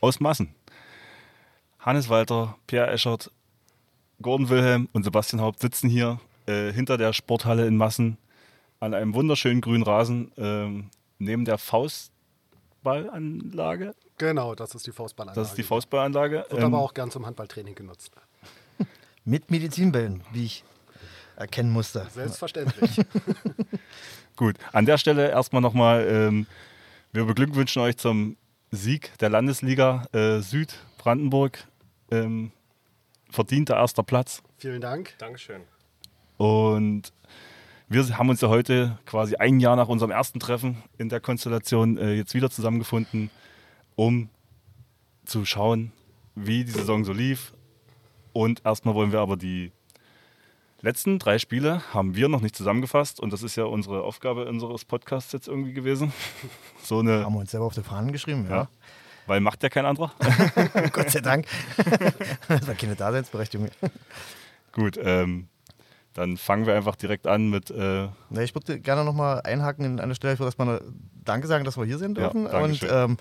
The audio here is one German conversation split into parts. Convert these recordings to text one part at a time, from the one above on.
aus Massen. Hannes Walter, Pierre Eschert, Gordon Wilhelm und Sebastian Haupt sitzen hier äh, hinter der Sporthalle in Massen an einem wunderschönen grünen Rasen ähm, neben der Faustballanlage. Genau, das ist die Faustballanlage. Das ist die Faustballanlage. Wird ähm, aber auch gern zum Handballtraining genutzt. Mit Medizinbällen, wie ich erkennen musste. Selbstverständlich. Gut, an der Stelle erstmal nochmal, ähm, wir beglückwünschen euch zum Sieg der Landesliga äh, Süd Brandenburg. Ähm, verdienter erster Platz. Vielen Dank. Dankeschön. Und wir haben uns ja heute quasi ein Jahr nach unserem ersten Treffen in der Konstellation äh, jetzt wieder zusammengefunden, um zu schauen, wie die Saison so lief. Und erstmal wollen wir aber die letzten drei Spiele haben wir noch nicht zusammengefasst und das ist ja unsere Aufgabe unseres Podcasts jetzt irgendwie gewesen. So eine, Haben wir uns selber auf die Fahnen geschrieben, ja. ja, weil macht ja kein anderer. Gott sei Dank. das war keine Daseinsberechtigung. Gut, ähm, dann fangen wir einfach direkt an mit. Äh, Na, ich würde gerne nochmal einhaken an der Stelle, dass wir Danke sagen, dass wir hier sein Ja, dürfen und Dankeschön. ähm,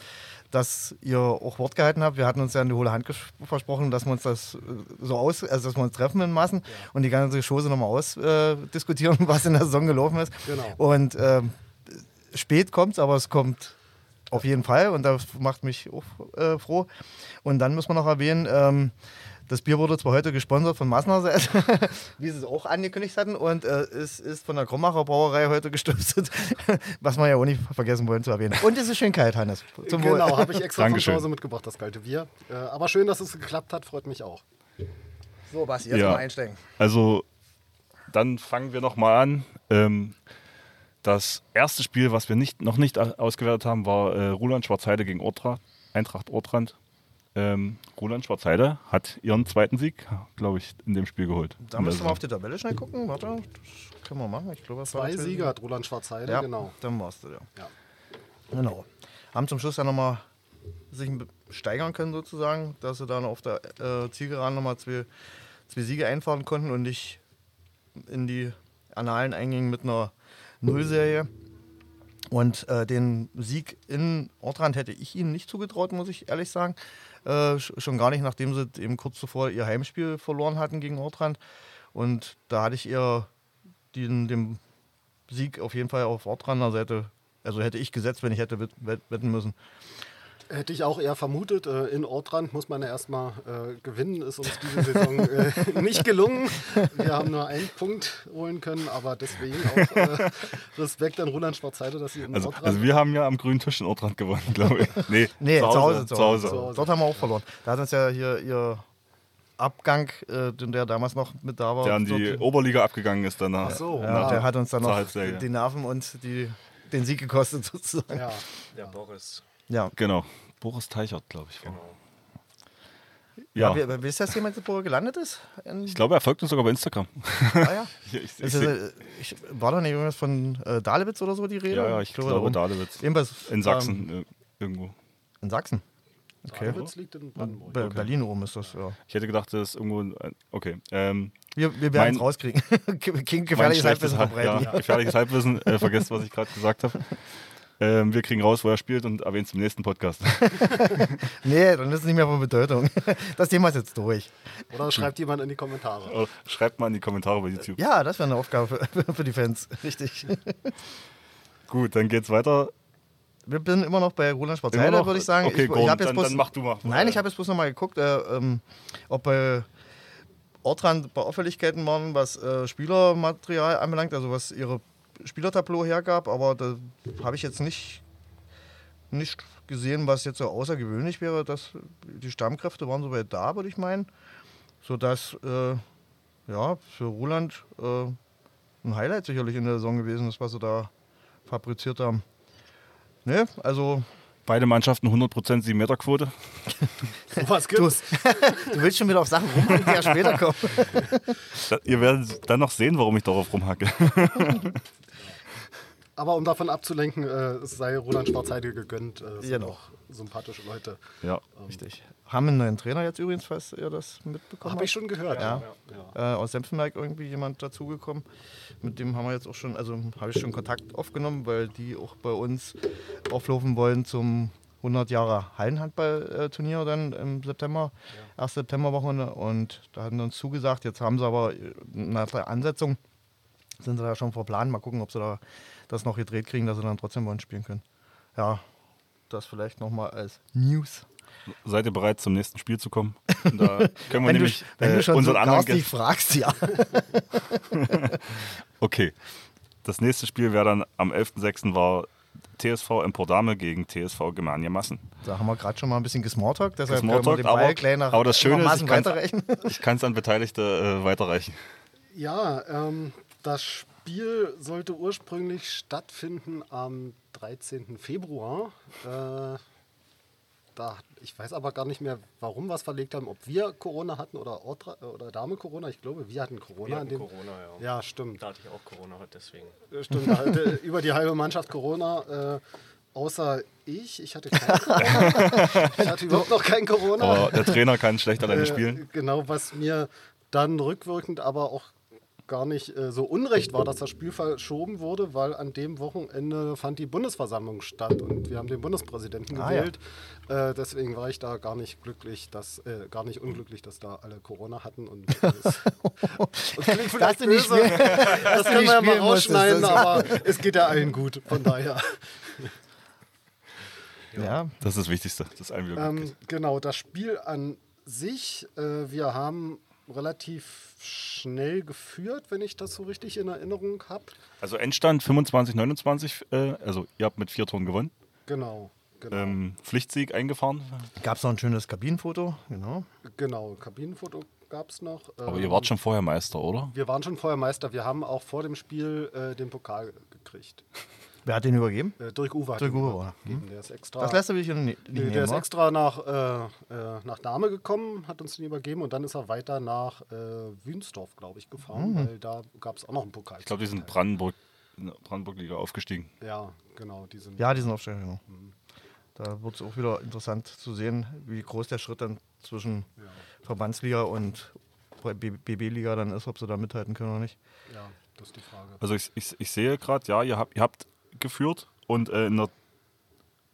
dass ihr auch Wort gehalten habt. Wir hatten uns ja in die hohle Hand versprochen, dass wir uns das äh, so aus, also dass wir uns treffen in Massen und die ganze Chose nochmal ausdiskutieren, äh, diskutieren, was in der Saison gelaufen ist. Genau. Und ähm, spät kommt's, aber es kommt auf jeden Fall und das macht mich auch äh, froh. Und dann muss man noch erwähnen, ähm, das Bier wurde zwar heute gesponsert von Seite, wie sie es auch angekündigt hatten, und äh, es ist von der Krommacher Brauerei heute gestiftet, was wir ja auch nicht vergessen wollen zu erwähnen. Und es ist schön kalt, Hannes. Zum. Genau, habe ich extra von Dankeschön. zu Hause mitgebracht, das kalte Bier. Äh, aber schön, dass es geklappt hat, freut mich auch. So, Basti, jetzt Ja. mal einsteigen. Also, dann fangen wir nochmal an. Ähm, das erste Spiel, was wir nicht, noch nicht ausgewertet haben, war äh, Roland Schwarzheide gegen Ortra, Eintracht Ortrand. Ähm, Roland Schwarzheide hat ihren zweiten Sieg, glaube ich, in dem Spiel geholt. Da der müssen wir auf Saison. die Tabelle schnell gucken. Warte, das können wir machen. Ich glaube, Zwei der Sieger hat Roland Schwarzheide, Ja, genau. dann war's das, ja. Ja. Genau. Haben zum Schluss dann nochmal sich steigern können, sozusagen, dass sie dann auf der äh, Zielgeraden nochmal zwei, zwei Siege einfahren konnten und nicht in die Annalen eingingen mit einer Nullserie. Und äh, den Sieg in Ortrand hätte ich ihnen nicht zugetraut, muss ich ehrlich sagen. Äh, sch- schon gar nicht, nachdem sie eben kurz zuvor ihr Heimspiel verloren hatten gegen Ortrand. Und da hatte ich eher den, den Sieg auf jeden Fall auf Ortrander Seite. Also hätte ich gesetzt, wenn ich hätte wett- wett- wetten müssen. Hätte ich auch eher vermutet. Äh, in Ortrand muss man ja erstmal äh, gewinnen. Ist uns diese Saison äh, nicht gelungen. Wir haben nur einen Punkt holen können, aber deswegen auch äh, Respekt an Roland Schwarzheide, dass sie in Also, Ortrand. also wir haben ja am grünen Tisch in Ortrand gewonnen, glaube ich. Nee, Nee, zu Hause, zu Hause. Zu Hause. Dort haben wir auch verloren. Da hat uns ja hier ihr Abgang, äh, den der damals noch mit da war. Der an die dort- Oberliga abgegangen ist danach. Ach so, ja, ja. der hat uns dann noch die Nerven und die, den Sieg gekostet, sozusagen. ja. Der Boris. Ja. Genau. Boris Teichert, glaube ich. war. Genau. Ja, Wie, wie ist das jemand, wo er gelandet ist? In, ich glaube, er folgt uns sogar bei Instagram. ah, ja. Ich, ich Ist äh, ich, war da nicht irgendwas von äh, Dahlewitz oder so die Rede? ja, ja, ich glaube, darum. Dahlewitz. Jedenfalls, In Sachsen äh, irgendwo. Ähm, in Sachsen. Okay. Dahlewitz liegt in Brandenburg. Be Berlin oben ist das, ja. Ich hätte gedacht, das ist irgendwo. ein- Okay. Ähm, Wir, wir werden es rauskriegen. King gefährliches Halbwissen Halb- verbreiten. Ja, gefährliches Halbwissen. Äh, vergesst, was ich gerade gesagt habe. Ähm, wir kriegen raus, wo er spielt und erwähnen es im nächsten Podcast. Nee, dann ist es nicht mehr von Bedeutung. Das Thema ist jetzt durch. Oder schreibt jemand in die Kommentare. Oder Schreibt mal in die Kommentare bei YouTube. Ja, das wäre eine Aufgabe für, für die Fans. Richtig. Gut, dann geht's weiter. Wir sind immer noch bei Roland noch? würde ich sagen. Okay, ich, ich jetzt dann- bloß, dann mach du mal. Nein, ich habe jetzt bloß noch mal geguckt, äh, ähm, ob bei Ortrand bei Auffälligkeiten waren, was äh, Spielermaterial anbelangt, also was ihre Spielertableau hergab, aber da habe ich jetzt nicht, nicht gesehen, was jetzt so außergewöhnlich wäre. Dass die Stammkräfte waren soweit da, würde ich meinen. Sodass äh, ja, für Roland äh, ein Highlight sicherlich in der Saison gewesen ist, was sie da fabriziert haben. Ne, also Beide Mannschaften 100% 7-Meter-Quote. Was Du, gibt's? du willst schon wieder auf Sachen rum, die ja später kommen. Ihr werdet dann noch sehen, warum ich darauf rumhacke. Aber um davon abzulenken, äh, es sei Roland Schwarzheide gegönnt. Äh, es sind Genau. auch sympathische Leute. Ja. Richtig. Haben einen neuen Trainer jetzt übrigens, falls ihr das mitbekommen Habe habt. ich schon gehört. Ja. ja. äh, aus Senftenberg irgendwie jemand dazugekommen. Mit dem haben wir jetzt auch schon, also habe ich schon Kontakt aufgenommen, weil die auch bei uns auflaufen wollen zum 100 Jahre Hallenhandballturnier dann im September, 1. Septemberwochenende. Und da hatten sie uns zugesagt. Jetzt haben sie aber äh, nach der Ansetzung sind sie da schon verplant. Mal gucken, ob sie da das noch gedreht kriegen, dass sie dann trotzdem bei uns spielen können. Ja, das vielleicht nochmal als News. Seid ihr bereit, zum nächsten Spiel zu kommen? Da können wir Wenn, du, nämlich wenn äh, du schon so unseren anderen garstig Gästen- fragst, ja. Okay. Das nächste Spiel wäre dann am 11.06. war TSV Empordame gegen TSV Germania Massen. Da haben wir gerade schon mal ein bisschen gesmalltalkt, deshalb Gesmalltalkt, können wir den aber- Ball gleich nach, aber das Schöne nach ist. Ich kann es an Beteiligte äh, weiterreichen. Ja, ähm, das Spiel sollte ursprünglich stattfinden am 13. Februar. Äh, da, ich weiß aber gar nicht mehr, warum wir es verlegt haben, ob wir Corona hatten oder, Ortra, oder Dame Corona. Ich glaube, wir hatten Corona. Wir hatten dem, Corona, ja. Ja, stimmt. Da hatte ich auch Corona deswegen. Stimmt, da hatte über die halbe Mannschaft Corona. Äh, außer ich. Ich hatte kein Corona. Ich hatte überhaupt noch kein Corona. Aber der Trainer kann schlecht alleine Äh, spielen. Genau, was mir dann rückwirkend aber auch gar nicht äh, so unrecht war, dass das Spiel verschoben wurde, weil an dem Wochenende fand die Bundesversammlung statt und wir haben den Bundespräsidenten Ah, ja. gewählt. Äh, deswegen war ich da gar nicht glücklich, dass äh, gar nicht unglücklich, dass da alle Corona hatten und das, und klingt vielleicht böse, das können wir ja mal musstest, rausschneiden, das- aber es geht ja allen gut, von daher. Ja, Das ist das Wichtigste, gut Ähm, genau, das Spiel an sich, äh, wir haben relativ schnell geführt, wenn ich das so richtig in Erinnerung habe. Also Endstand 25, 29, äh, also ihr habt mit vier Toren gewonnen. Genau, genau. Ähm, Pflichtsieg eingefahren. gab es noch ein schönes Kabinenfoto, genau. Genau, Kabinenfoto gab es noch. Aber Ähm, ihr wart schon vorher Meister, oder? Wir waren schon vorher Meister. Wir haben auch vor dem Spiel äh, den Pokal gekriegt. Wer hat den übergeben? Äh, Dirk Uwe hat Dirk ihn Uwe, übergeben. Der ist extra. Das lässt er sich nicht nicht Nee, der nehmen, ist extra nach, äh, äh, nach Dahme gekommen, hat uns den übergeben und dann ist er weiter nach äh, Wünsdorf, glaube ich, gefahren, Mhm. weil da gab es auch noch einen Pokal. Ich glaube, die sind Brandenburg, in der Brandenburg-Liga aufgestiegen. Ja, genau. Die sind, Ja, die sind Aufsteiger, genau. Da wird es auch wieder interessant zu sehen, wie groß der Schritt dann zwischen Verbandsliga und BB-Liga dann ist, ob sie da mithalten können oder nicht. ja, das ist die Frage. Also ich, ich, ich sehe gerade, ja, ihr habt, ihr habt geführt und äh, in der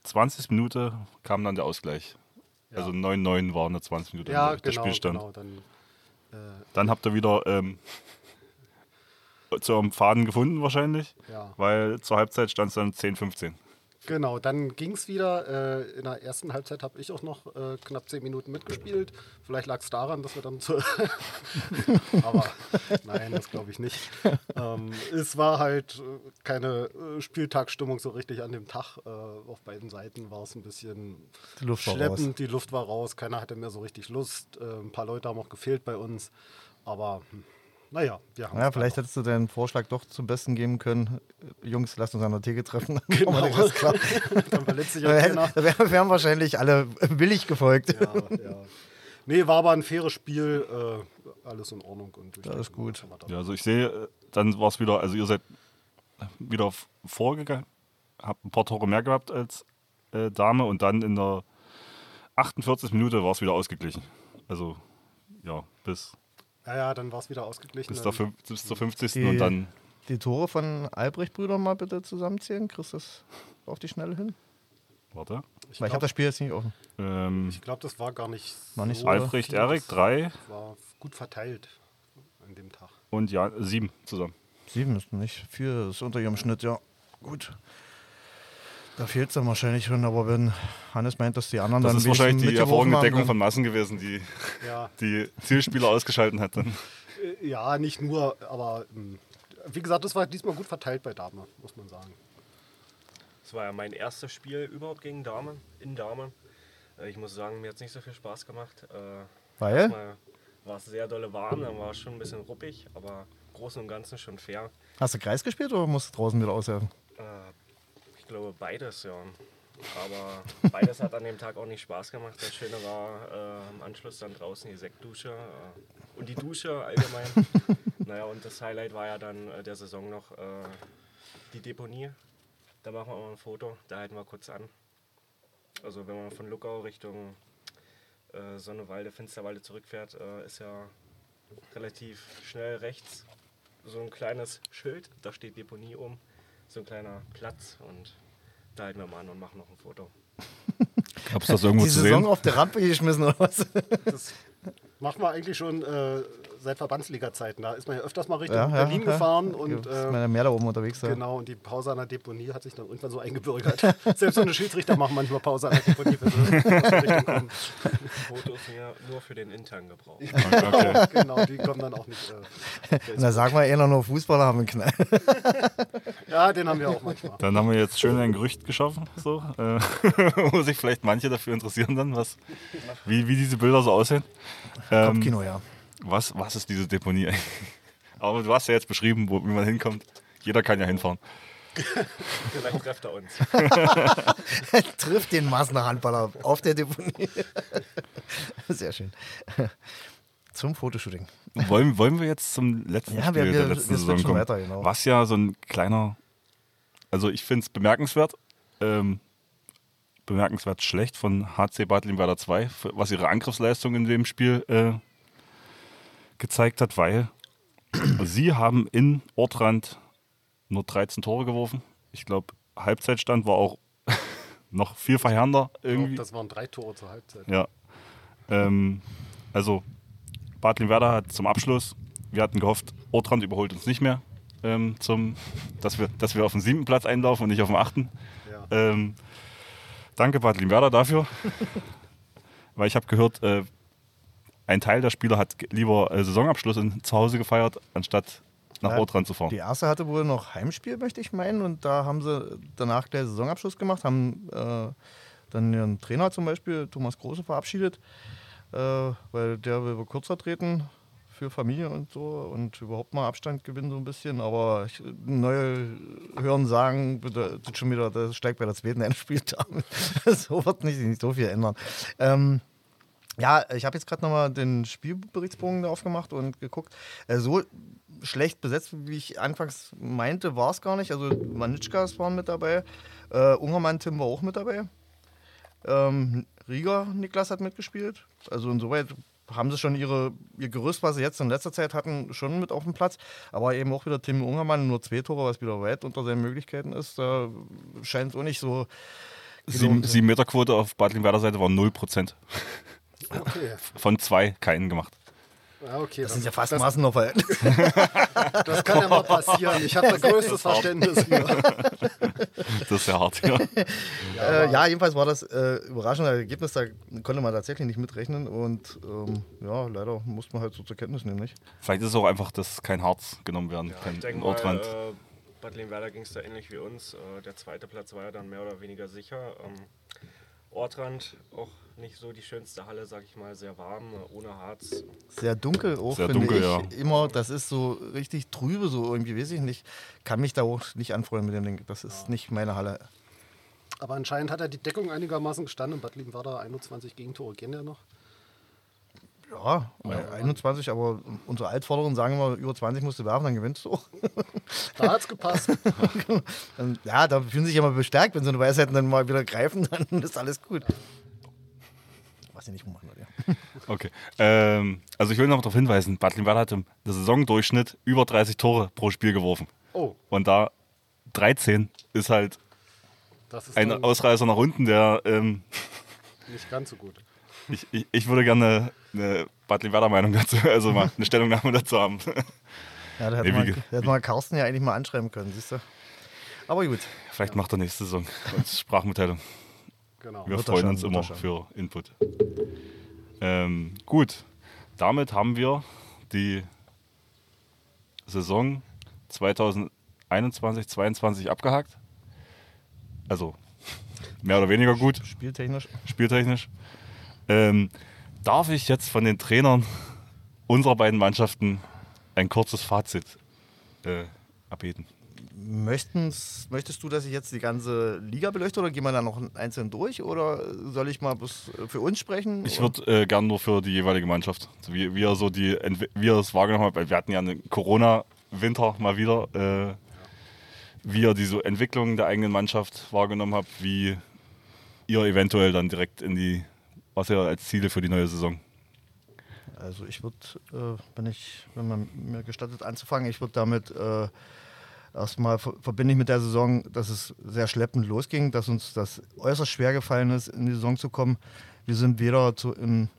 20. Minute kam dann der Ausgleich. Ja. Also 9-9 war in der 20 Minute Ja, der, der genau, Spielstand. genau. Dann, äh, Dann habt ihr wieder ähm, zu eurem Faden gefunden wahrscheinlich, ja, weil zur Halbzeit stand es dann 10-15. Genau. Dann ging es wieder. Äh, in der ersten Halbzeit habe ich auch noch äh, knapp zehn Minuten mitgespielt. Vielleicht lag es daran, dass wir dann zu. Aber nein, das glaube ich nicht. Ähm, es war halt äh, keine Spieltagsstimmung so richtig an dem Tag. Auf beiden Seiten war es ein bisschen Die schleppend. Die Luft war raus. Keiner hatte mehr so richtig Lust. Ein paar Leute haben auch gefehlt bei uns. Aber hm, naja, wir haben Ja, vielleicht hättest du deinen Vorschlag doch zum Besten geben können. Jungs, lasst uns an der Theke treffen. Dann Genau. das klar. dann verletzt sich Da auch keiner. da wären wären wahrscheinlich alle willig gefolgt. Ja, ja. Nee, war aber ein faires Spiel. Äh, alles in Ordnung. Und ist gut. Ja, also ich sehe, äh, dann war es wieder, also ihr seid wieder vorgegangen, habt ein paar Tore mehr gehabt als äh, Dame und dann in der 48. Minute war es wieder ausgeglichen. Also ja, bis, Ja, ja, dann war es wieder ausgeglichen. bis, fünf- bis zur 50. Die- und dann Die Tore von Albrecht-Brüder mal bitte zusammenzählen. Kriegst du das auf die Schnelle hin? Warte. Weil ich glaub- habe das Spiel jetzt nicht offen. Ähm, Ich glaube, das war gar nicht War nicht so Albrecht. Erik, drei Das war gut verteilt an dem Tag. und ja, sieben zusammen. Sieben ist nicht viel, das ist unter ihrem Schnitt, ja. Gut. Da fehlt es dann wahrscheinlich schon, aber wenn Hannes meint, dass die anderen Das dann ist wahrscheinlich die mitgeworfen Deckung von Massen gewesen, die Ja, die Zielspieler ausgeschalten hat. Dann. äh, ja nicht nur, aber ähm, wie gesagt, das war diesmal gut verteilt bei Dame, muss man sagen. Das war ja mein erstes Spiel überhaupt gegen Dame, in Dame. Äh, Ich muss sagen, mir hat es nicht so viel Spaß gemacht. Äh, Weil? war es sehr dolle warm, dann war es schon ein bisschen ruppig, aber im Großen und Ganzen schon fair. Hast du Kreis gespielt oder musst du draußen wieder aushelfen? Ich glaube beides, ja. Aber beides hat an dem Tag auch nicht Spaß gemacht. Das Schöne war äh, am Anschluss dann draußen die Sektdusche äh, und die Dusche allgemein. naja, und das Highlight war ja dann äh, der Saison noch äh, die Deponie. Da machen wir mal ein Foto, da halten wir kurz an. Also wenn man von Luckau Richtung äh, Sonnewalde, Finsterwalde zurückfährt, äh, ist ja relativ schnell rechts so ein kleines Schild, da steht Deponie oben, so ein kleiner Platz und da halten wir mal an und machen noch ein Foto. Gab es das irgendwo Die zu Saison sehen? auf der Rampe geschmissen oder was? Das machen wir eigentlich schon äh, seit Verbandsliga-Zeiten. Da ist man ja öfters mal Richtung Ja, ja, Berlin ja. gefahren und ist man äh, ja mehr da oben unterwegs. Ja. genau, und die Pause an der Deponie hat sich dann irgendwann so eingebürgert. Selbst so eine Schiedsrichter machen manchmal Pause an der Deponie, wenn sie aus der Richtung kommen. Fotos nur für den internen Gebrauch. Okay. Genau, die kommen dann auch nicht. Äh, da sagen wir eher nur Fußballer haben einen Knall. ja, den haben wir auch manchmal. Dann haben wir jetzt schön ein Gerücht geschaffen, so, äh, wo sich vielleicht manche dafür interessieren dann, was, wie, wie diese Bilder so aussehen. Ähm, Kopfkino, ja. was, was ist diese Deponie eigentlich? Aber du hast ja jetzt beschrieben, wo, wie man hinkommt. Jeder kann ja hinfahren. Vielleicht trefft er uns. Trifft den Maßner Handballer auf der Deponie. Sehr schön. Zum Fotoshooting. Wollen, wollen wir jetzt zum letzten Ja, Spiel wir- der wir- letzten wir Saison switchen kommen? weiter, genau. Was ja so ein kleiner, also ich finde es bemerkenswert, ähm, bemerkenswert schlecht von HC Bad Limwerder 2, für- was ihre Angriffsleistung in dem Spiel äh, gezeigt hat, weil sie haben in Ortrand nur 13 Tore geworfen. Ich glaube, Halbzeitstand war auch noch viel verheerender Ich irgendwie. glaub, das waren drei Tore zur Halbzeit. Ja. Ähm, also, Bad Limwerder hat zum Abschluss, wir hatten gehofft, Ortrand überholt uns nicht mehr, ähm, zum, dass, wir, dass wir auf den siebten Platz einlaufen und nicht auf den achten. Ja. Ähm, danke Bad Limwerder dafür. Weil ich habe gehört, äh, ein Teil der Spieler hat lieber äh, Saisonabschluss in, zu Hause gefeiert, anstatt nach Ja, Ortrand zu fahren. Die erste hatte wohl noch Heimspiel, möchte ich meinen. Und da haben sie danach der Saisonabschluss gemacht, haben äh, dann ihren Trainer zum Beispiel, Thomas Große, verabschiedet, äh, weil der will kürzer treten für Familie und so und überhaupt mal Abstand gewinnen so ein bisschen. Aber ich, neue Hören sagen, bedeutet schon wieder, das steigt bei der zweiten Endspiel damit. so wird nicht, nicht so viel ändern. Ähm, ja, ich habe jetzt gerade nochmal den Spielberichtsbogen aufgemacht und geguckt. Äh, so schlecht besetzt, wie ich anfangs meinte, war es gar nicht. Also Manitschkas waren mit dabei, äh, Ungermann Tim war auch mit dabei. Ähm, Rieger Niklas hat mitgespielt. Also insoweit haben sie schon ihre, ihr Gerüst, was sie jetzt in letzter Zeit hatten, schon mit auf dem Platz. Aber eben auch wieder Tim Ungermann, nur zwei Tore, was wieder weit unter seinen Möglichkeiten ist. Da scheint es auch nicht so. Sieben, sieben Meter Quote auf Bad Limwerder Seite war 0%. Okay. Von zwei keinen gemacht. Ja, okay. Das sind ja fast das, Verhältnis. das kann ja mal passieren. Ich habe da größtes Verständnis für. Das ist ja hart. Ja. Äh, ja, jedenfalls war das äh, überraschende Ergebnis, da konnte man tatsächlich nicht mitrechnen und ähm, ja, leider musste man halt so zur Kenntnis nehmen, nicht? Vielleicht ist es auch einfach, dass kein Harz genommen werden Ja, kann ich denke in mal, Ortrand. äh, Bad Limwerder ging es da ähnlich wie uns. Äh, der zweite Platz war ja dann mehr oder weniger sicher. Ähm, Ortrand auch nicht so die schönste Halle, sag ich mal, sehr warm, ohne Harz. Sehr dunkel auch, Sehr finde dunkel, ich. ja. Immer, das ist so richtig trübe, so irgendwie, weiß ich nicht. Kann mich da auch nicht anfreuen mit dem Ding. Das ist nicht meine Halle. Aber anscheinend hat er die Deckung einigermaßen gestanden. In Bad Liebenwerder 21 Gegentore gehen ja noch. Ja, 21, aber unsere Altvorderen sagen immer, über 20 musst du werfen, dann gewinnst du auch. Da hat es gepasst. Und ja, da fühlen sie sich immer bestärkt, wenn sie eine Weisheiten dann mal wieder greifen, dann ist alles gut. Was sie nicht machen würde, ja. Okay. Ähm, also ich will noch darauf hinweisen, Bad Limwerder hat im Saisondurchschnitt über 30 Tore pro Spiel geworfen. Oh, Und da 13 ist halt das ist ein Ausreißer nach unten, der ähm, nicht ganz so gut. ich, ich, ich würde gerne eine Bad Limwerder Meinung dazu, also mal eine Stellungnahme dazu haben. Ja, da hätte, Nee, man, da hätte man Carsten ja eigentlich mal anschreiben können, siehst du. Aber gut. Vielleicht macht er nächste Saison als Sprachmitteilung. Genau. Wir freuen uns immer er für Input. Ähm, gut, damit haben wir die Saison 2021, 22 abgehakt. Also mehr oder weniger gut, Spieltechnisch. spieltechnisch. Ähm, darf ich jetzt von den Trainern unserer beiden Mannschaften ein kurzes Fazit äh, abbeten? Möchtens, möchtest du, dass ich jetzt die ganze Liga beleuchte oder gehen wir da noch einzeln durch oder soll ich mal bis für uns sprechen? Ich würde äh, gern nur für die jeweilige Mannschaft, also wie, wie er so die, wie er es wahrgenommen hat, weil wir hatten ja einen Corona-Winter mal wieder, äh, wie ihr diese Entwicklung der eigenen Mannschaft wahrgenommen habt, wie ihr eventuell dann direkt in die, was ihr als Ziele für die neue Saison also ich würde, äh, wenn ich, wenn man mir gestattet anzufangen, ich würde damit äh, erstmal verbinde ich mit der Saison, dass es sehr schleppend losging, dass uns das äußerst schwer gefallen ist, in die Saison zu kommen. Wir sind weder zu, in,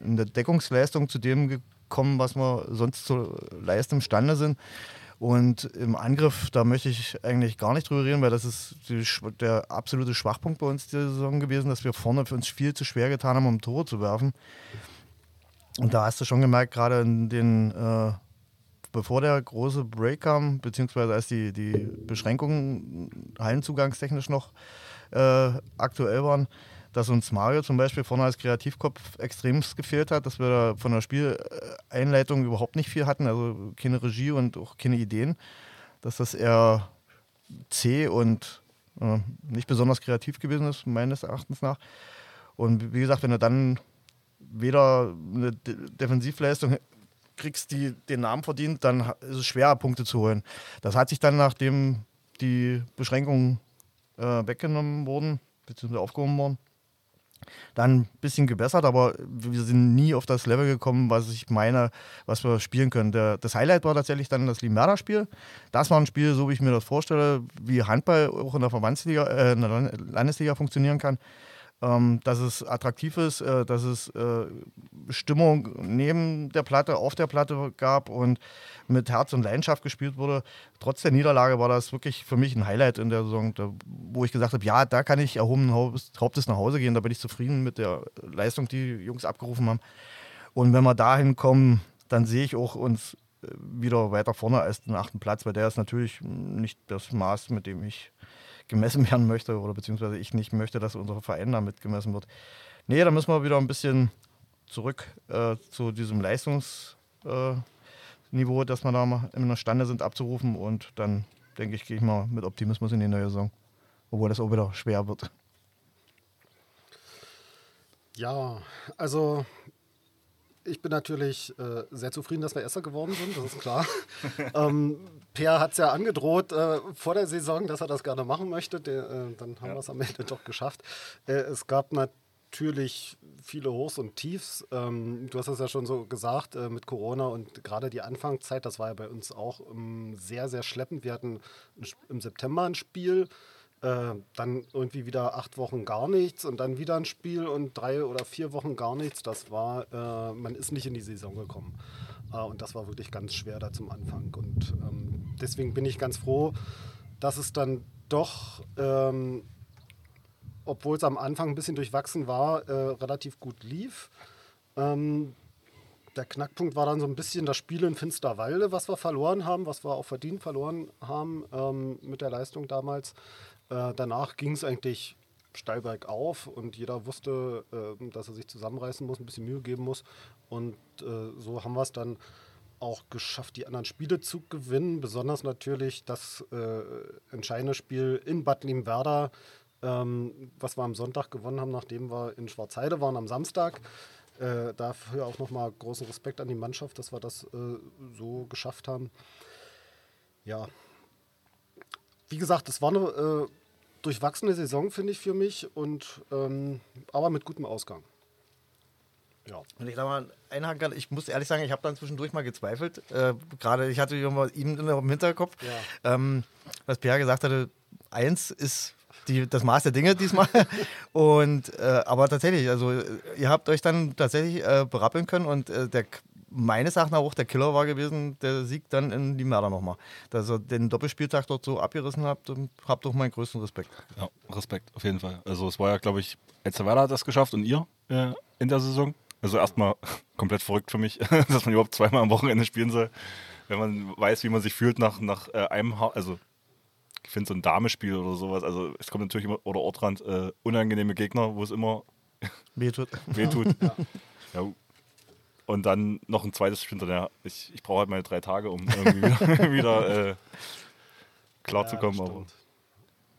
in der Deckungsleistung zu dem gekommen, was wir sonst zu leisten imstande sind. Und im Angriff, da möchte ich eigentlich gar nicht drüber reden, weil das ist die, der absolute Schwachpunkt bei uns dieser Saison gewesen, dass wir vorne für uns viel zu schwer getan haben, um Tore zu werfen. Und da hast du schon gemerkt, gerade in den, äh, bevor der große Break kam, beziehungsweise als die, die Beschränkungen hallenzugangstechnisch noch äh, aktuell waren, dass uns Mario zum Beispiel vorne als Kreativkopf extremst gefehlt hat, dass wir da von der Spieleinleitung überhaupt nicht viel hatten, also keine Regie und auch keine Ideen, dass das eher zäh und äh, nicht besonders kreativ gewesen ist, meines Erachtens nach. Und wie gesagt, wenn er dann weder eine Defensivleistung kriegst, die den Namen verdient, dann ist es schwer, Punkte zu holen. Das hat sich dann, nachdem die Beschränkungen äh, weggenommen wurden, beziehungsweise aufgehoben wurden, dann ein bisschen gebessert, aber wir sind nie auf das Level gekommen, was ich meine, was wir spielen können. Der, das Highlight war tatsächlich dann das Limerda-Spiel. Das war ein Spiel, so wie ich mir das vorstelle, wie Handball auch in der Verbandsliga, äh, in der Landesliga funktionieren kann ähm, dass es attraktiv ist, äh, dass es äh, Stimmung neben der Platte, auf der Platte gab und mit Herz und Leidenschaft gespielt wurde. Trotz der Niederlage war das wirklich für mich ein Highlight in der Saison, da, wo ich gesagt habe, ja, da kann ich erhobenen Hauptes nach Hause gehen, da bin ich zufrieden mit der Leistung, die die Jungs abgerufen haben. Und wenn wir dahin kommen, dann sehe ich auch uns äh, wieder weiter vorne als den achten Platz, weil der ist natürlich nicht das Maß, mit dem ich gemessen werden möchte oder beziehungsweise ich nicht möchte, dass unser Verein damit gemessen wird. Nee, da müssen wir wieder ein bisschen zurück äh, zu diesem Leistungsniveau, äh, dass wir da mal imstande sind abzurufen und dann denke ich, gehe ich mal mit Optimismus in die neue Saison, obwohl das auch wieder schwer wird. Ja, also ich bin natürlich äh, sehr zufrieden, dass wir Erster geworden sind, das ist klar. ähm, Per hat es ja angedroht äh, vor der Saison, dass er das gerne machen möchte. Der, äh, dann haben ja. wir es am Ende doch geschafft. Äh, es gab natürlich viele Hochs und Tiefs. Ähm, du hast es ja schon so gesagt äh, mit Corona und gerade die Anfangszeit, das war ja bei uns auch ähm, sehr, sehr schleppend. Wir hatten im September ein Spiel äh, dann irgendwie wieder acht Wochen gar nichts und dann wieder ein Spiel und drei oder vier Wochen gar nichts. Das war, äh, man ist nicht in die Saison gekommen. Äh, und das war wirklich ganz schwer da zum Anfang. Und ähm, deswegen bin ich ganz froh, dass es dann doch, ähm, obwohl es am Anfang ein bisschen durchwachsen war, äh, relativ gut lief. Ähm, der Knackpunkt war dann so ein bisschen das Spiel in Finsterwalde, was wir verloren haben, was wir auch verdient verloren haben ähm, mit der Leistung damals. Äh, danach ging es eigentlich steil bergauf und jeder wusste, äh, dass er sich zusammenreißen muss, ein bisschen Mühe geben muss. Und äh, so haben wir es dann auch geschafft, die anderen Spiele zu gewinnen. Besonders natürlich das äh, entscheidende Spiel in Bad Limwerder, ähm, was wir am Sonntag gewonnen haben, nachdem wir in Schwarzheide waren am Samstag. Äh, dafür auch nochmal großen Respekt an die Mannschaft, dass wir das äh, so geschafft haben. Ja, wie gesagt, es war eine durchwachsene Saison, finde ich, für mich, und, ähm, aber mit gutem Ausgang. Ja. Und ich da mal einhaken kann, ich muss ehrlich sagen, ich habe dann zwischendurch mal gezweifelt. Äh, Gerade ich hatte ihn im Hinterkopf, ja. ähm, was Pierre gesagt hatte, eins ist die, das Maß der Dinge diesmal. und äh, aber tatsächlich, also ihr habt euch dann tatsächlich äh, berappeln können und äh, der meines Erachtens auch der Killer war gewesen, der Sieg dann in die Mörder nochmal. Dass ihr den Doppelspieltag dort so abgerissen habt, habt doch meinen größten Respekt. Ja, Respekt, auf jeden Fall. Also es war ja, glaube ich, Elzevera hat das geschafft und ihr äh, in der Saison. Also erstmal komplett verrückt für mich, dass man überhaupt zweimal am Wochenende spielen soll. Wenn man weiß, wie man sich fühlt nach, nach äh, einem, ha also ich finde so ein Damespiel oder sowas, also es kommt natürlich immer, oder Ortrand, äh, unangenehme Gegner, wo es immer wehtut. wehtut. ja. ja. Und dann noch ein zweites Spiel hinterher. Ich, ich brauche halt meine drei Tage, um irgendwie wieder, wieder äh, klarzukommen, Ja, aber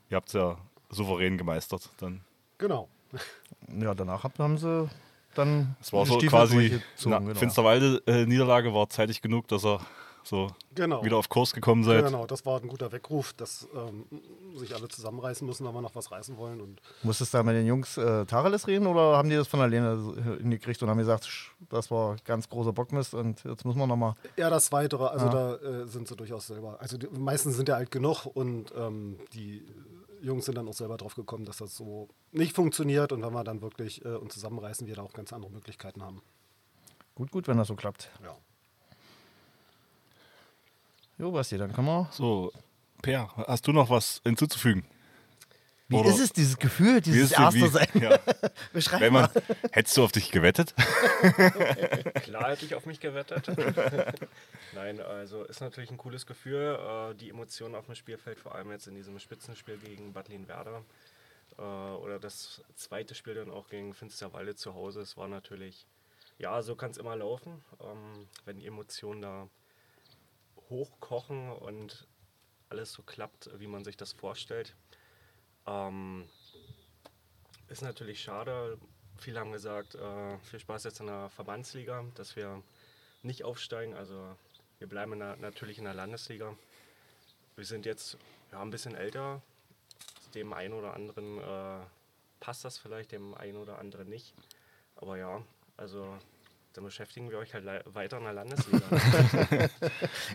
ihr habt es ja souverän gemeistert. Dann. Genau. Ja, danach hab- haben sie dann Es war so quasi, durchgezogen, na, genau. Finsterwalde-Niederlage war zeitig genug, dass er so Genau. wieder auf Kurs gekommen seid. Genau, das war ein guter Weckruf, dass ähm, sich alle zusammenreißen müssen, wenn wir noch was reißen wollen. Und Musstest du da mit den Jungs äh, Tacheles reden oder haben die das von alleine hingekriegt und haben gesagt, "Sch, das war ganz großer Bockmist und jetzt müssen wir nochmal. eher das Weitere, also Ja. da äh, sind sie durchaus selber. Also die meisten sind ja alt genug und ähm, die Jungs sind dann auch selber drauf gekommen, dass das so nicht funktioniert und wenn wir dann wirklich äh, uns zusammenreißen, wir da auch ganz andere Möglichkeiten haben. Gut, gut, wenn das so klappt. Ja. Jo, Basti, dann kann man. So, Per, hast du noch was hinzuzufügen? Wie Oder- ist es, dieses Gefühl, Wie dieses ist Erste wie, sein? ja, Beschreib wenn mal. man, hättest du auf dich gewettet? Klar hätte ich auf mich gewettet. Nein, also ist natürlich ein cooles Gefühl. Äh, die Emotionen auf dem Spielfeld, vor allem jetzt in diesem Spitzenspiel gegen Bad Werder äh, oder das zweite Spiel dann auch gegen Finsterwalde zu Hause. Es war natürlich, ja, so kann es immer laufen, ähm, wenn die Emotionen da hochkochen und alles so klappt, wie man sich das vorstellt. Ähm, ist natürlich schade. Viele haben gesagt, äh, viel Spaß jetzt in der Verbandsliga, dass wir nicht aufsteigen. Also wir bleiben in der, natürlich in der Landesliga. Wir sind jetzt ja, ein bisschen älter. Dem einen oder anderen äh, passt das vielleicht, dem einen oder anderen nicht. Aber ja, also dann beschäftigen wir euch halt weiter in der Landesliga.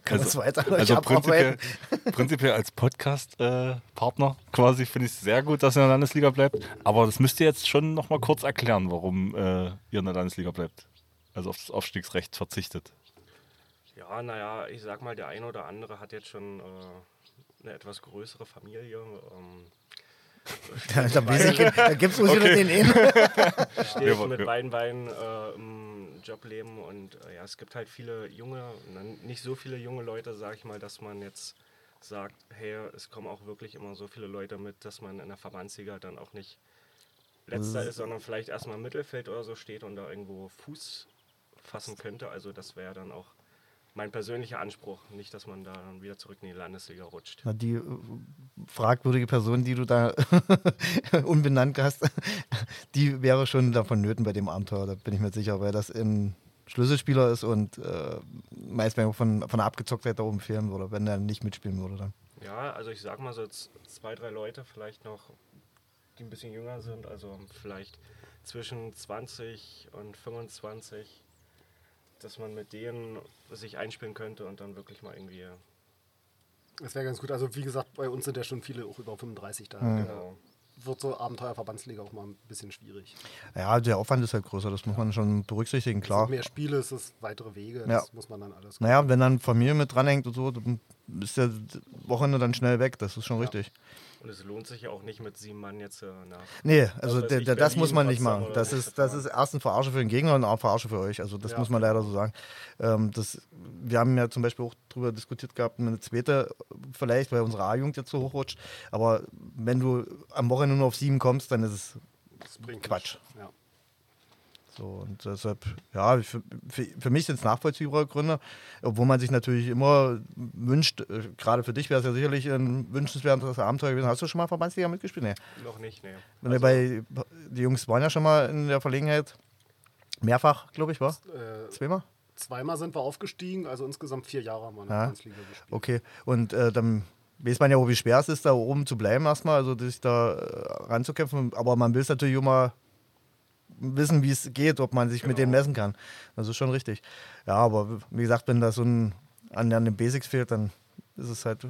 Kann das weiter euch Also prinzipiell, prinzipiell als Podcast-Partner quasi finde ich es sehr gut, dass ihr in der Landesliga bleibt. Aber das müsst ihr jetzt schon noch mal kurz erklären, warum äh, ihr in der Landesliga bleibt. Also auf das Aufstiegsrecht verzichtet. Ja, naja, ich sag mal, der eine oder andere hat jetzt schon äh, eine etwas größere Familie. Ähm, Da, da, ich- da gibt es wohl wieder den einen. steht Wir- mit beiden Beinen äh, im Jobleben und äh, ja, es gibt halt viele junge, nicht so viele junge Leute, sag ich mal, dass man jetzt sagt, hey, es kommen auch wirklich immer so viele Leute mit, dass man in der Verbandsliga dann auch nicht letzter ist, sondern vielleicht erstmal im Mittelfeld oder so steht und da irgendwo Fuß fassen könnte. Also das wäre dann auch mein persönlicher Anspruch, nicht, dass man da dann wieder zurück in die Landesliga rutscht. Na, die äh, fragwürdige Person, die du da unbenannt hast, die wäre schon davon nöten bei dem Abenteuer, da bin ich mir sicher, weil das ein Schlüsselspieler ist und äh, meist wenn von, von der Abgezocktheit da oben fehlen würde, wenn er nicht mitspielen würde dann. Ja, also ich sag mal so zwei, drei Leute vielleicht noch, die ein bisschen jünger sind, also vielleicht zwischen 20 und 25, dass man mit denen sich einspielen könnte und dann wirklich mal irgendwie, Das wäre ganz gut. Also wie gesagt, bei uns sind ja schon viele auch über 35 da. genau. Äh, wird so Abenteuerverbandsliga auch mal ein bisschen schwierig. Ja, der Aufwand ist halt größer, das muss man schon berücksichtigen, Es klar. sind mehr Spiele, es ist weitere Wege, Ja. das muss man dann alles. Naja, wenn dann Familie mit dranhängt und so, dann ist der Wochenende dann schnell weg, das ist schon richtig. Und es lohnt sich ja auch nicht mit sieben Mann jetzt äh, nach. Nee, also der, ich, der, das muss man nicht machen. Das ist, das ist erst ein Verarsche für den Gegner und auch Verarsche für euch. Also das Ja. muss man leider so sagen. Ähm, das, wir haben ja zum Beispiel auch darüber diskutiert gehabt, eine zweite vielleicht, weil unsere A-Jugend jetzt so hochrutscht. Aber wenn du am Wochenende nur auf sieben kommst, dann ist es Das Quatsch. Ja. So. Und deshalb, ja, für, für, für mich sind es nachvollziehbare Gründe, obwohl man sich natürlich immer wünscht, äh, gerade für dich wäre es ja sicherlich ein wünschenswertes Abenteuer gewesen. Hast du schon mal Verbandsliga mitgespielt? Nee. Noch nicht, nee. Wenn wir bei, die Jungs waren ja schon mal in der Verlegenheit. Mehrfach, glaube ich, war? Äh, Zweimal? zweimal sind wir aufgestiegen, also insgesamt vier Jahre haben wir in der Ja. Gespielt. Okay. Und äh, dann weiß man ja auch, wie schwer es ist, da oben zu bleiben erstmal, also sich da äh, ranzukämpfen. Aber man will es natürlich immer wissen, wie es geht, ob man sich mit dem messen kann. Das ist schon richtig. Ja, aber wie gesagt, wenn da so ein an, an den Basics fehlt, dann ist es halt,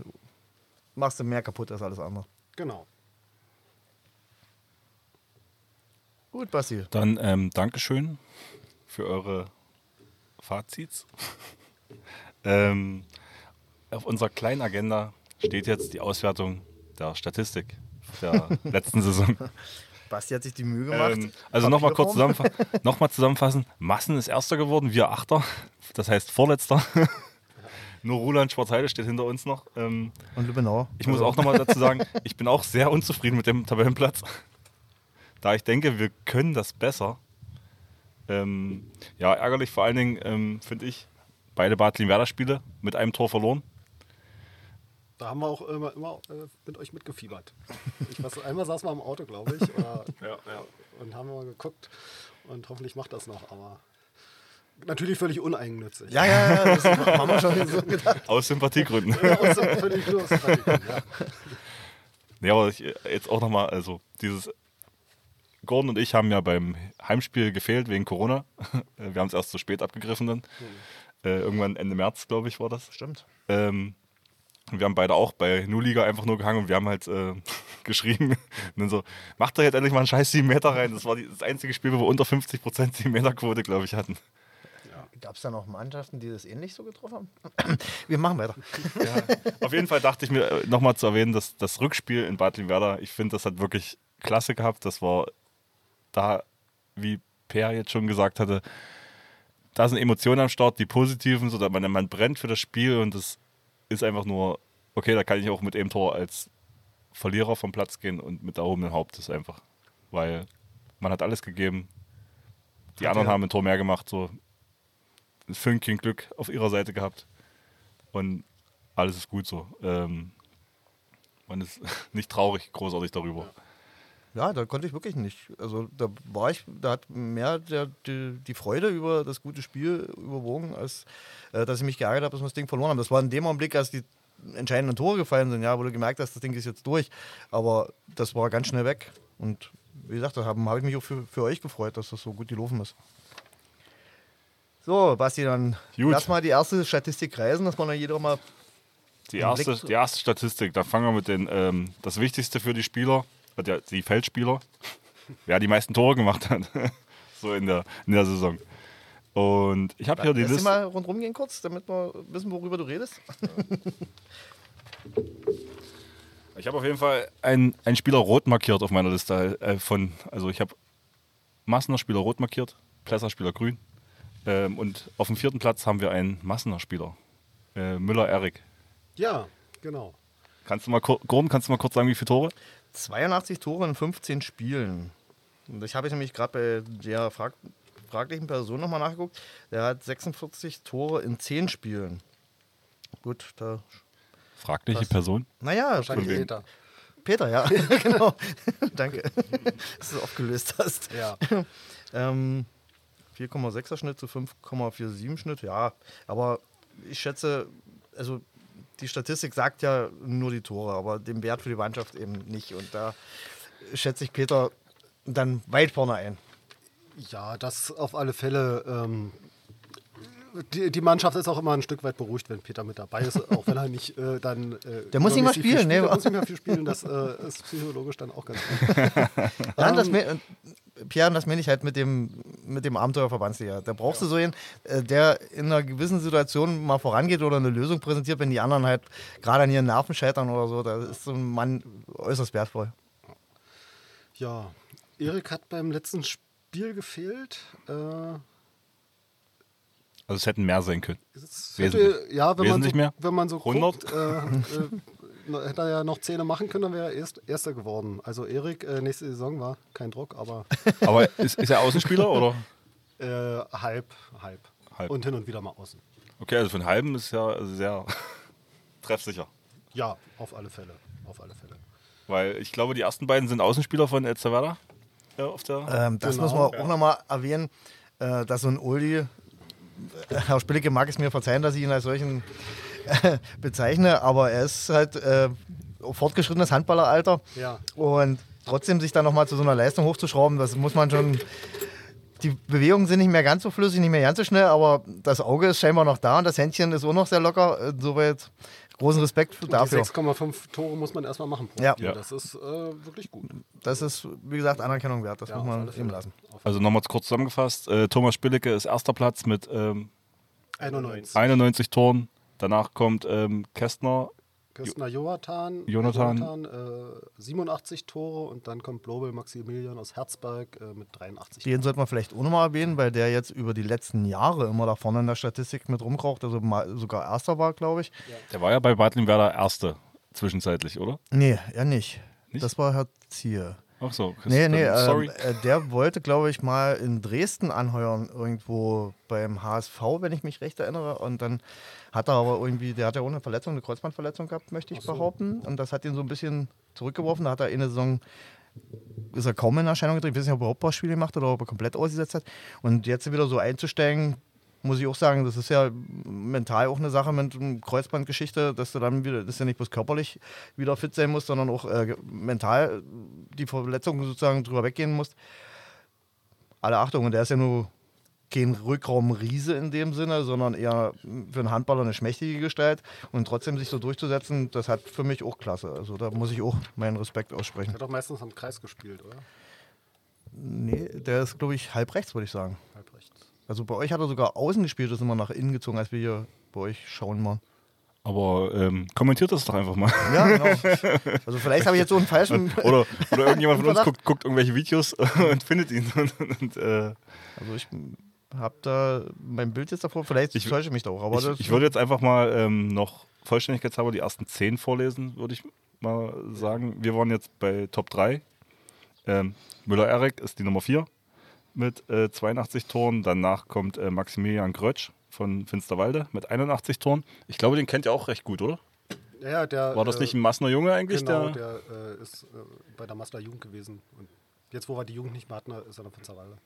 machst du mehr kaputt als alles andere. Genau. Gut, Basti. Dann ähm, Dankeschön für eure Fazits. ähm, auf unserer kleinen Agenda steht jetzt die Auswertung der Statistik der letzten Saison. Basti hat sich die Mühe gemacht. Ähm, also nochmal kurz zusammenfa noch mal zusammenfassen. Massen ist Erster geworden, wir Achter. Das heißt Vorletzter. Nur Roland Schwarzheide steht hinter uns noch. Ähm, Und Lübbenau. ich muss Also, auch nochmal dazu sagen, ich bin auch sehr unzufrieden mit dem Tabellenplatz. Da ich denke, wir können das besser. Ähm, ja, ärgerlich vor allen Dingen, ähm, finde ich, beide Bad Werder Spiele mit einem Tor verloren. Da haben wir auch immer, immer äh, mit euch mitgefiebert. Ich weiß, einmal saßen wir im Auto, glaube ich, oder, Ja, ja. und haben mal geguckt. Und hoffentlich macht das noch, aber natürlich völlig uneigennützig. Ja, ja, ja, das haben wir schon so gedacht. Aus Sympathiegründen. Ja, außer völlig nur aus Tradition, ja. Ja, aber ich, äh, jetzt auch nochmal, also dieses Gordon und ich haben ja beim Heimspiel gefehlt wegen Corona. Wir haben es erst zu spät abgegriffen dann. Äh, irgendwann Ende März, glaube ich, war das. Stimmt. Ähm, wir haben beide auch bei Nuliga einfach nur gehangen und wir haben halt äh, geschrieben. Und dann so, macht doch jetzt endlich mal einen scheiß 7 Meter rein. Das war die, das einzige Spiel, wo wir unter 50% 7 Meter Quote, glaube ich, hatten. Gab es da noch Mannschaften, die das ähnlich so getroffen haben? Wir machen weiter. Auf jeden Fall dachte ich mir nochmal zu erwähnen, dass das Rückspiel in Bad Limwerder, ich finde, das hat wirklich klasse gehabt. Das war da, wie Per jetzt schon gesagt hatte, da sind Emotionen am Start, die positiven, so dass man, man brennt für das Spiel und es ist einfach nur, okay, da kann ich auch mit dem Tor als Verlierer vom Platz gehen und mit erhobenen Hauptes einfach. Weil man hat alles gegeben. Die Hat anderen ja- haben ein Tor mehr gemacht, so ein Fünkchen Glück auf ihrer Seite gehabt. Und alles ist gut so. Ähm, man ist nicht traurig, großartig darüber. Ja, da konnte ich wirklich nicht. Also da war ich, da hat mehr der, die, die Freude über das gute Spiel überwogen, als äh, dass ich mich geärgert habe, dass wir das Ding verloren haben. Das war in dem Augenblick, als die entscheidenden Tore gefallen sind, ja, wo du gemerkt hast, das Ding ist jetzt durch. Aber das war ganz schnell weg. Und wie gesagt, da habe hab ich mich auch für, für euch gefreut, dass das so gut gelaufen ist. So, Basti, dann Gut. lass mal die erste Statistik kreisen, dass man dann jeder mal. Die erste, Blick- die erste Statistik, da fangen wir mit den, ähm, das Wichtigste für die Spieler, äh, der, die Feldspieler, wer die meisten Tore gemacht hat, so in der, in der Saison. Und ich habe hier die Liste. mal rundherum gehen kurz, damit wir wissen, worüber du redest. Ich habe auf jeden Fall einen, einen Spieler rot markiert auf meiner Liste. Äh, von, also ich habe Massener Spieler rot markiert, Plesser Spieler grün. Ähm, und auf dem vierten Platz haben wir einen Massener Spieler. Äh, Müller-Erik. Ja, genau. Kannst du mal, Gordon, kannst du mal kurz sagen, wie viele Tore? 82 Tore in 15 Spielen. Und ich habe jetzt nämlich gerade bei der frag fraglichen Person nochmal nachgeguckt. Der hat 46 Tore in 10 Spielen. Gut, da. Fragliche Was? Person. Naja, Wahrscheinlich? Peter. Peter, ja, genau. Danke, dass du es aufgelöst hast. Ja. Ähm, 4,6er Schnitt zu 5,47 Schnitt, ja. Aber ich schätze, also die Statistik sagt ja nur die Tore, aber den Wert für die Mannschaft eben nicht. Und da schätze ich Peter dann weit vorne ein. Ja, das auf alle Fälle. Ähm, die, die Mannschaft ist auch immer ein Stück weit beruhigt, wenn Peter mit dabei ist, auch wenn er nicht äh, dann. Äh, Der muss nicht mal spielen, ne? spielt. Der muss nicht mehr viel spielen. Das äh, ist psychologisch dann auch ganz gut. Ja, und das Ähm, mir, Pierre, das meine ich halt mit dem, mit dem Abenteuerverbandsliga. Da brauchst du so einen, äh, der in einer gewissen Situation mal vorangeht oder eine Lösung präsentiert, wenn die anderen halt gerade an ihren Nerven scheitern oder so. Da ist so ein Mann äußerst wertvoll. Ja, Erik hat beim letzten Spiel gefehlt. Äh, Also es hätten mehr sein können. hätte, ja, wenn man, so, mehr? wenn man so 100? guckt, äh, äh, hätte er ja noch Zähne machen können, dann wäre er erst, Erster geworden. Also Erik, äh, nächste Saison war kein Druck, aber Aber ist, ist er Außenspieler oder? äh, halb, halb, Halb. Und hin und wieder mal außen. Okay, also für einen halben ist ja sehr treffsicher. Ja, auf alle Fälle. Auf alle Fälle. Weil ich glaube, die ersten beiden sind Außenspieler von Elzevada. Ja, auf der. Ähm, das Genau, muss man ja. auch nochmal erwähnen, äh, dass so ein äh, Herr Spillicke mag es mir verzeihen, dass ich ihn als solchen äh, bezeichne, aber er ist halt äh, fortgeschrittenes Handballeralter Ja. und trotzdem sich dann nochmal zu so einer Leistung hochzuschrauben, das muss man schon. Die Bewegungen sind nicht mehr ganz so flüssig, nicht mehr ganz so schnell, aber das Auge ist scheinbar noch da und das Händchen ist auch noch sehr locker. Insoweit großen Respekt Und dafür. Die 6,5 Tore muss man erstmal machen Ja. Ja. Das ist äh, wirklich gut. Das ist, wie gesagt, Anerkennung wert. Das Ja, muss man ihm lassen. Also nochmal kurz zusammengefasst: äh, Thomas Spillicke ist erster Platz mit ähm, 91. 91 Toren. Danach kommt ähm, Kästner, Köstner Jonathan, Jonathan. äh, 87 Tore und dann kommt Blobel Maximilian aus Herzberg äh, mit 83 Den sollte man vielleicht auch nochmal erwähnen, weil der jetzt über die letzten Jahre immer da vorne in der Statistik mit rumkraucht, also mal sogar Erster war, glaube ich. der war ja bei Bad Limwerder Erste zwischenzeitlich, oder? Nee, er nicht. Nicht? Das war Herr Zier. Ach so. Nee, nee, dann sorry. ähm, äh, der wollte, glaube ich, mal in Dresden anheuern, irgendwo beim HSV, wenn ich mich recht erinnere. Und dann hat er aber irgendwie, der hat ja auch eine Verletzung, eine Kreuzbandverletzung gehabt, möchte ich so. behaupten. Und das hat ihn so ein bisschen zurückgeworfen. Da hat er eine Saison, ist er kaum in Erscheinung getreten. Ich weiß nicht, ob er überhaupt ein paar Spiele gemacht hat oder ob er komplett ausgesetzt hat. Und jetzt wieder so einzusteigen, muss ich auch sagen, das ist ja mental auch eine Sache mit ähm, Kreuzbandgeschichte, dass du dann wieder, das ist ja nicht bloß körperlich wieder fit sein musst, sondern auch äh, mental die Verletzung sozusagen drüber weggehen musst. Alle Achtung, und der ist ja nur kein Rückraumriese in dem Sinne, sondern eher für einen Handballer eine schmächtige Gestalt und trotzdem sich so durchzusetzen, das hat für mich auch Klasse. Also da muss ich auch meinen Respekt aussprechen. Der hat doch meistens am Kreis gespielt, oder? Nee, der ist, glaube ich, halb rechts, würde ich sagen. Halb rechts. Also bei euch hat er sogar außen gespielt, ist immer nach innen gezogen, als wir hier bei euch schauen mal. Aber ähm, kommentiert das doch einfach mal. Ja, genau. Also vielleicht habe ich jetzt so einen falschen. Oder, oder irgendjemand von uns guckt, guckt irgendwelche Videos und findet ihn. Und, und, äh, Also ich habe da mein Bild jetzt davor, vielleicht Ich- täusche ich mich da auch. Aber ich, das, ich würde jetzt einfach mal ähm, noch vollständigkeitshalber die ersten zehn vorlesen, würde ich mal sagen. Wir waren jetzt bei Top 3. Ähm, Müller-Erik ist die Nummer 4 mit äh, 82 Toren. Danach kommt äh, Maximilian Grötsch von Finsterwalde mit 81 Toren. Ich glaube, den kennt ihr auch recht gut, oder? Ja, der, War das äh, nicht ein Massener Junge eigentlich? Genau, der, der äh, ist äh, bei der Master Jugend gewesen. Und jetzt, wo wir die Jugend nicht mehr hatten, ist er dann von Zerwalde.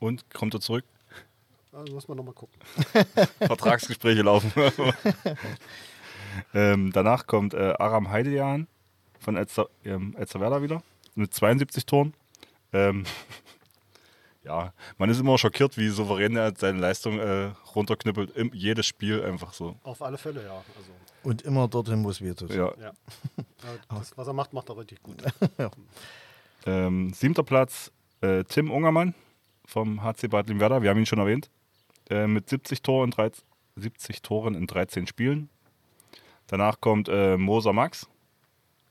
und kommt er zurück? Also muss man nochmal gucken. Vertragsgespräche laufen. ähm, danach kommt äh, Aram Heidejan von Elster, ähm, Elsterwerda wieder mit 72 Toren. Ähm, ja, man ist immer schockiert, wie souverän er seine Leistung äh, runterknüppelt. Im, jedes Spiel einfach so. Auf alle Fälle, ja. Also, und immer dorthin, wo es wird. ist. Ja. ja. Ja, das, was er macht, macht er richtig gut. Ähm, siebter Platz äh, Tim Ungermann vom HC Bad Limwerda, wir haben ihn schon erwähnt, äh, mit 70, Toren in 13, 70 Toren in 13 Spielen. Danach kommt äh, Moser Max,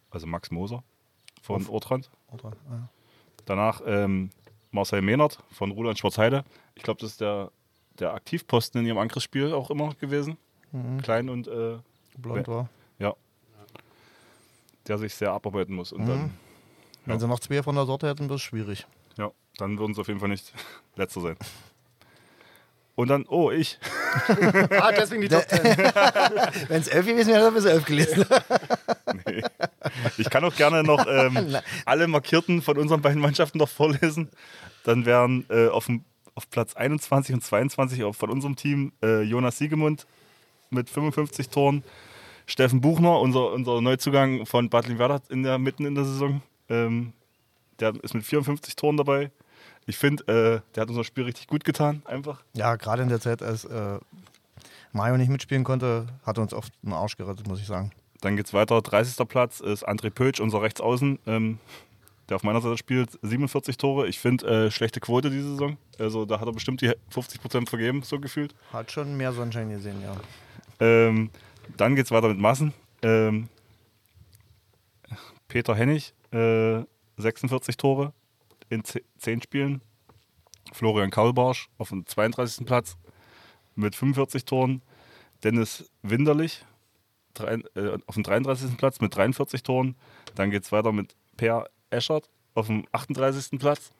also Max Moser von Ortrand. Oder? Ja. Danach ähm, Marcel Mehnert von Roland Schwarzheide. Ich glaube, das ist der, der Aktivposten in ihrem Angriffsspiel auch immer gewesen. Klein und äh, Blond war. ja. Der sich sehr abarbeiten muss. Und dann, Wenn sie noch zwei von der Sorte hätten, wäre es schwierig. ja, dann würden sie auf jeden Fall nicht letzter sein. Und dann, oh, ich. ah, deswegen die Top 10. Wenn es elf gewesen wäre, hätte er bis elf gelesen. Nee. Ich kann auch gerne noch ähm, alle Markierten von unseren beiden Mannschaften noch vorlesen. Dann wären äh, auf, auf Platz 21 und 22 auch von unserem Team äh, Jonas Siegemund mit 55 Toren, Steffen Buchner, unser, unser Neuzugang von Bad Limwerda in der, mitten in der Saison, ähm, der ist mit 54 Toren dabei. Ich finde, äh, der hat unser Spiel richtig gut getan, einfach. Ja, gerade in der Zeit, als äh, Mario nicht mitspielen konnte, hat er uns oft einen Arsch gerettet, muss ich sagen. Dann geht's weiter. 30. Platz ist André Pötsch, unser Rechtsaußen, ähm, der auf meiner Seite spielt. 47 Tore. Ich finde, äh, schlechte Quote diese Saison. Also da hat er bestimmt die 50% vergeben, so gefühlt. Hat schon mehr Sonnenschein gesehen, ja. Ähm, dann geht's weiter mit Massen. Ähm, Peter Hennig, äh, 46 Tore in 10 Spielen. Florian Kaulbarsch auf dem 32. Platz mit 45 Toren. Dennis Winderlich drei, äh, auf dem 33. Platz mit 43 Toren. Dann geht es weiter mit Per Eschert auf dem 38. Platz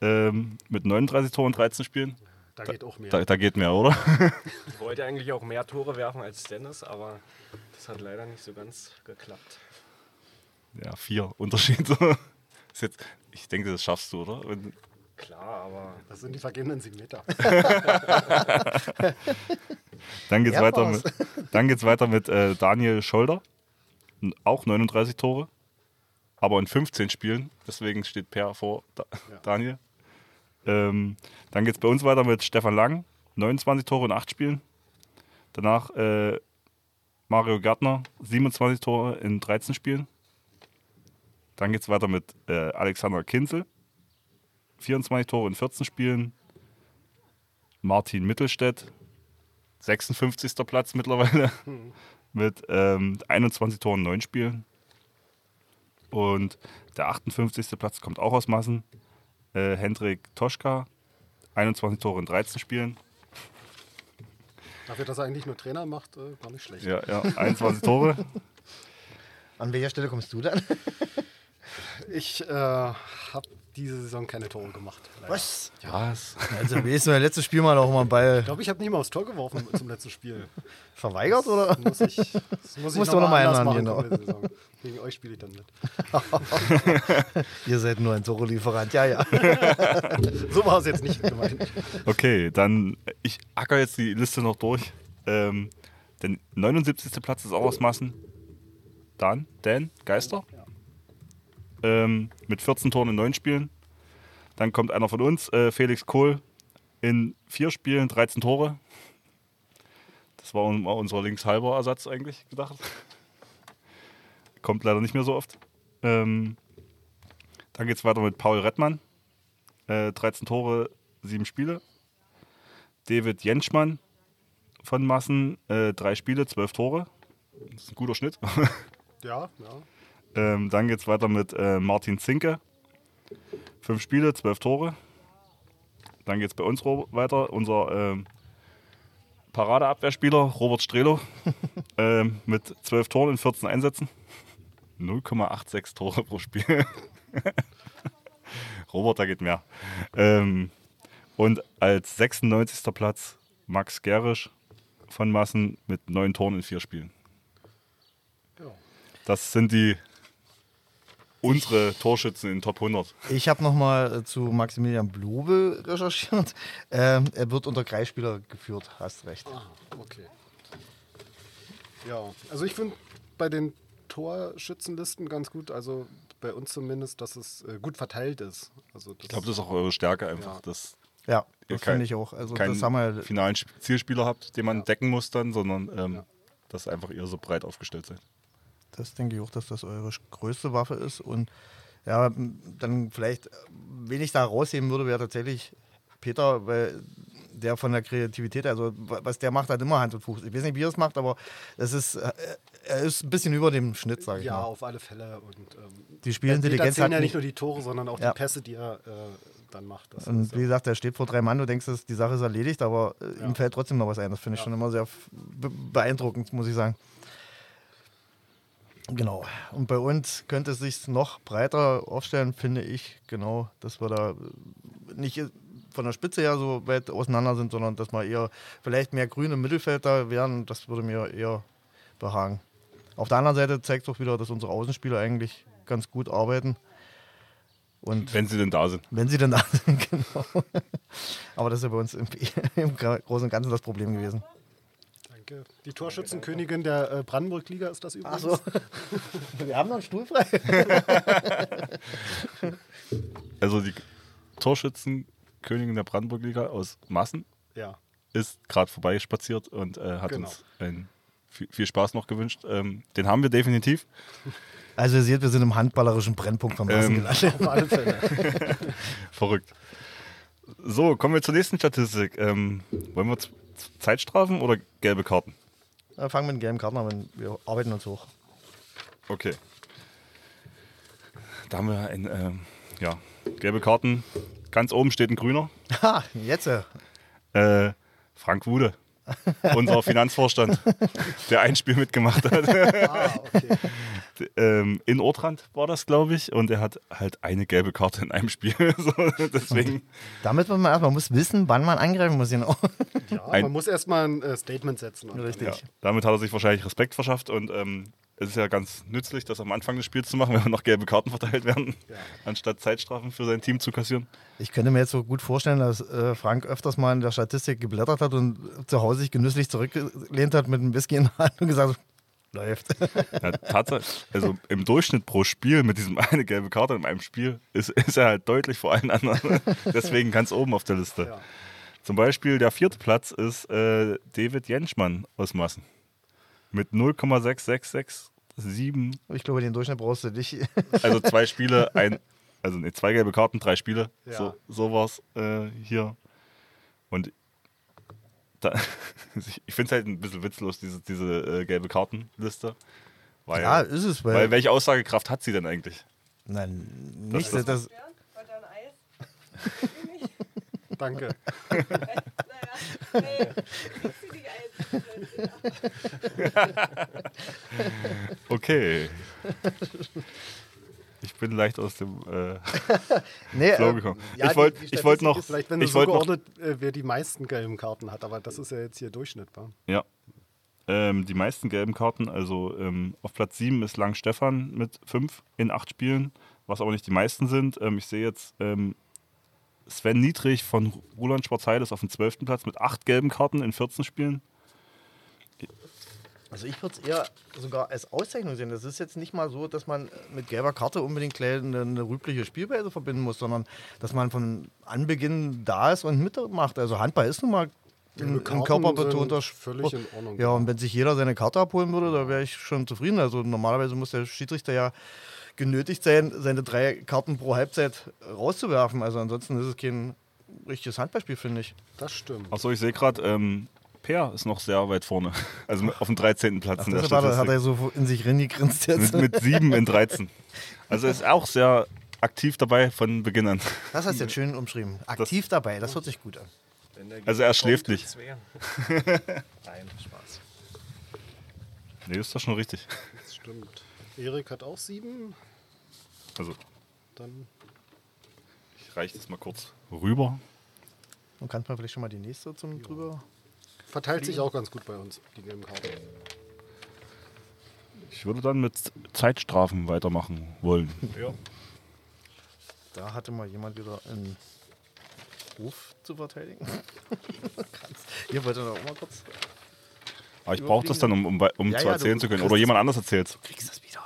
ähm, mit 39 Toren, 13 Spielen. Da geht auch mehr. Da, da geht mehr, oder? Ich wollte eigentlich auch mehr Tore werfen als Dennis, aber das hat leider nicht so ganz geklappt. Ja, vier Unterschied. Ist jetzt, ich denke, das schaffst du, oder? Wenn, Klar, aber Das sind die vergebenen sieben Meter. dann geht's Ja, weiter mit, dann geht's weiter mit äh, Daniel Scholder. Auch 39 Tore. Aber in 15 Spielen. Deswegen steht Per vor da, Ja. Daniel. Ähm, dann geht's bei uns weiter mit Stefan Lang. 29 Tore in 8 Spielen. Danach äh, Mario Gärtner. 27 Tore in 13 Spielen. Dann geht's weiter mit äh, Alexander Kinzel. 24 Tore in 14 Spielen. Martin Mittelstädt, 56. Platz mittlerweile, mit ähm, 21 Toren in 9 Spielen. Und der 58. Platz kommt auch aus Massen. Äh, Hendrik Toschka, 21 Tore in 13 Spielen. Dafür, dass er eigentlich nur Trainer macht, äh, gar nicht schlecht. Ja, ja, 21 Tore. An welcher Stelle kommst du dann? Ich äh, habe diese Saison keine Tore gemacht. leider. Was? Was? Also, wie ist mein letztes Spiel mal noch mal einen Ball Ich glaube, ich habe nicht mal aufs Tor geworfen zum letzten Spiel. verweigert, oder? Das muss ich, das muss ich noch mal ändern, machen genau. Gegen euch spiele ich dann mit. Ihr seid nur ein Tore-Lieferant, ja, ja. So war es jetzt nicht gemeint. Okay, dann ich acker jetzt die Liste noch durch. Ähm, der 79. Platz ist auch aus Massen. Dan, Dan, Geister. Ähm, mit 14 Toren in 9 Spielen. Dann kommt einer von uns, äh, Felix Kohl, in 4 Spielen 13 Tore. Das war war unser linkshalber Ersatz eigentlich gedacht. Kommt leider nicht mehr so oft. Ähm, dann geht es weiter mit Paul Rettmann. Äh, 13 Tore, 7 Spiele. David Jentschmann von Massen, äh, 3 Spiele, 12 Tore. Das ist ein guter Schnitt. Ja, ja. Ähm, dann geht es weiter mit äh, Martin Zinke. 5 Spiele, 12 Tore. Dann geht es bei uns weiter. Unser ähm, Paradeabwehrspieler Robert Strelo ähm, mit 12 Toren in 14 Einsätzen. 0,86 Tore pro Spiel. Robert, da geht mehr. Ähm, und als 96. Platz Max Gerisch von Massen mit 9 Toren in 4 Spielen. Das sind die unsere Torschützen in Top 100. Ich habe nochmal zu Maximilian Blube recherchiert. Ähm, er wird unter Kreisspieler geführt, hast recht. Ah, okay. Ja, also ich finde bei den Torschützenlisten ganz gut, also bei uns zumindest, dass es äh, gut verteilt ist. Also das, Ich glaube, das ist auch eure Stärke einfach, Ja. dass Ja, ihr das finde ich auch. Also keinen das haben wir, finalen Sp- Zielspieler habt, den man Ja. decken muss dann, sondern ähm, Ja. dass einfach ihr so breit aufgestellt seid. Das denke ich auch, dass das eure größte Waffe ist. Und ja, dann vielleicht, wen ich da rausheben würde, wäre tatsächlich Peter, weil der von der Kreativität, also wa- was der macht, hat immer Hand und Fuß. Ich weiß nicht, wie er es macht, aber es ist, äh, er ist ein bisschen über dem Schnitt, sage ich ja, mal. auf alle Fälle. Und, ähm, Die Spielintelligenz hat ja nicht- nur die Tore, sondern auch Ja. die Pässe, die er äh, dann macht. Das Und ist, wie ja- gesagt, er steht vor drei Mann, du denkst, dass die Sache ist erledigt, aber äh, Ja. ihm fällt trotzdem noch was ein. Das finde ich Ja. schon immer sehr beeindruckend, muss ich sagen. Genau. Und bei uns könnte es sich noch breiter aufstellen, finde ich, genau, dass wir da äh, nicht von der Spitze her so weit auseinander sind, sondern dass wir eher vielleicht mehr grün im Mittelfeld da wären. Das würde mir eher behagen. Auf der anderen Seite zeigt es auch wieder, dass unsere Außenspieler eigentlich ganz gut arbeiten. Und Wenn sie denn da sind. wenn sie denn da sind, genau. Aber das ist ja bei uns im, im Großen und Ganzen das Problem gewesen. Danke. Die Torschützenkönigin der äh, Brandenburg-Liga ist das übrigens. Wir haben noch einen Stuhl frei. Also die Torschützenkönigin der Brandenburg-Liga aus Massen Ja. ist gerade vorbeispaziert und äh, hat Genau. uns ein, viel, viel Spaß noch gewünscht. Ähm, den haben wir definitiv. Also ihr seht, wir sind im handballerischen Brennpunkt vom Massen Ähm, gelandet. Auf alle Fälle. Verrückt. So, kommen wir zur nächsten Statistik. Ähm, wollen wir Zeitstrafen oder gelbe Karten? Äh, Fangen wir mit den gelben Karten an, wir arbeiten uns hoch. Okay. Da haben wir ein, ähm, ja, gelbe Karten. Ganz oben steht ein grüner. Ha, jetzt. äh, Äh, Frank Wude, unser Finanzvorstand, der ein Spiel mitgemacht hat. Ah, okay. Ähm, in Ortrand war das, glaube ich. Und er hat halt eine gelbe Karte in einem Spiel. so, deswegen, Damit muss man erstmal muss wissen, wann man angreifen muss. Genau. Ja, Ein- man muss erstmal ein äh, Statement setzen. Richtig. ja, damit hat er sich wahrscheinlich Respekt verschafft. Und ähm, es ist ja ganz nützlich, das am Anfang des Spiels zu machen, wenn noch gelbe Karten verteilt werden, Ja. anstatt Zeitstrafen für sein Team zu kassieren. Ich könnte mir jetzt so gut vorstellen, dass äh, Frank öfters mal in der Statistik geblättert hat und zu Hause sich genüsslich zurückgelehnt hat mit einem Whisky in der Hand und gesagt hat, läuft. Ja, Tatsache, also im Durchschnitt pro Spiel mit diesem eine gelbe Karte in einem Spiel ist, ist er halt deutlich vor allen anderen. Deswegen ganz oben auf der Liste. Ja. Zum Beispiel der vierte Platz ist äh, David Jentschmann aus Massen. Mit 0,6667. Ich glaube, den Durchschnitt brauchst du nicht. Also zwei Spiele, ein, also nee, zwei gelbe Karten, drei Spiele. Ja. So, so war es äh, hier. Und da, ich- ich finde es halt ein bisschen witzlos, diese, diese äh, gelbe Kartenliste. Weil, ja, ist es. Weil, weil welche Aussagekraft hat sie denn eigentlich? Nein, nicht. Das- Das, das? Danke. Okay. Ich bin leicht aus dem äh, Nee, Flow äh, gekommen. ja, ich wollte wollt noch, Vielleicht, wenn du ich so wollte noch geordnet, äh, wer die meisten gelben Karten hat, aber das ist ja jetzt hier Durchschnitt, war. Ja. Ähm, die meisten gelben Karten, also ähm, auf Platz 7 ist Lang Stefan mit 5 in 8 Spielen, was aber nicht die meisten sind. Ähm, ich sehe jetzt ähm, Sven Niedrig von Roland Schwarzheide ist auf dem 12. Platz mit 8 gelben Karten in 14 Spielen. Also ich würde es eher sogar als Auszeichnung sehen. Das ist jetzt nicht mal so, dass man mit gelber Karte unbedingt gleich eine, eine rübliche Spielweise verbinden muss, sondern dass man von Anbeginn da ist und mitmacht. Also Handball ist nun mal ein, ein Karten körperbetonter sind völlig in Ordnung. Ja, und wenn sich jeder seine Karte abholen würde, da wäre ich schon zufrieden. Also normalerweise muss der Schiedsrichter ja genötigt sein, seine drei Karten pro Halbzeit rauszuwerfen. Also ansonsten ist es kein richtiges Handballspiel, finde ich. Das stimmt. Achso, ich sehe gerade, ähm, Per ist noch sehr weit vorne. Also auf dem 13. Platz in der Deshalb hat er, hat Statistik. er so in sich reingegrinst jetzt. Mit, mit 7 in 13. Also ist auch sehr aktiv dabei von Beginn an. Das hast du jetzt schön umschrieben. Aktiv dabei, das hört sich gut an. Also er schläft nicht. Nein, Spaß. Nee, ist doch schon richtig. Das stimmt. Erik hat auch sieben. Also Dann ich reiche das mal kurz rüber. Und kannst mal vielleicht schon mal die nächste zum drüber. Verteilt sich auch ganz gut bei uns, die gelben Karten. Ich würde dann mit Zeitstrafen weitermachen wollen. Ja. Da hatte mal jemand wieder einen Ruf zu verteidigen. Wollte er auch mal kurz. Aber ich brauche das dann, um, um, um Ja, zu ja, erzählen du zu können. Oder jemand anders erzählt. Kriegst das wieder.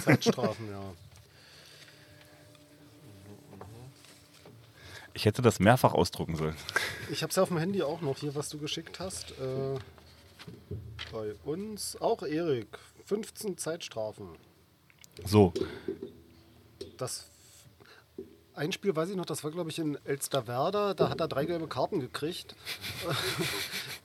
Zeitstrafen, ja. Ich hätte das mehrfach ausdrucken sollen. Ich habe es ja auf dem Handy auch noch hier, was du geschickt hast. Äh, bei uns auch Erik. 15 Zeitstrafen. So, Das ein Spiel weiß ich noch, das war glaube ich in Elsterwerda. Da hat er drei gelbe Karten gekriegt.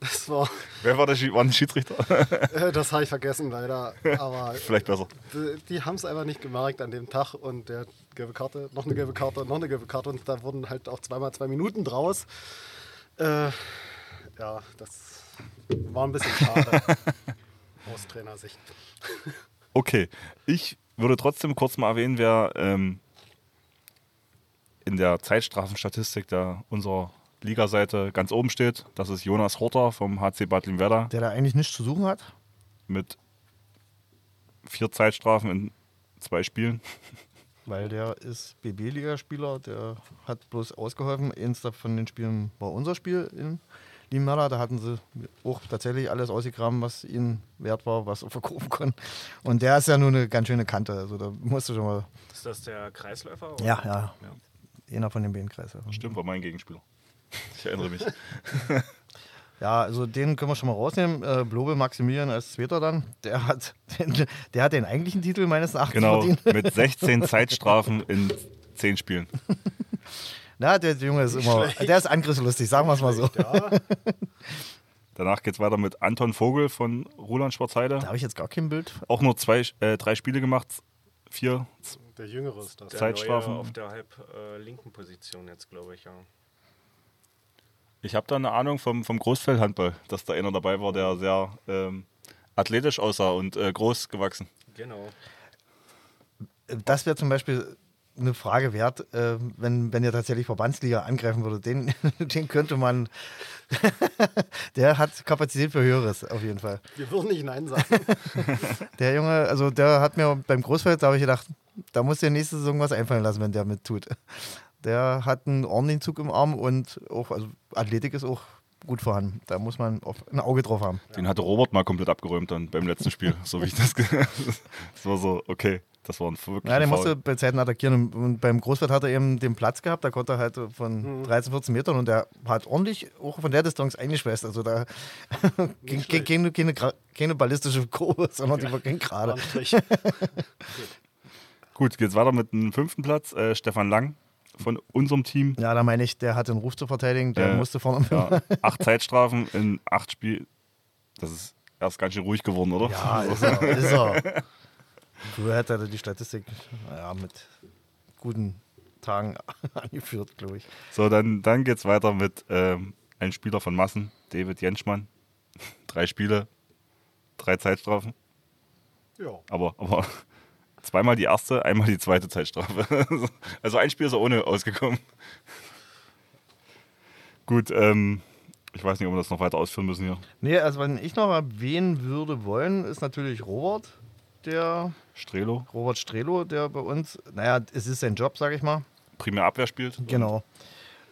Das war, wer war der Schi- war ein Schiedsrichter? äh, das habe ich vergessen leider. Aber Vielleicht besser. die, die haben es einfach nicht gemerkt an dem Tag und der gelbe Karte, noch eine gelbe Karte, noch eine gelbe Karte und da wurden halt auch zweimal zwei Minuten draus. Äh, ja, das war ein bisschen schade aus Trainersicht. Okay, ich würde trotzdem kurz mal erwähnen, wer ähm, in der Zeitstrafenstatistik der unserer Ligaseite ganz oben steht. Das ist Jonas Horter vom HC Bad Limwerda Der da eigentlich nichts zu suchen hat. mit vier Zeitstrafen in zwei Spielen. Weil der ist BB-Ligaspieler, der hat bloß ausgeholfen. Eins von den Spielen war unser Spiel in Limmerda. Da hatten sie auch tatsächlich alles ausgegraben, was ihnen wert war, was sie verkaufen konnten. Und der ist ja nur eine ganz schöne Kante. Also da musst du schon mal. Ist das der Kreisläufer? oder? Ja, ja. Einer von den beiden Kreisen. Stimmt, war mein Gegenspieler. Ich erinnere mich. Ja, also den können wir schon mal rausnehmen. Äh, Blobe Maximilian als Zweiter dann. Der hat den, der hat den eigentlichen Titel meines Erachtens Genau, verdient. mit 16 Zeitstrafen in 10 Spielen. Na, der Junge ist immer, der ist angriffslustig, sagen wir es mal so. Ja, Danach geht es weiter mit Anton Vogel von Roland Schwarzheide. Da habe ich jetzt gar kein Bild. Auch nur zwei, äh, drei Spiele gemacht. Vier. der Jüngere ist das. Der Zeitstrafen. Neue auf der halb äh, linken Position jetzt, glaube ich, ja. Ich habe da eine Ahnung vom, vom Großfeldhandball, dass da einer dabei war, der sehr ähm, athletisch aussah und äh, groß gewachsen. Genau. Das wäre zum Beispiel eine Frage wert, äh, wenn, wenn ihr tatsächlich Verbandsliga angreifen würde. Den, den könnte man. der hat Kapazität für Höheres, auf jeden Fall. Wir würden nicht Nein sagen. Der Junge, also der hat mir beim Großfeld, da habe ich gedacht, da muss der nächste Saison was einfallen lassen, wenn der mit tut. Der hat einen ordentlichen Zug im Arm und auch, also Athletik ist auch gut vorhanden. Da muss man auf, ein Auge drauf haben. Den hatte Robert mal komplett abgeräumt dann beim letzten Spiel, so wie ich das. das war so, okay, das war ein wirklich. Ja, der ein musste bei Zeiten attackieren. Und- beim Großfeld hat er eben den Platz gehabt. Da konnte er halt von 13, 14 Metern und der hat ordentlich auch von der Distanz eingeschweißt. Also da ging- keine, keine, keine ballistische Kurve, sondern die war ging gerade. Gut, geht's weiter mit dem fünften Platz. Äh, Stefan Lang von unserem Team. Ja, da meine ich, der hat den Ruf zu verteidigen. Der Äh, musste vorne. Ja, acht Zeitstrafen in acht Spielen. Das ist erst ganz schön ruhig geworden, oder? Ja, ist er. Ist er. Früher hätte er die Statistik ja, mit guten Tagen angeführt, glaube ich. So, dann, dann geht's weiter mit ähm, einem Spieler von Massen, David Jenschmann. Drei Spiele, drei Zeitstrafen. ja. Aber, aber Zweimal die erste, einmal die zweite Zeitstrafe. Also ein Spiel ist er ohne ausgekommen. Gut, ähm, ich weiß nicht, ob wir das noch weiter ausführen müssen hier. Nee, also wenn ich noch erwähnen würde wollen, ist natürlich Robert, der Strelo, Robert Strelo, der bei uns, naja, es ist sein Job, sag ich mal. primär Abwehr spielt. Genau.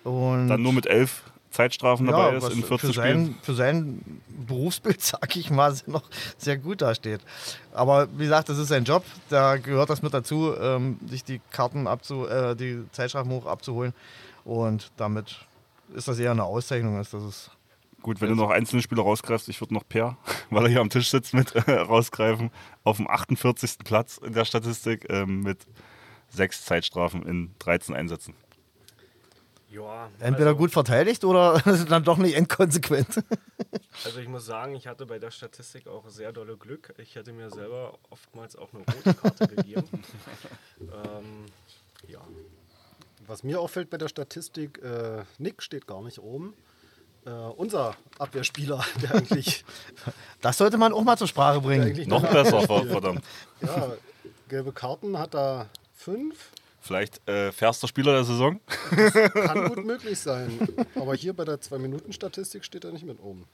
Und Dann nur mit elf Zeitstrafen dabei ist in 14 für Spielen. sein, für sein Berufsbild, sag ich mal, noch sehr gut dasteht. Aber wie gesagt, das ist sein Job, da gehört das mit dazu, ähm, sich die Karten abzu, äh, die Zeitstrafen hoch abzuholen. Und damit ist das eher eine Auszeichnung, als dass es Gut, wenn du noch einzelne Spieler rausgreifst, ich würde noch Per, weil er hier am Tisch sitzt, mit äh, rausgreifen. Auf dem 48. Platz in der Statistik ähm, mit sechs Zeitstrafen in 13 Einsätzen. Ja, entweder also, gut verteidigt oder dann doch nicht endkonsequent. Also ich muss sagen, ich hatte bei der Statistik auch sehr dolle Glück. Ich hätte mir selber oftmals auch eine rote Karte gegeben. Ähm, ja, Was mir auffällt bei der Statistik, äh, Nick steht gar nicht oben. Äh, unser Abwehrspieler, der eigentlich, Das sollte man auch mal zur Sprache bringen. Noch besser, ver- verdammt. Ja, gelbe Karten hat er fünf. Vielleicht äh, fairster Spieler der Saison. Kann gut möglich sein. Aber hier bei der 2-Minuten-Statistik steht er nicht mit oben.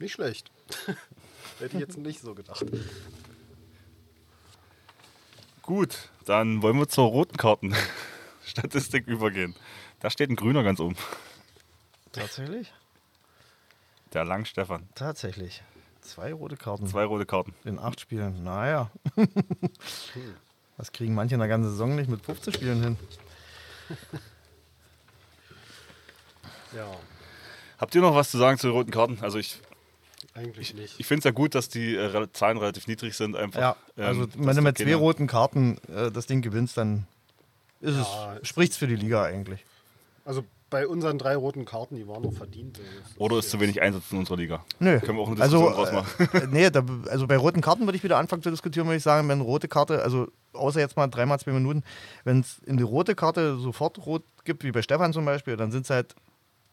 Nicht schlecht. Hätte ich jetzt nicht so gedacht. Gut, dann wollen wir zur roten Karten-Statistik übergehen. Da steht ein Grüner ganz oben. Tatsächlich? Der Lang Stefan. Tatsächlich. Zwei rote Karten Zwei rote Karten. in acht Spielen. Naja. Das kriegen manche in der ganzen Saison nicht mit 15 Spielen hin. Ja, Habt ihr noch was zu sagen zu den roten Karten? Also ich, eigentlich nicht. ich finde es ja gut, dass die äh, Zahlen relativ niedrig sind. Einfach, Ja, ähm, also dass wenn du mit zwei roten Karten äh, das Ding gewinnst, dann ist Ja, es, spricht's für die Liga eigentlich. Also bei unseren drei roten Karten, die waren noch verdient. Oder ist zu wenig Einsatz in unserer Liga? Nö. Können wir auch eine also, Diskussion draus machen. äh, nee, da, also bei roten Karten würde ich wieder anfangen zu diskutieren, würde ich sagen, wenn rote Karte, also außer jetzt mal dreimal zwei Minuten, wenn es in die rote Karte sofort rot gibt, wie bei Stefan zum Beispiel, dann sind es halt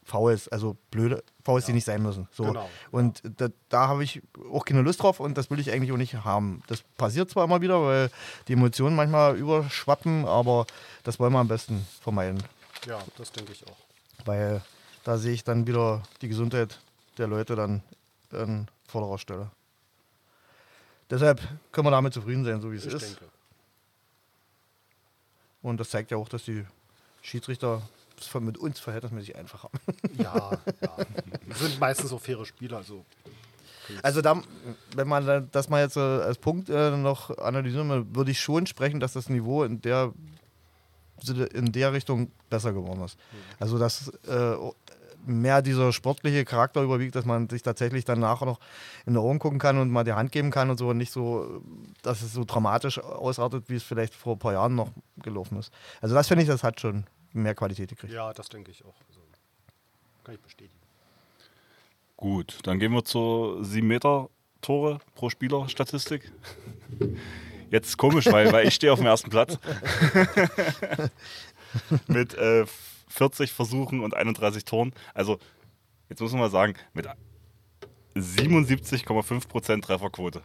Fouls, also blöde Fouls, die nicht sein müssen. So. Genau. Und da, da habe ich auch keine Lust drauf und das will ich eigentlich auch nicht haben. Das passiert zwar immer wieder, weil die Emotionen manchmal überschwappen, aber das wollen wir am besten vermeiden. Ja, das denke ich auch. Weil da sehe ich dann wieder die Gesundheit der Leute dann an vorderer Stelle. Deshalb können wir damit zufrieden sein, so wie es Ich ist. denke. Und das zeigt ja auch, dass die Schiedsrichter es mit uns verhältnismäßig einfach haben. Ja, ja. Sind meistens so faire Spieler. Also Also da, wenn man da- das mal jetzt äh, als Punkt äh, noch analysieren will, würde ich schon sprechen, dass das Niveau in der in der Richtung besser geworden ist. Also dass äh, mehr dieser sportliche Charakter überwiegt, dass man sich tatsächlich danach noch in die Augen gucken kann und mal die Hand geben kann und so und nicht so, dass es so dramatisch ausartet, wie es vielleicht vor ein paar Jahren noch gelaufen ist. Also das finde ich, das hat schon mehr Qualität gekriegt. ja, das denke ich auch. Also, kann ich bestätigen. Gut, dann gehen wir zur 7 Meter Tore pro Spieler Statistik. Jetzt ist komisch, weil, weil ich stehe auf dem ersten Platz. mit äh, 40 Versuchen und 31 Toren. Also, jetzt muss man mal sagen, mit 77,5% Trefferquote.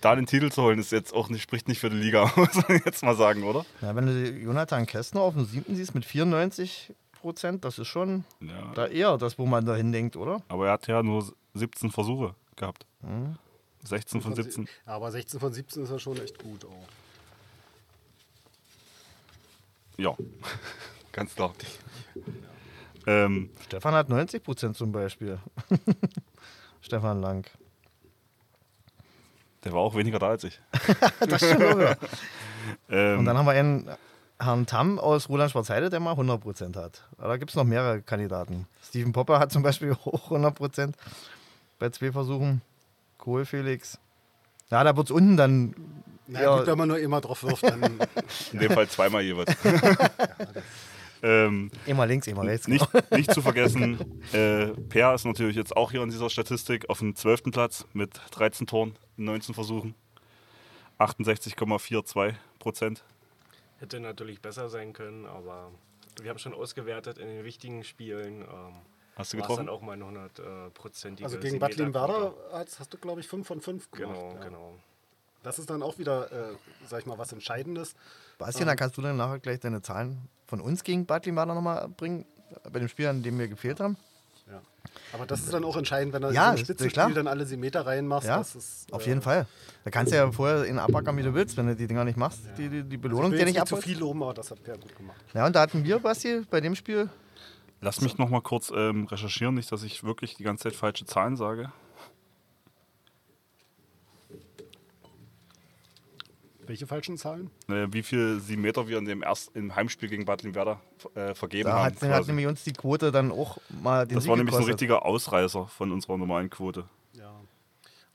Da den Titel zu holen, ist jetzt auch nicht, spricht nicht für die Liga, muss man jetzt mal sagen, oder? Ja, wenn du Jonathan Kästner auf dem siebten siehst mit 94 Prozent, das ist schon Ja. da eher das, wo man da hindenkt, oder? Aber er hat ja nur 17 Versuche gehabt. 16 von 17. Ja, aber 16 von 17 ist ja schon echt gut auch. Ja, ganz klar. Ähm, Stefan hat 90 Prozent zum Beispiel. Stefan Lang. der war auch weniger da als ich. Das stimmt auch, ja. Ähm, Und dann haben wir einen Herrn Tamm aus Roland Schwarzheide, der mal 100 Prozent hat. Aber da gibt es noch mehrere Kandidaten. Steven Popper hat zum Beispiel auch 100 Prozent bei zwei Versuchen. Kohl Felix. Ja, da wird es unten dann. Na eher- gut, wenn man nur immer drauf wirft, dann in dem Fall zweimal jeweils. ähm, immer links, immer rechts. nicht, nicht zu vergessen, äh, Per ist natürlich jetzt auch hier in dieser Statistik auf dem 12. Platz mit 13 Toren in 19 Versuchen. 68,42 Prozent. hätte natürlich besser sein können, aber wir haben schon ausgewertet in den wichtigen Spielen. Ähm, Hast du war es dann getroffen? auch mal eine hundertprozentige also gegen Bad Werder hast, hast du, glaube ich, 5 von 5 gemacht. Genau, ja. genau. Das ist dann auch wieder, äh, sag ich mal, was Entscheidendes. Bastian, dann kannst du dann nachher gleich deine Zahlen von uns gegen Bad Limada nochmal bringen, bei dem Spiel, an dem wir gefehlt haben. Ja. Aber das ist dann auch entscheidend, wenn du Ja, ist- Spitzenspiel klar. dann alle Meter reinmachst. Ja, das ist, auf äh, jeden Fall. Da kannst du ja vorher in abackern, wie du willst, wenn du die Dinger nicht machst, die, die, die Ich Belohnung will dir nicht nicht zu viel loben, aber das hat Per gut gemacht. Ja, und da hatten wir, Basti, bei dem Spiel, Lass mich noch mal kurz ähm, recherchieren, nicht, dass ich wirklich die ganze Zeit falsche Zahlen sage. Welche falschen Zahlen? Äh, wie viel sieben Meter wir in dem ersten im Heimspiel gegen Bad Limwerder äh, vergeben da haben. hat, hat nämlich uns die Quote dann auch mal den das Sieg war nämlich so ein richtiger Ausreißer von unserer normalen Quote. Ja.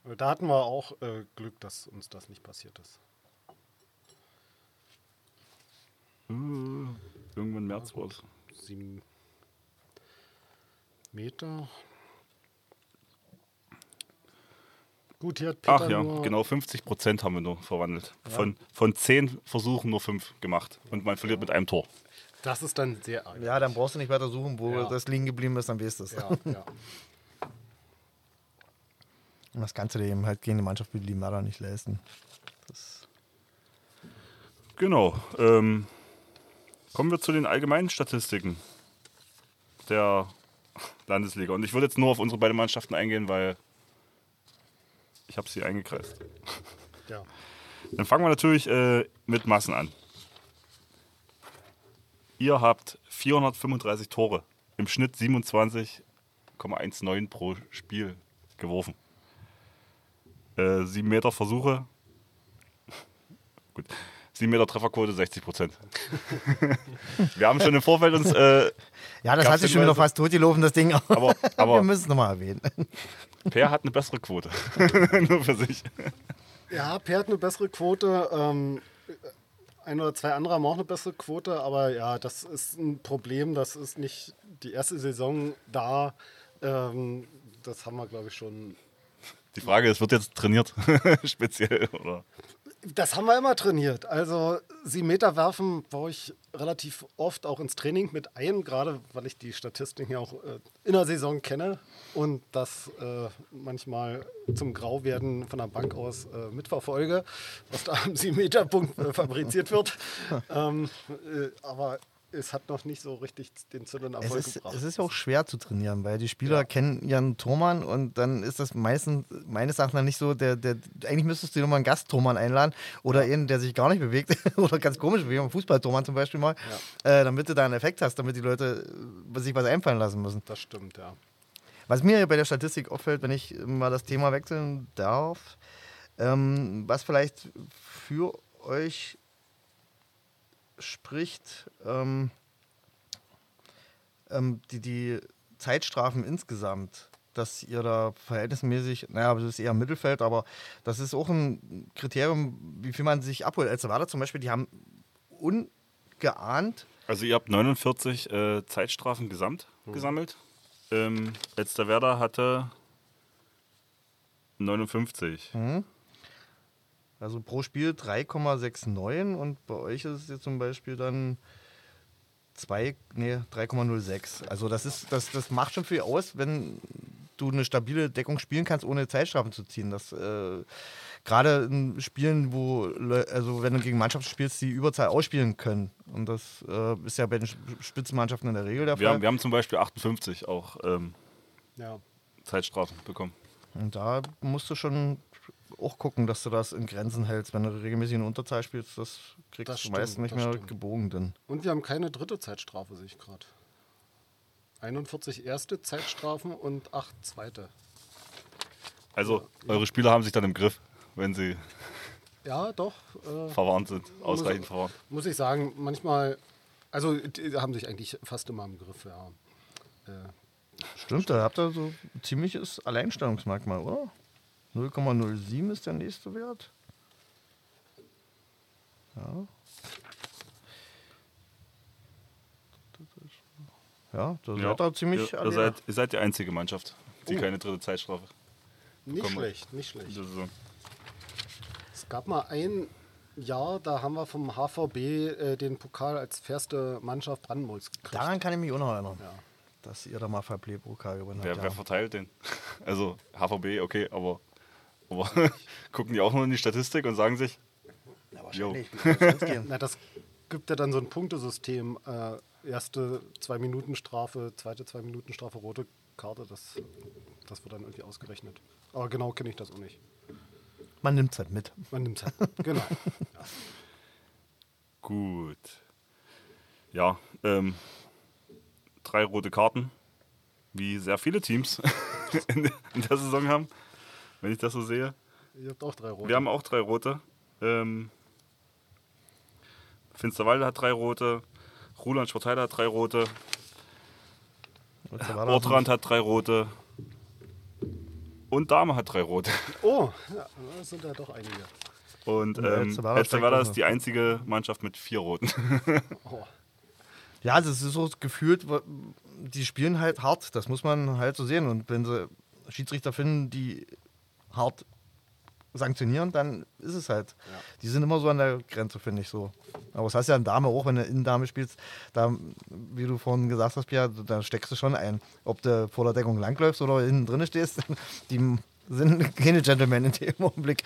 Äh, Da hatten wir auch äh, Glück, dass uns das nicht passiert ist. Irgendwann im März war es. Sieben Meter. Gut, hier hat Peter Ach ja, nur genau 50 Prozent haben wir nur verwandelt. Von, von zehn Versuchen nur fünf gemacht. Und man verliert mit einem Tor. Das ist dann sehr arg. Ja, dann brauchst du nicht weiter suchen, wo Ja. das liegen geblieben ist, dann weißt du es. Ja, ja. Und das kannst du dir eben halt gegen eine Mannschaft wie Limada nicht leisten. Genau. Ähm, kommen wir zu den allgemeinen Statistiken der Landesliga. Und ich würde jetzt nur auf unsere beiden Mannschaften eingehen, weil ich habe sie eingekreist. ja. Dann fangen wir natürlich äh, mit Massen an. Ihr habt 435 Tore, im Schnitt 27,19 pro Spiel geworfen. Äh, 7 Meter Versuche. Gut. 7 Meter Trefferquote 60 Prozent. wir haben schon im Vorfeld uns, äh, Ja, das hat sich schon wieder fast totgelaufen, das Ding. aber, wir aber müssen es nochmal erwähnen. Per hat eine bessere Quote. Nur für sich. Ja, Per hat eine bessere Quote. Ähm, ein oder zwei andere haben auch eine bessere Quote, aber ja, das ist ein Problem. Das ist nicht die erste Saison da. Ähm, das haben wir, glaube ich, schon. Die Frage ist, wird jetzt trainiert? Speziell, oder? Das haben wir immer trainiert. Also, sieben Meter werfen baue ich relativ oft auch ins Training mit ein, gerade weil ich die Statistiken ja auch äh, in der Saison kenne und das äh, manchmal zum Grauwerden von der Bank aus äh, mitverfolge, was da am sieben Meter Punkt äh, fabriziert wird. ähm, äh, aber es hat noch nicht so richtig den zündenden Es Erfolg ist, gebracht. es ist ja auch schwer zu trainieren, weil die Spieler kennen ihren Tormann und dann ist das meistens meines Erachtens nicht so, der, der, eigentlich müsstest du dir nochmal einen Gasttormann einladen oder einen, der sich gar nicht bewegt oder ganz komisch, wie ein Fußballtormann zum Beispiel mal, äh, damit du da einen Effekt hast, damit die Leute äh, sich was einfallen lassen müssen. das stimmt, ja. Was mir bei der Statistik auffällt, wenn ich mal das Thema wechseln darf, ähm, was vielleicht für euch spricht, ähm, ähm, die, die Zeitstrafen insgesamt, dass ihr da verhältnismäßig, naja, das ist eher Mittelfeld, aber das ist auch ein Kriterium, wie viel man sich abholt. Als Erwarter zum Beispiel, die haben ungeahnt Also ihr habt 49 äh, Zeitstrafen gesamt gesammelt. Ähm, letzter Werder hatte 59. Also pro Spiel 3,69 und bei euch ist es jetzt zum Beispiel dann 2, nee, 3,06. Also das ist, das, das macht schon viel aus, wenn du eine stabile Deckung spielen kannst, ohne Zeitstrafen zu ziehen. Das äh, gerade in Spielen, wo also wenn du gegen Mannschaften spielst, die Überzahl ausspielen können. Und das äh, ist ja bei den Sp- Spitzenmannschaften in der Regel der Wir Fall. haben, wir haben zum Beispiel 58 auch ähm, ja. Zeitstrafen bekommen. Und da musst du schon auch gucken, dass du das in Grenzen hältst. Wenn du regelmäßig in Unterzahl spielst, das kriegst Das du stimmt, meist nicht mehr stimmt. gebogen. Denn. Und wir haben keine dritte Zeitstrafe, sehe ich gerade. 41 erste Zeitstrafen und 8 zweite. Also eure Spieler haben sich dann im Griff, wenn sie Ja, doch. Äh, verwarnt sind, ausreichend Muss- verwarnt. muss ich sagen, manchmal, also die haben sich eigentlich fast immer im Griff, ja. Äh, Stimmt, da habt ihr so ein ziemliches Alleinstellungsmerkmal, oder? 0,07 ist der nächste Wert. Ja. Ja, da seid ihr ziemlich ihr, ihr, seid, ihr seid die einzige Mannschaft, die Oh. keine dritte Zeitstrafe nicht Komm mal. schlecht, nicht schlecht. Es gab mal ein Jahr, da haben wir vom HVB äh, den Pokal als fairste Mannschaft Brandenburgs gekriegt. Daran kann ich mich auch noch erinnern, Ja. dass ihr da mal Fairplay-Pokal gewonnen Wer, habt. wer Ja. verteilt den? Also HVB, okay, Aber gucken die auch nur in die Statistik und sagen sich, Ja, wahrscheinlich. Na, das gibt ja dann so ein Punktesystem. Äh, erste zwei Minuten Strafe, zweite zwei Minuten Strafe, rote Karte. Das, das wird dann irgendwie ausgerechnet. Aber genau kenne ich das auch nicht. Man nimmt es halt mit. Man nimmt es halt. Genau. gut. Ja, ähm, drei rote Karten, wie sehr viele Teams in, in der Saison haben, wenn ich das so sehe. Ihr habt auch drei rote. Wir haben auch drei rote. Ähm, Finsterwalde hat drei rote. Ruland Sportheide hat drei rote. Ortrand hat drei rote. Und Dame hat drei rote. oh, ja, das sind ja doch einige. Und ähm, Elsterwerda ist die einzige Mannschaft mit vier roten. Oh. Ja, das ist so gefühlt, die spielen halt hart. Das muss man halt so sehen. Und wenn sie Schiedsrichter finden, die hart sanktionieren, dann ist es halt. Die sind immer so an der Grenze, finde ich so. Aber das heißt ja in Dame auch, wenn du in Dame spielst, da, wie du vorhin gesagt hast, Pia, da steckst du schon ein. Ob du vor der Deckung langläufst oder hinten drin stehst, die sind keine Gentlemen in dem Augenblick.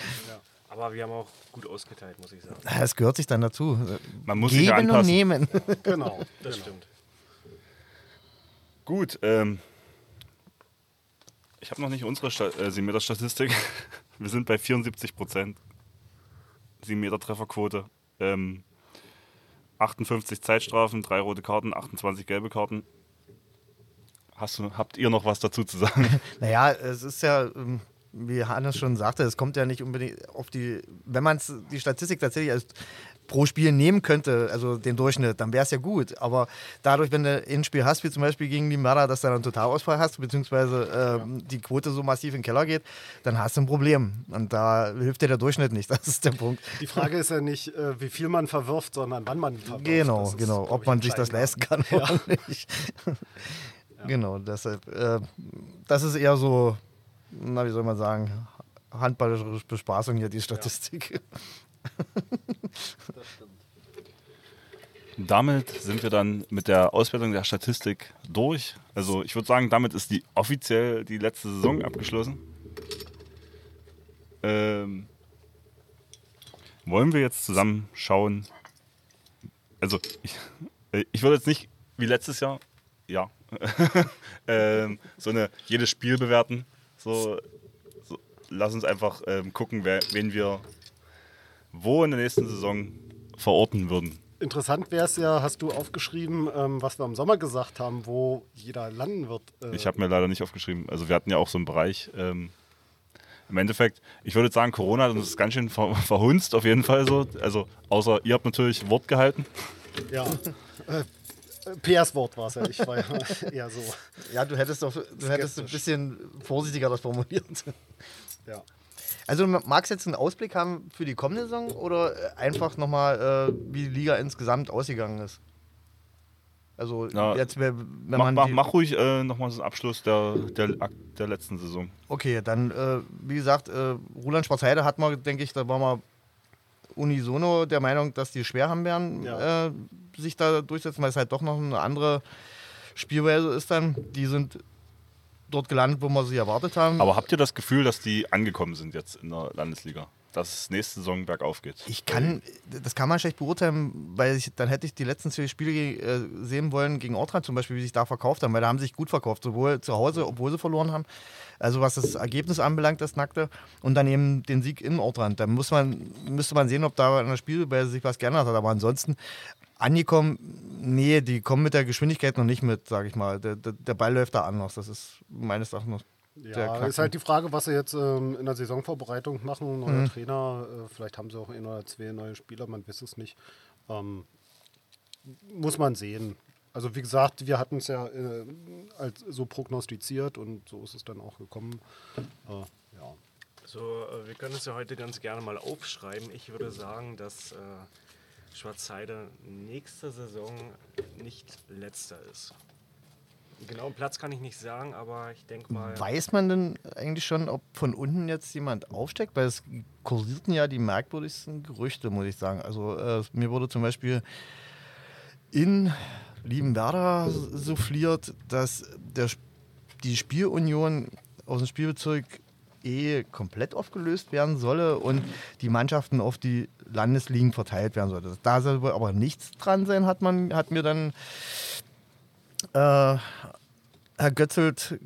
Aber wir haben auch gut ausgeteilt, muss ich sagen. Es gehört sich dann dazu. Man muss sich ja Geben und anpassen. nehmen. Genau. Das genau. stimmt. Gut, ähm, ich habe noch nicht unsere Sta äh, 7-Meter-Statistik. Wir sind bei 74 Prozent. 7-Meter-Trefferquote. Ähm, 58 Zeitstrafen, 3 rote Karten, 28 gelbe Karten. Hast du, habt ihr noch was dazu zu sagen? Naja, es ist ja, ähm, wie Hannes schon sagte, es kommt ja nicht unbedingt auf die, wenn man die Statistik tatsächlich als pro Spiel nehmen könnte, also den Durchschnitt, dann wäre es ja gut. Aber dadurch, wenn du ein Spiel hast, wie zum Beispiel gegen die Mörder, dass du dann einen Totalausfall hast, beziehungsweise ähm, die Quote so massiv in den Keller geht, dann hast du ein Problem. Und da hilft dir der Durchschnitt nicht. Das ist der Punkt. Die Frage ist ja nicht, äh, wie viel man verwirft, sondern wann man verwirft. Genau, ist, genau. Ob man sich das leisten kann oder nicht. Genau, deshalb, äh, das ist eher so, na, wie soll man sagen, handballerische Bespaßung hier, die Statistik. Damit sind wir dann mit der Auswertung der Statistik durch. Also ich würde sagen, damit ist die offiziell die letzte Saison abgeschlossen. Ähm, wollen wir jetzt zusammen schauen? Also ich, äh, ich würde jetzt nicht wie letztes Jahr, ja, ähm, so eine jedes Spiel bewerten. So, so lass uns einfach ähm, gucken, wer, wen wir wo in der nächsten Saison verorten würden. Interessant wäre es ja, hast du aufgeschrieben, ähm, was wir im Sommer gesagt haben, wo jeder landen wird. Äh, Ich habe mir leider nicht aufgeschrieben. Also wir hatten ja auch so einen Bereich. Ähm, Im Endeffekt, ich würde sagen, Corona hat uns ganz schön ver verhunzt, auf jeden Fall so. Also außer ihr habt natürlich Wort gehalten. Ja. äh, PS Wort war es ja. Ich war ja eher so. Ja, du hättest doch, du hättest ein bisschen vorsichtiger das formuliert. Ja. Also magst du jetzt einen Ausblick haben für die kommende Saison oder äh, einfach nochmal, äh, wie die Liga insgesamt ausgegangen ist? Also Ja, jetzt, wenn man mach, die, mach ruhig äh, nochmal so einen Abschluss der, der, der letzten Saison. Okay, dann, äh, wie gesagt, äh, Roland Schwarzheide hat man, denke ich, da war man unisono der Meinung, dass die schwer haben werden, Ja. äh, sich da durchsetzen, weil es halt doch noch eine andere Spielweise ist dann. Die sind dort gelandet, wo wir sie erwartet haben. Aber habt ihr das Gefühl, dass die angekommen sind jetzt in der Landesliga? Dass es nächste Saison bergauf geht? Ich kann, das kann man schlecht beurteilen, weil ich, dann hätte ich die letzten zwei Spiele äh, sehen wollen gegen Ortrand zum Beispiel, wie sich da verkauft haben, weil da haben sie sich gut verkauft, sowohl zu Hause, obwohl sie verloren haben, also was das Ergebnis anbelangt, das Nackte, und dann eben den Sieg in Ortrand. Da muss man, müsste man sehen, ob da an der Spielweise sich was geändert hat, aber ansonsten angekommen, nee, die kommen mit der Geschwindigkeit noch nicht mit, sage ich mal. Der, der, der Ball läuft da anders, das ist meines Erachtens Ja, ist halt die Frage, was sie jetzt ähm, in der Saisonvorbereitung machen. Neuer Mhm. Trainer, äh, vielleicht haben sie auch ein oder zwei neue Spieler, man weiß es nicht. Ähm, muss man sehen. Also wie gesagt, wir hatten es ja äh, als so prognostiziert und so ist es dann auch gekommen. Äh, ja. So, äh, wir können es ja heute ganz gerne mal aufschreiben. Ich würde sagen, dass äh, Schwarzheide nächste Saison nicht letzter ist. Genauen Platz kann ich nicht sagen, aber ich denke mal. Weiß man denn eigentlich schon, ob von unten jetzt jemand aufsteckt? Weil es kursierten ja die merkwürdigsten Gerüchte, muss ich sagen. Also äh, mir wurde zum Beispiel in Liebenwerda souffliert, dass der, die Spielunion aus dem Spielbezirk DE komplett aufgelöst werden solle und die Mannschaften auf die Landesligen verteilt werden sollte. Da soll aber nichts dran sein, hat man, hat mir dann äh, Herr Götzelt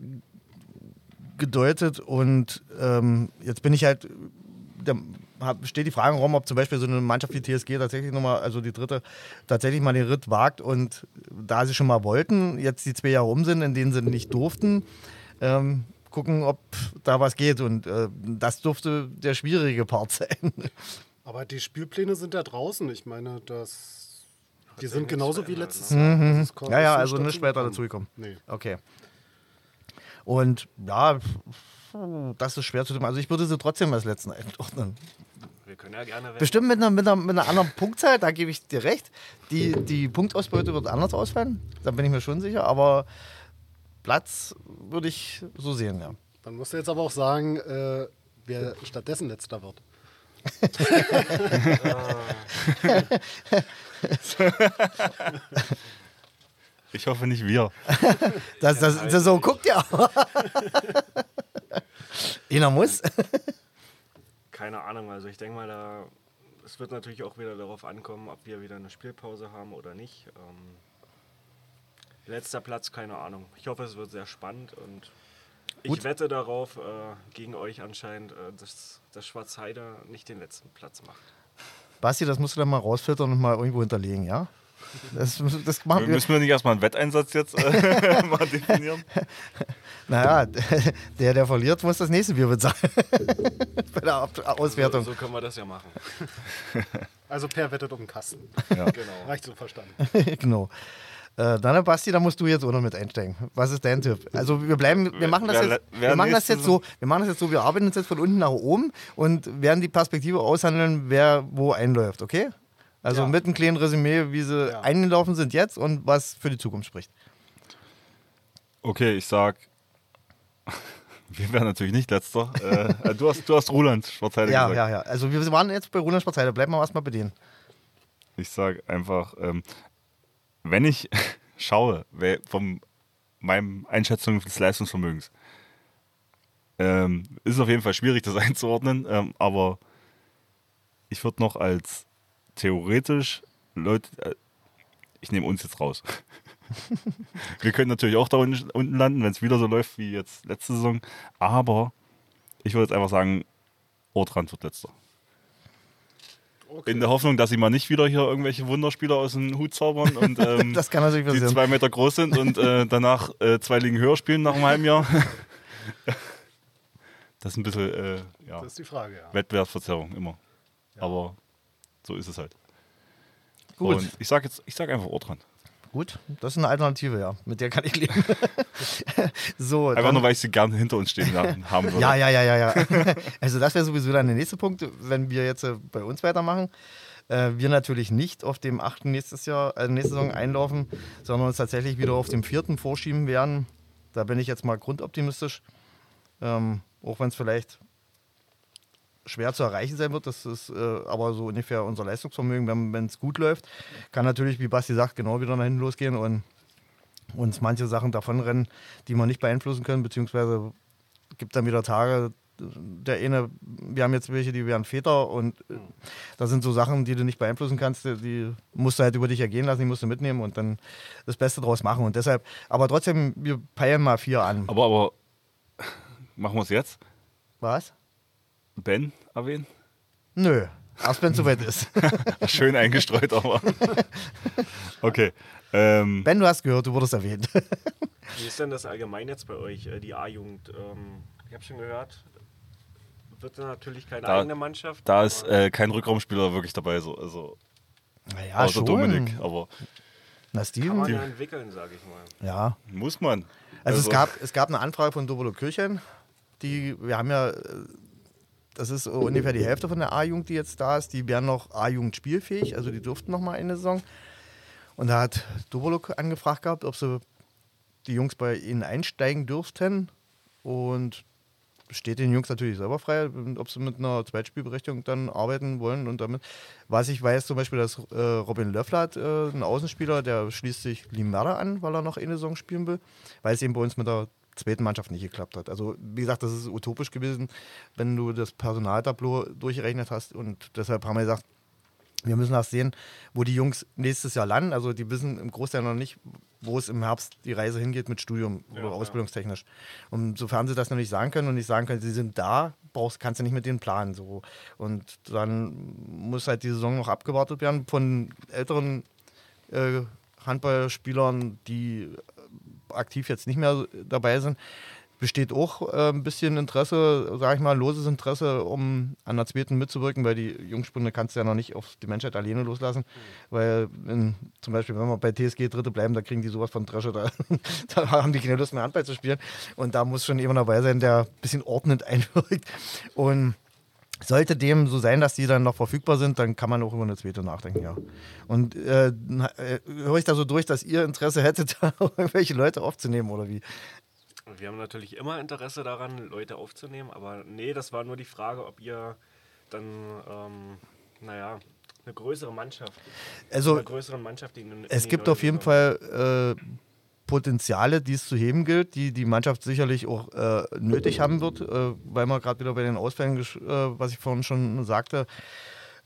gedeutet und ähm, jetzt bin ich halt, da steht die Frage im Raum, ob zum Beispiel so eine Mannschaft wie TSG tatsächlich nochmal, also die dritte, tatsächlich mal den Ritt wagt und da sie schon mal wollten, jetzt die zwei Jahre um sind, in denen sie nicht durften, ähm, gucken, ob da was geht und äh, das durfte der schwierige Part sein. Aber die Spielpläne sind ja draußen. Ich meine, das, die sind genauso wie letztes? Jahr. Mhm. Ja, ja, also nicht später dazugekommen. Nee. Okay. Und ja, das ist schwer zu tun. Also ich würde sie trotzdem als letzten einordnen. Wir können ja gerne. Bestimmt mit einer, mit, einer, mit einer anderen Punktzahl, da gebe ich dir recht. Die, die Punktausbeute wird anders ausfallen, da bin ich mir schon sicher, aber Platz würde ich so sehen, ja. Dann musst du jetzt aber auch sagen, äh, wer stattdessen letzter wird. Ich hoffe nicht wir. Das, das, das so guckt ja. Einer muss. Keine Ahnung, also ich denke mal, da, es wird natürlich auch wieder darauf ankommen, ob wir wieder eine Spielpause haben oder nicht. Ähm, letzter Platz, keine Ahnung. Ich hoffe, es wird sehr spannend und Gut. ich wette darauf, äh, gegen euch anscheinend, äh, dass, dass Schwarzheide nicht den letzten Platz macht. Basti, das musst du dann mal rausfiltern und mal irgendwo hinterlegen, ja? Das, das machen wir. Müssen wir nicht erstmal einen Wetteinsatz jetzt äh, mal definieren? Naja, der, der verliert, muss das nächste Bier bezahlen. Bei der Ab- Auswertung. So, so können wir das ja machen. Also Per wettet um den Kasten. Ja. Genau. Reicht so verstanden. genau. Äh, dann, Basti, da musst du jetzt auch noch mit einsteigen. Was ist dein Tipp? Also wir bleiben, wir machen das Wer- jetzt, wer wir machen das jetzt so, wir machen das jetzt so, wir arbeiten uns jetzt von unten nach oben und werden die Perspektive aushandeln, wer wo einläuft, okay? Also Ja. mit einem kleinen Resümee, wie sie Ja. eingelaufen sind jetzt und was für die Zukunft spricht. Okay, ich sag, wir wären natürlich nicht letzter. Äh, du, hast, du hast Roland Schwarzheide Ja, gesagt. ja, ja. Also wir waren jetzt bei Roland Sparzheide, bleiben wir erstmal bei denen. Ich sage einfach, ähm, wenn ich schaue, von meinem Einschätzung des Leistungsvermögens, ähm, ist es auf jeden Fall schwierig, das einzuordnen, ähm, aber ich würde noch als theoretisch Leute, äh, ich nehme uns jetzt raus. Wir können natürlich auch da unten, unten landen, wenn es wieder so läuft wie jetzt letzte Saison, aber ich würde jetzt einfach sagen, Ortrand wird letzter. In der Hoffnung, dass sie mal nicht wieder hier irgendwelche Wunderspieler aus dem Hut zaubern und ähm, Das kann natürlich die zwei Meter groß sind und äh, danach äh, zwei Ligen höher spielen nach einem halben Jahr. Das ist ein bisschen äh, ja, Das ist die Frage, ja. Wettbewerbsverzerrung immer. Aber so ist es halt. Gut. Und ich sage jetzt, ich sage einfach Ortrand. Gut, das ist eine Alternative, ja. Mit der kann ich leben. so, Einfach dann- nur, weil ich sie gerne hinter uns stehen haben würde. Ja, ja, ja, ja, ja. Also das wäre sowieso dann der nächste Punkt, wenn wir jetzt äh, bei uns weitermachen. Äh, wir natürlich nicht auf dem achten nächstes Jahr, äh, nächste Saison einlaufen, sondern uns tatsächlich wieder auf dem vierten vorschieben werden. Da bin ich jetzt mal grundoptimistisch. Ähm, auch wenn es vielleicht schwer zu erreichen sein wird, das ist äh, aber so ungefähr unser Leistungsvermögen, wenn es gut läuft. Kann natürlich, wie Basti sagt, genau wieder nach hinten losgehen und uns manche Sachen davonrennen, die wir nicht beeinflussen können, beziehungsweise gibt dann wieder Tage, der eine, wir haben jetzt welche, die werden Väter und äh, das sind so Sachen, die du nicht beeinflussen kannst, die, die musst du halt über dich ergehen lassen, die musst du mitnehmen und dann das Beste draus machen und deshalb, aber trotzdem, wir peilen mal vier an. Aber, aber machen wir es jetzt? Was? Ben erwähnen? Nö, erst wenn es soweit ist. Schön eingestreut, aber. Okay. Ähm, Ben, du hast gehört, du wurdest erwähnt. Wie ist denn das allgemein jetzt bei euch, äh, die A-Jugend? Ähm, ich habe schon gehört, wird dann natürlich keine Da- eigene Mannschaft. da ist äh, kein Rückraumspieler wirklich dabei, so, also naja, außer Dominik. Aber Na, kann Steven? man ja entwickeln, sage ich mal. Ja, muss man. Also, es, gab, es gab eine Anfrage von Dobolo Kirchen, die, wir haben ja, äh, das ist so ungefähr die Hälfte von der A-Jugend, die jetzt da ist, die wären noch A-Jugend spielfähig, also die durften noch mal eine Saison. Und da hat Dobolo angefragt gehabt, ob sie die Jungs bei ihnen einsteigen dürften und steht den Jungs natürlich selber frei, ob sie mit einer Zweitspielberechtigung dann arbeiten wollen. Und damit, was ich weiß, zum Beispiel, dass äh, Robin Löffler hat, äh, ein Außenspieler, der schließt sich Limera an, weil er noch eine Saison spielen will, weil es eben bei uns mit der zweiten Mannschaft nicht geklappt hat. Also wie gesagt, das ist utopisch gewesen, wenn du das Personaltableau durchgerechnet hast und deshalb haben wir gesagt, wir müssen das sehen, wo die Jungs nächstes Jahr landen. Also die wissen im Großteil noch nicht, wo es im Herbst die Reise hingeht mit Studium oder ja. ausbildungstechnisch. Und sofern sie das noch nicht sagen können und nicht sagen können, sie sind da, brauchst, kannst du nicht mit denen planen. So. Und dann muss halt die Saison noch abgewartet werden von älteren äh, Handballspielern, die aktiv jetzt nicht mehr dabei sind. Besteht auch äh, ein bisschen Interesse, sage ich mal, loses Interesse, um an der zweiten mitzuwirken, weil die Jungspunde kannst du ja noch nicht auf die Menschheit alleine loslassen. Weil in, zum Beispiel, wenn wir bei TSG Dritte bleiben, da kriegen die sowas von Dresche, da, da haben die keine Lust mehr Handball zu spielen. Und da muss schon jemand dabei sein, der ein bisschen ordnend einwirkt. Und sollte dem so sein, dass die dann noch verfügbar sind, dann kann man auch über eine zweite nachdenken, ja. Und äh, äh, höre ich da so durch, dass ihr Interesse hättet, da irgendwelche Leute aufzunehmen oder wie? Wir haben natürlich immer Interesse daran, Leute aufzunehmen, aber nee, das war nur die Frage, ob ihr dann, ähm, naja, eine größere Mannschaft, Also einer größeren Mannschaft in, in es die gibt neue auf jeden Fall äh, Potenziale, die es zu heben gilt, die die Mannschaft sicherlich auch äh, nötig haben wird, äh, weil wir gerade wieder bei den Ausfällen, äh, was ich vorhin schon sagte,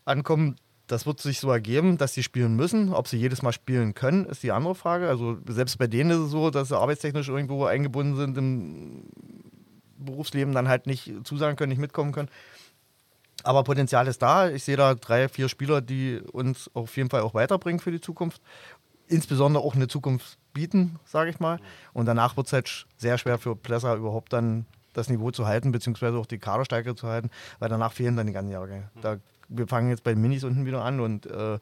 ankommen. Das wird sich so ergeben, dass sie spielen müssen. Ob sie jedes Mal spielen können, ist die andere Frage. Also selbst bei denen ist es so, dass sie arbeitstechnisch irgendwo eingebunden sind im Berufsleben, dann halt nicht zusagen können, nicht mitkommen können. Aber Potenzial ist da. Ich sehe da drei, vier Spieler, die uns auf jeden Fall auch weiterbringen für die Zukunft. Insbesondere auch eine Zukunft bieten, sage ich mal. Und danach wird es halt sehr schwer für Plesser überhaupt dann das Niveau zu halten, beziehungsweise auch die Kaderstärke zu halten, weil danach fehlen dann die ganzen Jahrgänge. Da, wir fangen jetzt bei den Minis unten wieder an und äh,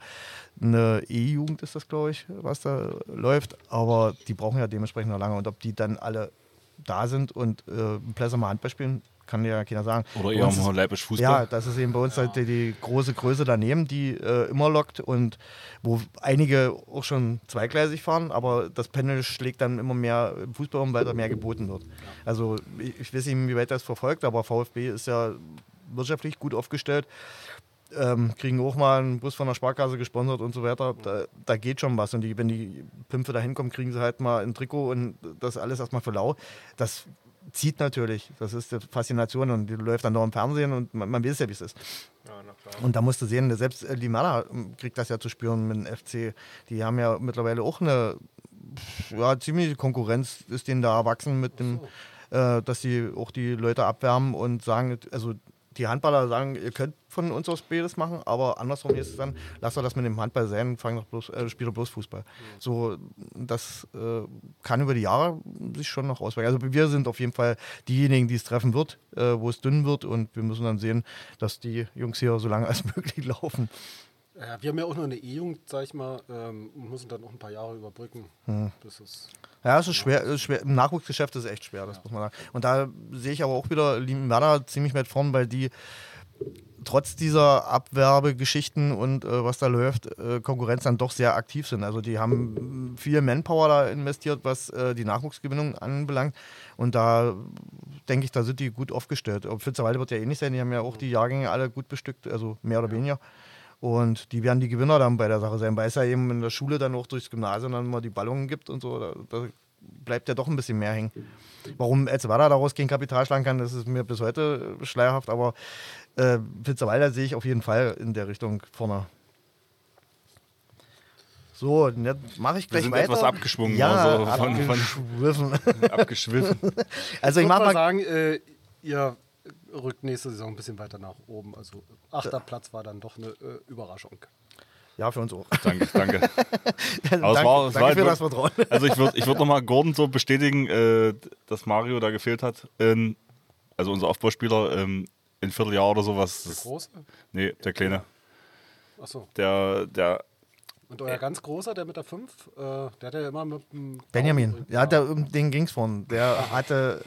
eine E-Jugend ist das, glaube ich, was da läuft. Aber die brauchen ja dementsprechend noch lange. Und ob die dann alle da sind und äh, Plesser mal Handball spielen, kann ja keiner sagen. Oder eher mal Leibisch Fußball. ja, das ist eben bei uns halt die, die große Größe daneben, die äh, immer lockt und wo einige auch schon zweigleisig fahren, aber das Pendel schlägt dann immer mehr im Fußball um, weil da mehr geboten wird. Also ich, ich weiß nicht, wie weit das verfolgt, aber VfB ist ja wirtschaftlich gut aufgestellt. Ähm, kriegen auch mal einen Bus von der Sparkasse gesponsert und so weiter. Da, da geht schon was. Und die, wenn die Pimpfe da hinkommen, kriegen sie halt mal ein Trikot und das alles erstmal für lau. Das zieht natürlich. Das ist die Faszination und die läuft dann noch im Fernsehen und man, man weiß ja, wie es ist. Ja. Und da musst du sehen, selbst äh, Limana kriegt das ja zu spüren mit dem FC. Die haben ja mittlerweile auch eine ja, ziemliche Konkurrenz, ist denen da erwachsen mit dem, äh, dass sie auch die Leute abwärmen und sagen, also die Handballer sagen, ihr könnt von uns aus beides machen, aber andersrum ist es dann, lasst doch das mit dem Handball sein, fang doch bloß, äh, spiel doch bloß Fußball. So, das äh, kann über die Jahre sich schon noch auswirken. Also wir sind auf jeden Fall diejenigen, die es treffen wird, äh, wo es dünn wird und wir müssen dann sehen, dass die Jungs hier so lange als möglich laufen. Ja, wir haben ja auch nur eine E-Jugend, sag ich mal, ähm, und müssen dann noch ein paar Jahre überbrücken. Hm. Ja, es ist schwer, ist schwer. Im Nachwuchsgeschäft ist es echt schwer, das muss man sagen. Und da sehe ich aber auch wieder Werder ziemlich weit vorn, weil die trotz dieser Abwerbegeschichten und äh, was da läuft, äh, Konkurrenz dann doch sehr aktiv sind. Also die haben viel Manpower da investiert, was äh, die Nachwuchsgewinnung anbelangt. Und da denke ich, da sind die gut aufgestellt. Ob Pfitzerwalde wird ja ähnlich sein, die haben ja auch die Jahrgänge alle gut bestückt, also mehr oder weniger. Und die werden die Gewinner dann bei der Sache sein, weil es ja eben in der Schule dann auch durchs Gymnasium dann mal die Ballungen gibt und so. Da, da bleibt ja doch ein bisschen mehr hängen. Warum Elzevada daraus kein Kapital schlagen kann, das ist mir bis heute schleierhaft, aber äh, Pfitzerwalder sehe ich auf jeden Fall in der Richtung vorne. So, mache ich Wir gleich sind weiter. etwas abgeschwungen, ja, also von- von- abgeschwiffen. Abgeschwiffen. Also ich ich mache würde mal sagen, äh, ihr rückt nächste Saison ein bisschen weiter nach oben. Also achter Platz war dann doch eine äh, Überraschung. ja für uns auch. Danke, danke. danke Aber es war- es danke war für halt das Vertrauen. Also ich würde ich würd nochmal Gordon so bestätigen, äh, dass Mario da gefehlt hat. In, also unser Aufbauspieler ähm, in Vierteljahr oder sowas. Der Das, große? nee, der Kleine. Achso. Der, der, Und euer ganz großer, der mit der 5, äh, der hat ja immer mit dem. Benjamin, ja, der, um den ging es vorhin. Der hatte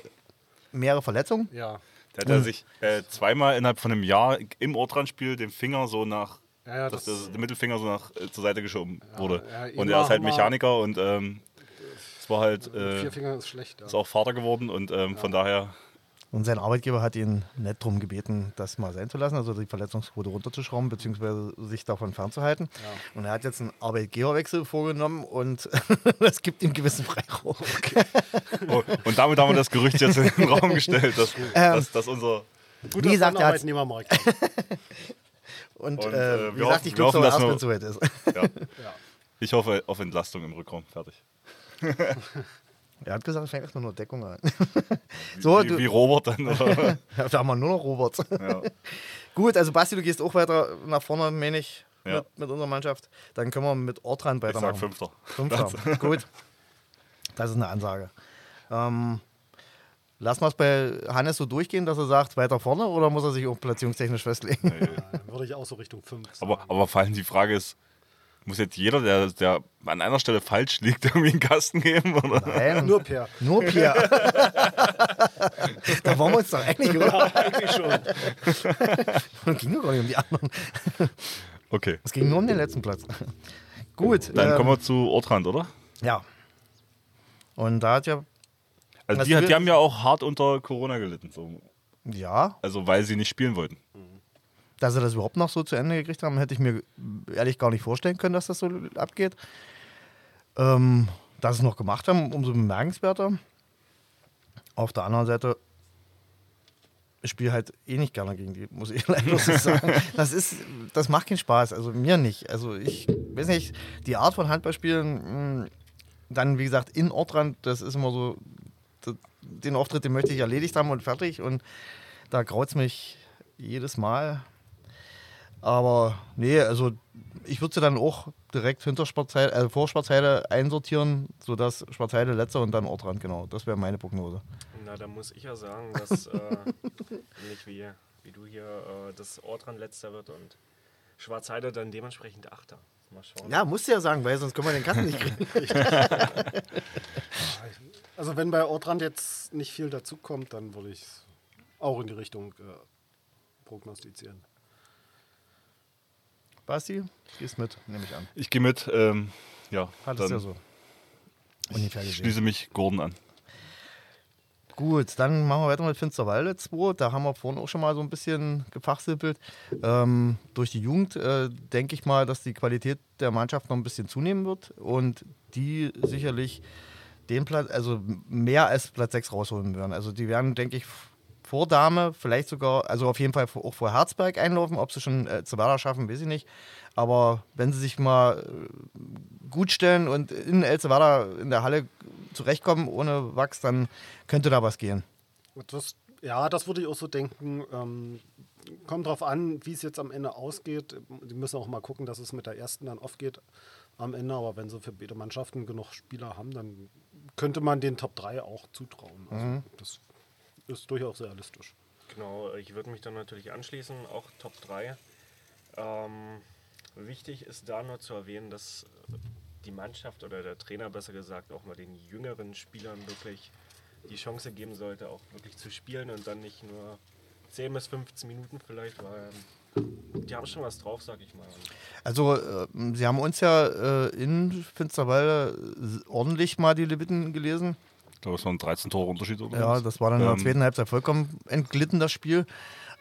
mehrere Verletzungen. Ja. der hat ja sich äh, zweimal innerhalb von einem Jahr im Ortranspiel den Finger so nach, Ja, ja, dass das- der, der Mittelfinger so nach äh, zur Seite geschoben wurde. ja, und er ist halt Mechaniker und ähm, es war halt, äh, Vier Finger ist schlecht. Ja. ist auch Vater geworden und ähm, von daher, Und sein Arbeitgeber hat ihn nett darum gebeten, das mal sein zu lassen, also die Verletzungsquote runterzuschrauben, beziehungsweise sich davon fernzuhalten. Und er hat jetzt einen Arbeitgeberwechsel vorgenommen und das gibt ihm gewissen Freiraum. Oh, und damit haben wir das Gerücht jetzt in den Raum gestellt, dass, dass, dass unser. Gut, Wie gesagt, er Arbeitnehmermarkt. Und, Und, äh, äh, wie gesagt, ich glaube dass erst, wenn es soweit ist. Ja. Ja. Ich hoffe auf Entlastung im Rückraum. Fertig. Er hat gesagt, es fängt nur Deckung an. so, wie, du, wie Robert dann. Oder? Ja, da haben wir nur noch Robert. Ja. Gut, also Basti, du gehst auch weiter nach vorne, meine ich, Ja. mit, mit unserer Mannschaft. Dann können wir mit Ortrand Ich sag weitermachen. Fünfter. Fünfter. Gut. Das ist eine Ansage. Ähm, lassen wir es bei Hannes so durchgehen, dass er sagt, weiter vorne oder muss er sich auch platzierungstechnisch festlegen? Ja, würde ich auch so Richtung 5 Aber, aber vor allem die Frage ist, muss jetzt jeder, der, der an einer Stelle falsch liegt, irgendwie einen Kasten geben? Oder? Nein, Nur Per. nur Pierre. da wollen wir uns doch einig, oder? Eigentlich schon. Ging doch gar nicht um die anderen. Okay. Es ging nur um den letzten Platz. Gut. Dann ähm, kommen wir zu Ortrand, oder? Ja. Und da hat ja, Also die, die haben ja auch hart unter Corona gelitten. So. ja, Also weil sie nicht spielen wollten. Dass sie das überhaupt noch so zu Ende gekriegt haben, hätte ich mir ehrlich gar nicht vorstellen können, dass das so abgeht. Ähm, dass sie es noch gemacht haben, umso bemerkenswerter. Auf der anderen Seite, ich spiele halt eh nicht gerne gegen die, muss ich leider so sagen. Das, ist, das macht keinen Spaß, also mir nicht. Also ich weiß nicht, die Art von Handballspielen, mh, dann wie gesagt in Ortrand, das ist immer so, den Auftritt, den möchte ich erledigt haben und fertig. Und da graut es mich jedes Mal. Aber nee, also ich würde sie dann auch direkt hinter Sparzheide, also vor Sparzheide einsortieren, sodass Sparzheide letzter und dann Ortrand, genau. Das wäre meine Prognose. Na, da muss ich ja sagen, dass äh, nicht wie, wie du hier äh, das Ortrand letzter wird und Schwarzheide dann dementsprechend Achter. Mal schauen. Ja, musst du ja sagen, weil sonst können wir den Kasten nicht kriegen. Also wenn bei Ortrand jetzt nicht viel dazukommt, dann würde ich es auch in die Richtung äh, prognostizieren. Basti, gehst mit, nehme ich an. Ich gehe mit. Ähm, ja, Hat es dann ja so. Ungefähr gesehen. schließe mich Gordon an. Gut, dann machen wir weiter mit Finsterwalde 2. Da haben wir vorhin auch schon mal so ein bisschen gefachsimpelt. Ähm, durch die Jugend äh, denke ich mal, dass die Qualität der Mannschaft noch ein bisschen zunehmen wird und die sicherlich den Platz, also mehr als Platz 6 rausholen werden. Also die werden, denke ich, vor Dame, vielleicht sogar, also auf jeden Fall auch vor Herzberg einlaufen. Ob sie schon äh, zu Werder schaffen, weiß ich nicht. Aber wenn sie sich mal äh, gut stellen und in Elzewerder in der Halle zurechtkommen ohne Wachs, dann könnte da was gehen. Das, ja, das würde ich auch so denken. Ähm, kommt drauf an, wie es jetzt am Ende ausgeht. Die müssen auch mal gucken, dass es mit der ersten dann aufgeht am Ende. Aber wenn sie für beide Mannschaften genug Spieler haben, dann könnte man den Top 3 auch zutrauen. Also Das ist durchaus realistisch. Genau, ich würde mich dann natürlich anschließen, auch Top 3. Ähm, wichtig ist da nur zu erwähnen, dass die Mannschaft oder der Trainer besser gesagt auch mal den jüngeren Spielern wirklich die Chance geben sollte, auch wirklich zu spielen und dann nicht nur 10 bis 15 Minuten vielleicht, weil die haben schon was drauf, sag ich mal. Also, äh, Sie haben uns ja äh, in Finsterwalde ordentlich mal die Leviten gelesen. Ich glaube, es waren 13 Tore Unterschied oder Ja, was? das war dann in der Ähm, zweiten Halbzeit vollkommen entglitten, das Spiel.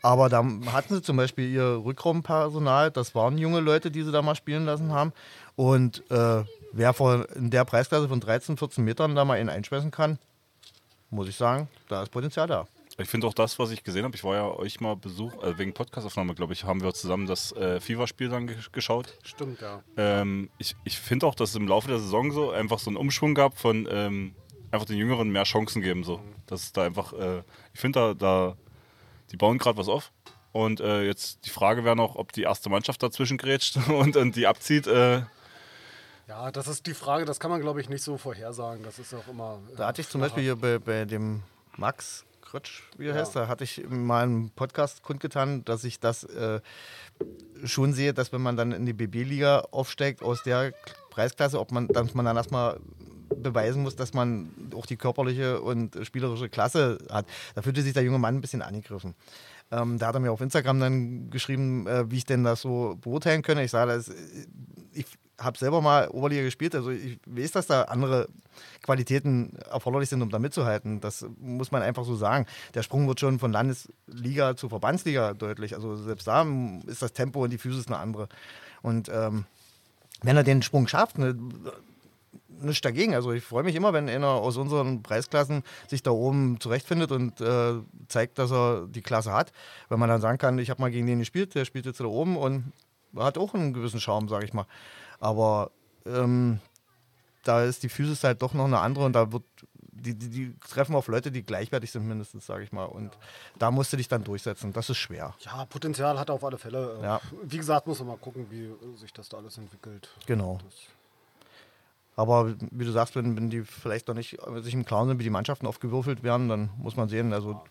Aber da hatten sie zum Beispiel ihr Rückraumpersonal, das waren junge Leute, die sie da mal spielen lassen haben. Und äh, wer vor, in der Preisklasse von 13, 14 Metern da mal einen einschmeißen kann, muss ich sagen, da ist Potenzial da. Ich finde auch das, was ich gesehen habe, ich war ja euch mal Besuch, äh, wegen Podcastaufnahme, glaube ich, haben wir zusammen das äh, FIFA-Spiel dann ge geschaut. Stimmt, ja. Ähm, ich ich finde auch, dass es im Laufe der Saison so einfach so einen Umschwung gab von ähm, einfach den Jüngeren mehr Chancen geben. So. Dass es da einfach, äh, ich finde da, da, die bauen gerade was auf. Und äh, jetzt die Frage wäre noch, ob die erste Mannschaft dazwischen grätscht und, und die abzieht. Äh, Ja, das ist die Frage, das kann man, glaube ich, nicht so vorhersagen. Das ist auch immer. Da hatte ich zum Beispiel hier bei, bei dem Max Krötsch, wie er Ja. heißt, da hatte ich mal einen Podcast kundgetan, dass ich das äh, schon sehe, dass wenn man dann in die BB-Liga aufsteigt aus der Preisklasse, ob man, dass man dann erstmal beweisen muss, dass man auch die körperliche und spielerische Klasse hat. Da fühlte sich der junge Mann ein bisschen angegriffen. Ähm, da hat er mir auf Instagram dann geschrieben, äh, wie ich denn das so beurteilen könne. Ich sage, das, ich habe selber mal Oberliga gespielt, also ich weiß, dass da andere Qualitäten erforderlich sind, um da mitzuhalten. Das muss man einfach so sagen. Der Sprung wird schon von Landesliga zu Verbandsliga deutlich. Also selbst da ist das Tempo und die Physis eine andere. Und ähm, wenn er den Sprung schafft, ne, nichts dagegen. Also ich freue mich immer, wenn einer aus unseren Preisklassen sich da oben zurechtfindet und äh, zeigt, dass er die Klasse hat. Wenn man dann sagen kann, ich habe mal gegen den gespielt, der spielt jetzt da oben und hat auch einen gewissen Charme, sage ich mal. Aber ähm, da ist die Physis halt doch noch eine andere und da wird die, die, die treffen auf Leute, die gleichwertig sind, mindestens, sage ich mal. Und da musst du dich dann durchsetzen. Das ist schwer. Ja, Potenzial hat er auf alle Fälle. Ja. Wie gesagt, muss man mal gucken, wie sich das da alles entwickelt. Genau. Das, Aber wie du sagst, wenn, wenn die vielleicht noch nicht sich im Klaren sind, wie die Mannschaften aufgewürfelt werden, dann muss man sehen. Also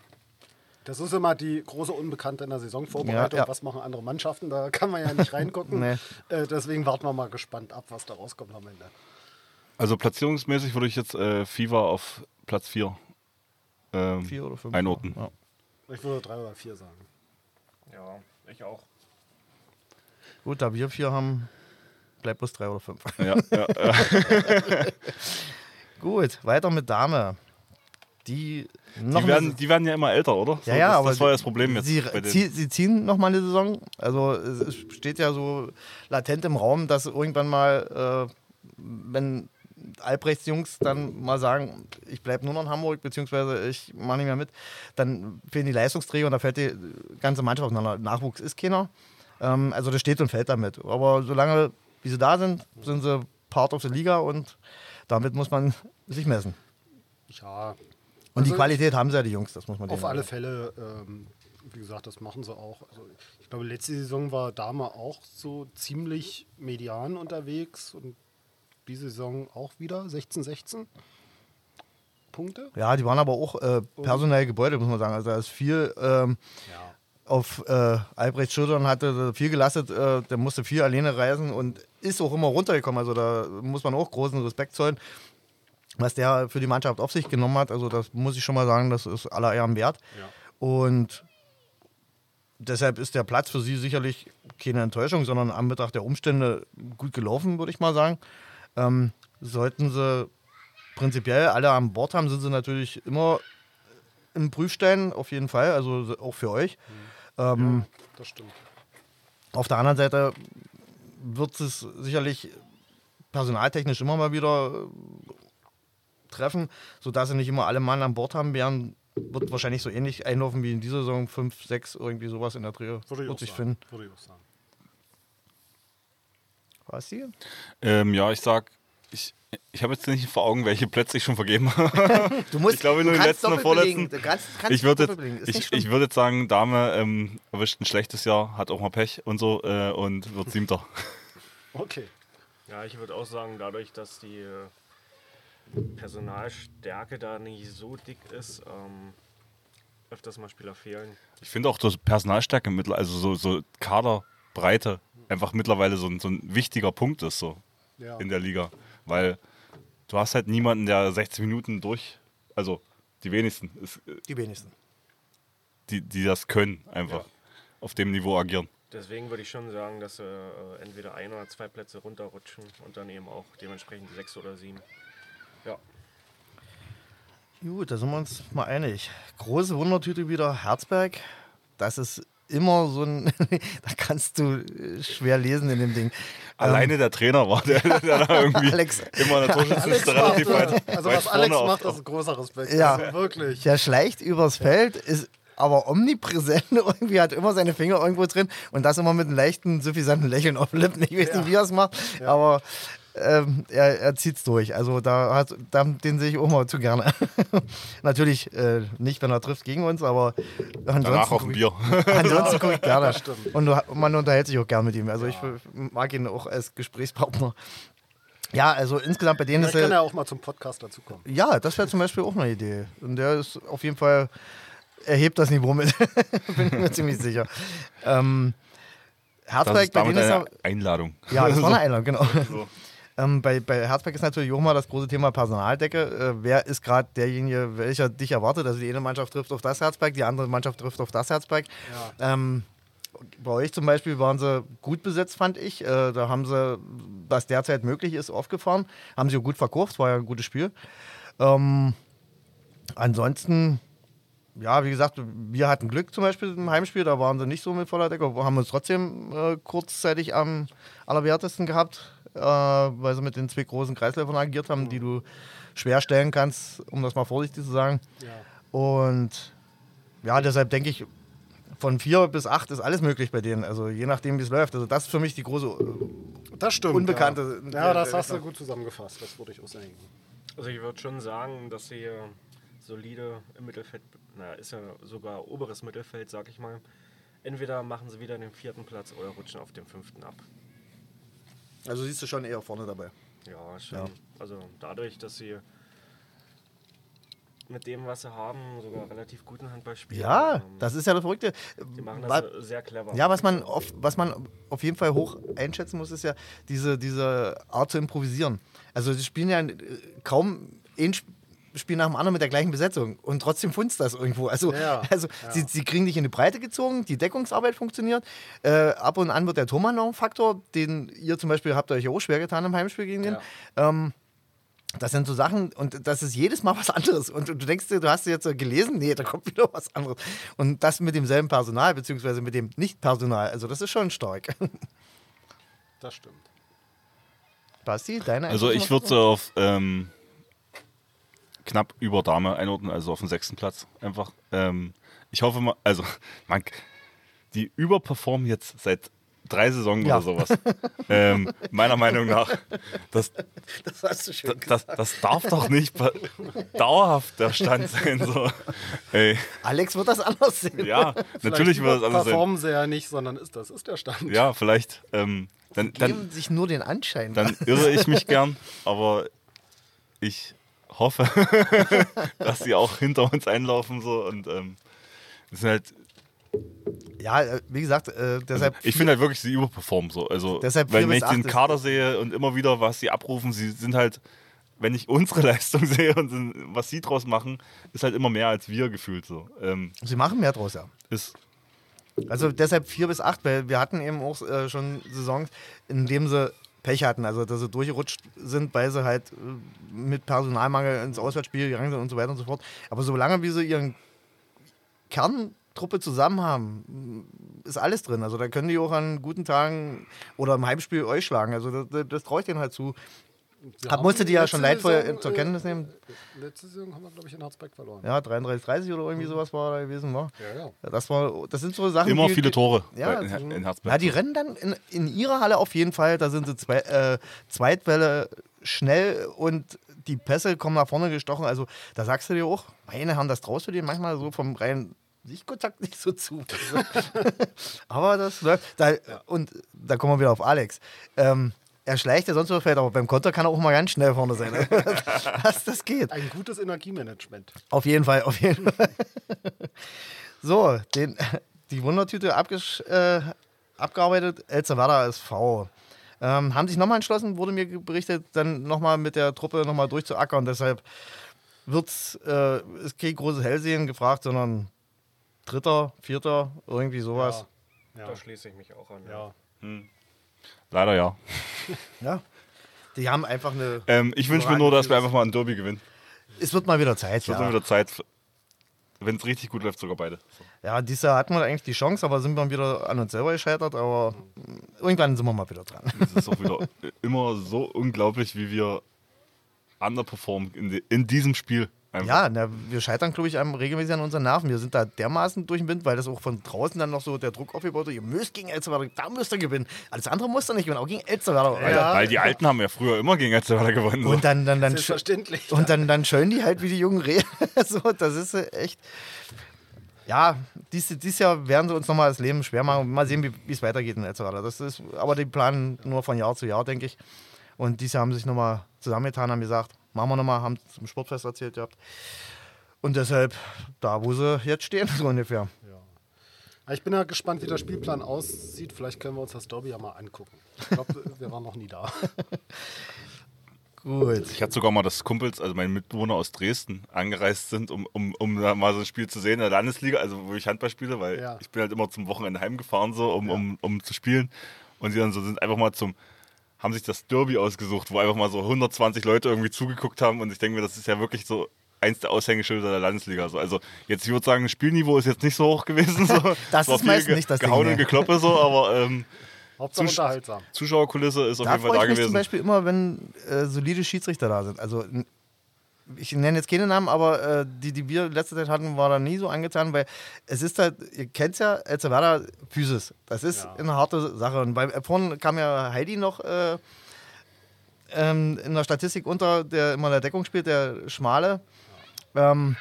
das ist immer die große Unbekannte in der Saisonvorbereitung. Ja, ja. Was machen andere Mannschaften? Da kann man ja nicht reingucken. Nee. äh, deswegen warten wir mal gespannt ab, was da rauskommt am Ende. Also platzierungsmäßig würde ich jetzt äh, FIFA auf Platz 4 ähm, vier oder fünf. einordnen. Ja. Ich würde drei oder vier sagen. Ja, ich auch. Gut, da wir vier haben, bleibt bloß drei oder fünf. Ja, ja, ja. Gut, weiter mit Dame. Die Die, werden, die werden ja immer älter, oder? So, ja, ja, das, aber das war ja das Problem jetzt. Sie, bei den, zie sie ziehen noch mal eine Saison. Also es es steht ja so latent im Raum, dass irgendwann mal, äh, wenn Albrechts Jungs dann mal sagen, ich bleibe nur noch in Hamburg, beziehungsweise ich mache nicht mehr mit, dann fehlen die Leistungsträger und da fällt die ganze Mannschaft auseinander. Nachwuchs ist keiner. Ähm, also das steht und fällt damit. Aber solange wie sie da sind, sind sie Part of the Liga und damit muss man sich messen. Ja. Und die Also, Qualität haben sie ja, die Jungs, das muss man Auf alle sagen. Fälle, ähm, wie gesagt, das machen sie auch. Also ich glaube, letzte Saison war Dame auch so ziemlich median unterwegs und diese Saison auch wieder 16-16 Punkte. Ja, die waren aber auch äh, personell gebeutelt, muss man sagen. Also da ist viel ähm, Ja. Auf äh, Albrechts Schultern hatte viel gelastet, äh, der musste viel alleine reisen und ist auch immer runtergekommen. Also da muss man auch großen Respekt zollen, was der für die Mannschaft auf sich genommen hat. Also das muss ich schon mal sagen, das ist aller Ehren wert. Ja. Und deshalb ist der Platz für sie sicherlich keine Enttäuschung, sondern an Betracht der Umstände gut gelaufen, würde ich mal sagen. Ähm, sollten sie prinzipiell alle an Bord haben, sind sie natürlich immer im Prüfstein, auf jeden Fall, also auch für euch. Ähm, Das stimmt. auf der anderen Seite wird es sicherlich personaltechnisch immer mal wieder äh, treffen, sodass sie nicht immer alle Mann an Bord haben werden. Wird wahrscheinlich so ähnlich einlaufen wie in dieser Saison, 5, 6, irgendwie sowas in der Dreh. Würde ich Wird auch sich sagen. finden. Würde ich auch sagen. Was die? ähm, ja, ich sag, ich, ich habe jetzt nicht vor Augen, welche Plätze ich schon vergeben habe. Du musst, Ich glaube, nur den kannst letzten belegen. vorletzten. Du kannst, kannst ich würde jetzt, ich, ich würd jetzt sagen, Dame ähm, erwischt ein schlechtes Jahr, hat auch mal Pech und so äh, und wird Siebter. Okay. Ja, ich würde auch sagen, dadurch, dass die äh, Personalstärke da nicht so dick ist, ähm, öfters mal Spieler fehlen. Ich finde auch das Personalstärke, also so, so Kaderbreite, einfach mittlerweile so ein, so ein wichtiger Punkt ist so Ja. in der Liga. Weil du hast halt niemanden, der 60 Minuten durch, also die wenigsten, ist, äh, Die wenigsten. die, die das können, einfach auf dem Niveau agieren. Deswegen würde ich schon sagen, dass sie äh, entweder ein oder zwei Plätze runterrutschen und dann eben auch dementsprechend sechs oder sieben. Ja, Gut, da sind wir uns mal einig. Große Wundertüte wieder, Herzberg. Das ist immer so ein, da kannst du äh, schwer lesen in dem Ding. Alleine der Trainer war der, der da irgendwie Alex- immer in der Torschützenliste relativ weit, also weit was Alex macht, ist großer Respekt. Ja. Also wirklich. Der schleicht übers Feld, ist aber omnipräsent irgendwie, hat immer seine Finger irgendwo drin und das immer mit einem leichten, suffisanten Lächeln auf den Lippen. Ich weiß nicht, wie er es macht, aber ähm, er, er zieht es durch. Also da hat, da, den sehe ich auch mal zu gerne. Natürlich äh, nicht, wenn er trifft gegen uns, aber ansonsten Danach auf ein ich- Bier. Ansonsten gucke ich gerne. Und du, man unterhält sich auch gerne mit ihm. Also ich mag ihn auch als Gesprächspartner. Ja, also insgesamt bei denen Vielleicht ist kann er. er auch mal zum Podcast dazukommen. Ja, das wäre zum Beispiel auch eine Idee. Und der ist auf jeden Fall, er hebt das Niveau mit. Bin ich mir ziemlich sicher. Ähm, Das Herzberg, ist bei damit denen ist eine er. Einladung. Ja, das war eine Einladung, genau. So. Ähm, bei, bei Herzberg ist natürlich auch mal das große Thema Personaldecke. Äh, wer ist gerade derjenige, welcher dich erwartet? Also die eine Mannschaft trifft auf das Herzberg, die andere Mannschaft trifft auf das Herzberg. Ähm, bei euch zum Beispiel waren sie gut besetzt, fand ich. Äh, da haben sie, was derzeit möglich ist, aufgefahren. Haben sie auch gut verkauft, war ja ein gutes Spiel. Ähm, ansonsten, ja, wie gesagt, wir hatten Glück zum Beispiel im Heimspiel, da waren sie nicht so mit voller Decke, haben uns trotzdem äh, kurzzeitig am allerwertesten gehabt, äh, weil sie mit den zwei großen Kreisläufern agiert haben, die du schwer stellen kannst, um das mal vorsichtig zu sagen. Ja. Und ja, deshalb denke ich, von vier bis acht ist alles möglich bei denen. Also je nachdem, wie es läuft. Also das ist für mich die große. äh, Das stimmt. Unbekannte- Ja, ja das der- hast du gut zusammengefasst. Das würde ich auch sagen. Also ich würde schon sagen, dass sie äh, solide im Mittelfeld, naja, ist ja sogar oberes Mittelfeld, sag ich mal. Entweder machen sie wieder den vierten Platz oder rutschen auf den fünften ab. Also siehst du schon eher vorne dabei. Ja, schon. Ja. Also dadurch, dass sie mit dem, was sie haben, sogar relativ guten Handball spielen. Ja, das ist ja das Verrückte. die machen das äh, sehr clever. Ja, was man, auf, was man auf jeden Fall hoch einschätzen muss, ist ja diese, diese Art zu improvisieren. Also sie spielen ja äh, kaum ein Spiel nach dem anderen mit der gleichen Besetzung und trotzdem funzt das irgendwo. Also, Ja, also Sie, sie kriegen dich in die Breite gezogen, die Deckungsarbeit funktioniert. Äh, ab und an wird der Thomas noch ein Faktor, den ihr zum Beispiel habt euch ja auch schwer getan im Heimspiel gegen den. Ähm, das sind so Sachen und das ist jedes Mal was anderes. Und du denkst dir, du hast jetzt gelesen, nee, da kommt wieder was anderes. Und das mit demselben Personal, beziehungsweise mit dem Nicht-Personal. Also das ist schon stark. Das stimmt. Basti, deine Also ich würde so auf ähm, knapp über Dame einordnen, also auf den sechsten Platz einfach. Ähm, ich hoffe mal, also man, die überperformen jetzt seit drei Saisons Ja. oder sowas. ähm, meiner Meinung nach. Das, Das hast du schön das, das darf doch nicht dauerhaft der Stand sein. So. Ey, Alex wird das anders sehen. ja, natürlich wird das anders sein. Performen sie ja nicht, sondern ist das ist der Stand. Ja, vielleicht. Ähm, dann, dann, Geben sich nur den Anschein. dann irre ich mich gern, aber ich hoffe, dass sie auch hinter uns einlaufen so und ähm, das sind halt, ja, äh, wie gesagt, äh, deshalb. ich finde halt wirklich, sie überperformen so. Also, Deshalb wenn bis ich den Kader sehe und immer wieder, was sie abrufen, sie sind halt, wenn ich unsere Leistung sehe und was sie draus machen, ist halt immer mehr als wir gefühlt so. Ähm, sie machen mehr draus, ja. ist, Also deshalb vier bis acht, weil wir hatten eben auch äh, schon Saisons, in denen sie Pech hatten, also dass sie durchgerutscht sind, weil sie halt äh, mit Personalmangel ins Auswärtsspiel gegangen sind und so weiter und so fort. Aber solange wie sie ihren Kerntruppe zusammen haben, ist alles drin. Also da können die auch an guten Tagen oder im Heimspiel euch schlagen. Also das, das traue ich denen halt zu. Hab, musste die ja schon leidvoll zur äh, Kenntnis nehmen. Letzte Saison haben wir, glaube ich, in Herzberg verloren. Ja, 33, 30 oder irgendwie sowas war da gewesen. War. Ja, ja. Ja, Das, war, das sind so Sachen, immer die, viele Tore Ja, in, in Herzberg. Ja, die rennen dann in, in ihrer Halle auf jeden Fall. Da sind sie zwei, äh, Zweitwelle schnell und die Pässe kommen nach vorne gestochen. Also da sagst du dir auch, meine Herren, das traust du dir manchmal so vom reinen Sichtkontakt nicht so zu. aber das läuft. Da, Und da kommen wir wieder auf Alex. Ähm, er schleicht ja sonst wo fällt, aber beim Konter kann er auch mal ganz schnell vorne sein. das, das geht. Ein gutes Energiemanagement. Auf jeden Fall, auf jeden Fall. so, den, die Wundertüte abgesch, äh, abgearbeitet. Elzevada SV. Ähm, haben sich nochmal entschlossen, wurde mir berichtet, dann nochmal mit der Truppe nochmal durchzuackern. Deshalb wird's, äh, ist kein großes Hellsehen gefragt, sondern Dritter, Vierter, irgendwie sowas. Ja. Da schließe ich mich auch an. ja. Leider ja. Ja. Die haben einfach eine. Ähm, ich wünsche mir nur, dass wir einfach mal ein Derby gewinnen. Es wird mal wieder Zeit. Es wird Ja, mal wieder Zeit, wenn es richtig gut läuft, sogar beide. So. ja dieses Jahr hatten wir eigentlich die Chance, aber sind wir wieder an uns selber gescheitert. Aber irgendwann sind wir mal wieder dran. Es ist auch wieder immer so unglaublich, wie wir underperformen in, in diesem Spiel. Einfach. Ja, na, wir scheitern, glaube ich, am, regelmäßig an unseren Nerven. Wir sind da dermaßen durch den Wind, weil das auch von draußen dann noch so der Druck aufgebaut wird. Ihr müsst gegen Elsterwerder, da müsst ihr gewinnen. Alles andere musst ihr nicht gewinnen, auch gegen Elsterwerder. Ja. Weil die Alten haben ja früher immer gegen Elsterwerder gewonnen. So. Und dann, dann, dann, Selbstverständlich. und dann, dann schön die halt wie die jungen Rehe. so, das ist äh, echt. Ja, dies, dieses Jahr werden sie uns nochmal das Leben schwer machen. Mal sehen, wie wie es weitergeht in Elsterwerder. Das ist, aber die planen nur von Jahr zu Jahr, denke ich. Und dieses Jahr haben sie sich nochmal zusammengetan, haben gesagt, machen wir nochmal, haben zum Sportfest erzählt gehabt. Und deshalb da, wo sie jetzt stehen, so ungefähr. Ich bin ja gespannt, wie der Spielplan aussieht. Vielleicht können wir uns das Derby ja mal angucken. Ich glaube, wir waren noch nie da. Gut. Ich hatte sogar mal, dass Kumpels, also meine Mitbewohner aus Dresden, angereist sind, um, um, um mal so ein Spiel zu sehen in der Landesliga, also wo ich Handball spiele, weil Ja. ich bin halt immer zum Wochenende heimgefahren, so, um, um, um zu spielen. Und sie dann so sind einfach mal zum, haben sich das Derby ausgesucht, wo einfach mal so 120 Leute irgendwie zugeguckt haben. Und ich denke mir, das ist ja wirklich so eins der Aushängeschilder der Landesliga. So. Also jetzt, ich würde sagen, Spielniveau ist jetzt nicht so hoch gewesen. So. Das Es war ist meistens nicht das Ding, Gehauen ne. und Gekloppe so, aber ähm, Hauptsache unterhaltsam. Zuschauerkulisse ist auf Da jeden Fall da ich mich gewesen. zum Beispiel immer, wenn äh, solide Schiedsrichter da sind. Also ich nenne jetzt keine Namen, aber äh, die, die wir letzte Zeit hatten, war da nie so angetan, weil es ist halt, ihr kennt es ja, Elzevada Physis. Das ist Ja. eine harte Sache. Und bei, äh, vorhin kam ja Heidi noch äh, ähm, in der Statistik unter, der immer in der Deckung spielt, der Schmale. Ähm,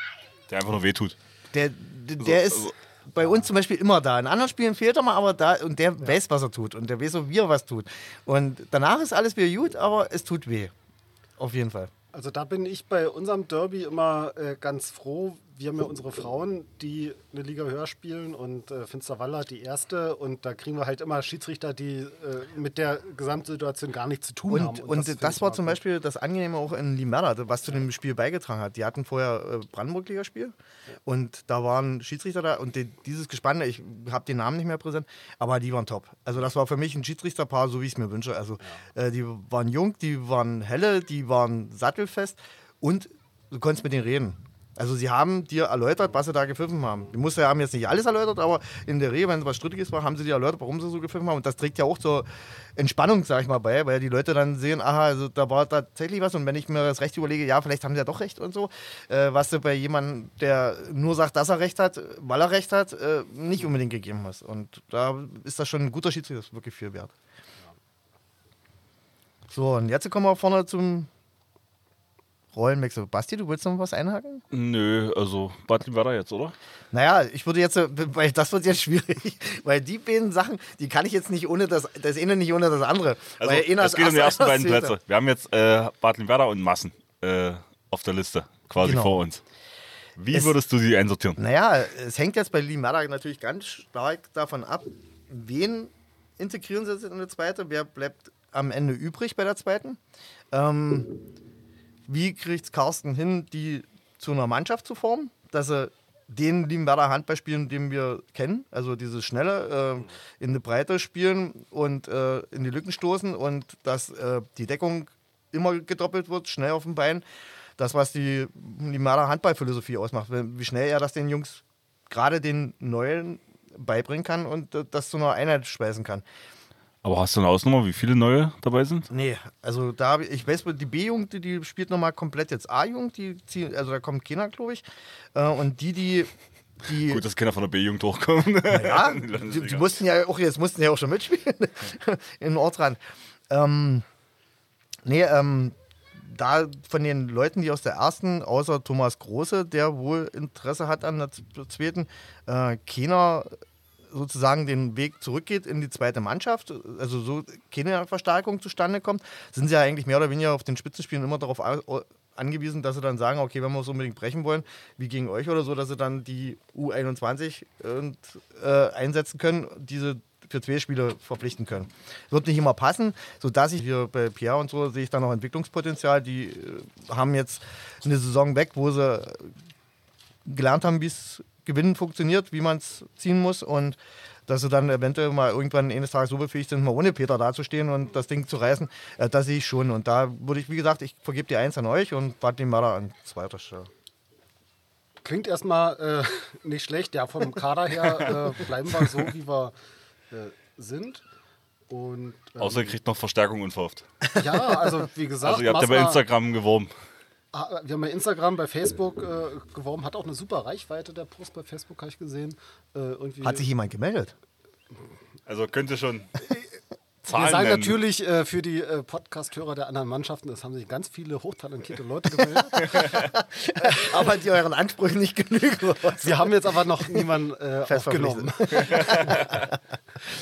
Der einfach nur wehtut. der, der, der ist also- bei uns zum Beispiel immer da. In anderen Spielen fehlt er mal, aber da und der weiß, was er tut und der weiß wie er was tut. Und danach ist alles wieder gut, aber es tut weh. Auf jeden Fall. Also da bin ich bei unserem Derby immer äh, ganz froh. Wir haben ja unsere Frauen, die eine Liga höher spielen und äh, Finsterwalder die erste. Und da kriegen wir halt immer Schiedsrichter, die äh, mit der Gesamtsituation gar nichts zu tun haben. Und, und das, ich war zum. Beispiel das Angenehme auch in Limerda, was zu dem Spiel beigetragen hat. Die hatten vorher äh, Brandenburg-Ligaspiel und da waren Schiedsrichter da und die, dieses Gespann, ich habe den Namen nicht mehr präsent, aber die waren top. Also das war für mich ein Schiedsrichterpaar, so wie ich es mir wünsche. Also äh, die waren jung, die waren helle, die waren sattelfest und du konntest mit denen reden. Also sie haben dir erläutert, was sie da gepfiffen haben. Die mussten ja haben jetzt nicht alles erläutert, aber in der Regel, wenn es was Strittiges war, haben sie dir erläutert, warum sie so gepfiffen haben. Und das trägt ja auch zur Entspannung, sag ich mal, bei, weil die Leute dann sehen, aha, also da war tatsächlich was. Und wenn ich mir das Recht überlege, ja, vielleicht haben sie ja doch recht und so, äh, was du bei jemandem, der nur sagt, dass er recht hat, weil er recht hat, äh, nicht unbedingt gegeben hast. Und da ist das schon ein guter Schiedsrichter, das ist wirklich viel wert. So, und jetzt kommen wir vorne zum Rollenwechsel. Basti, du willst noch was einhaken? Nö, also Bad Werder jetzt, oder? Naja, ich würde jetzt, weil das wird jetzt schwierig, weil die beiden Sachen, die kann ich jetzt nicht ohne das, das eine nicht ohne das andere. Also, weil es geht um die ersten beiden Plätze. Wir haben jetzt äh, Bad Werder und Massen äh, auf der Liste, quasi Genau. vor uns. Wie Es- würdest du sie einsortieren? Naja, es hängt jetzt bei Limada natürlich ganz stark davon ab, wen integrieren sie jetzt in eine zweite, wer bleibt am Ende übrig bei der zweiten. Ähm, wie kriegt Carsten hin, die zu einer Mannschaft zu formen, dass sie den Limwerder Handball spielen, den wir kennen, also dieses schnelle äh, in die Breite spielen und äh, in die Lücken stoßen und dass äh, die Deckung immer gedoppelt wird, schnell auf dem Bein. Das, was die Limwerder Handballphilosophie ausmacht, wie schnell er das den Jungs, gerade den Neuen, beibringen kann und äh, das zu einer Einheit schweißen kann. Aber hast du eine Ausnummer, wie viele neue dabei sind? Nee, also da habe ich, ich weiß, die B-Jugend, die, die spielt nochmal komplett jetzt A-Jugend, die ziehen, also da kommt keiner, glaube ich. Äh, und die, die, die. Gut, dass keiner von der B-Jugend hochkommt. ja, die die, mussten ja auch, jetzt mussten ja auch schon mitspielen in Ortrand. Ähm, nee, ähm, da von den Leuten, die aus der ersten, außer Thomas Große, der wohl Interesse hat an der zweiten, äh, keiner sozusagen den Weg zurückgeht in die zweite Mannschaft, also so keine Verstärkung zustande kommt, sind sie ja eigentlich mehr oder weniger auf den Spitzenspielen immer darauf au- angewiesen, dass sie dann sagen, okay, wenn wir es unbedingt brechen wollen, wie gegen euch oder so, dass sie dann die U21 und, äh, einsetzen können, diese für zwei Spiele verpflichten können. Wird nicht immer passen, sodass ich hier bei Pierre und so sehe ich da noch Entwicklungspotenzial. Die äh, haben jetzt eine Saison weg, wo sie gelernt haben, wie es Gewinnen funktioniert, wie man es ziehen muss und dass sie dann eventuell mal irgendwann eines Tages so befähigt sind, mal ohne Peter dazustehen und das Ding zu reißen, äh, das sehe ich schon. Und da würde ich, wie gesagt, ich vergebe die Eins an euch und Bad Limada an zweiter Stelle. Klingt erstmal äh, nicht schlecht. Ja, vom Kader her äh, bleiben wir so, wie wir äh, sind. Und ähm, Außer ihr kriegt noch Verstärkung unverhofft. ja, also wie gesagt, Also ihr habt ja bei Instagram geworben. Ah, Wir haben bei Instagram, bei Facebook äh, geworben, hat auch eine super Reichweite, der Post bei Facebook, habe ich gesehen. Äh, irgendwie Hat sich jemand gemeldet? Also könnte schon wir Zahlen sagen nennen. natürlich äh, für die äh, Podcast-Hörer der anderen Mannschaften, es haben sich ganz viele hochtalentierte Leute gemeldet. Aber die euren Ansprüchen nicht genügen. Wir haben jetzt aber noch niemanden äh, aufgenommen.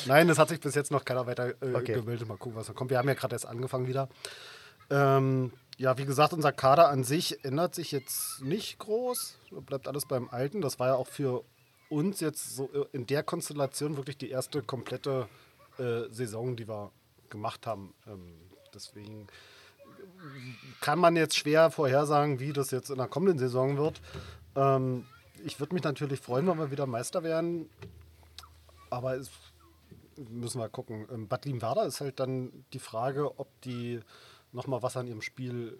Nein, es hat sich bis jetzt noch keiner weiter äh, Okay. gemeldet. Mal gucken, was da kommt. Wir haben ja gerade erst angefangen wieder. Ähm, ja, wie gesagt, unser Kader an sich ändert sich jetzt nicht groß. Bleibt alles beim Alten. Das war ja auch für uns jetzt so äh, in der Konstellation wirklich die erste komplette äh, Saison, die wir gemacht haben. Ähm, deswegen kann man jetzt schwer vorhersagen, wie das jetzt in der kommenden Saison wird. Ähm, ich würde mich natürlich freuen, wenn wir wieder Meister werden. Aber es müssen wir gucken. Ähm, Bad Limwerder ist halt dann die Frage, ob die nochmal was an ihrem Spiel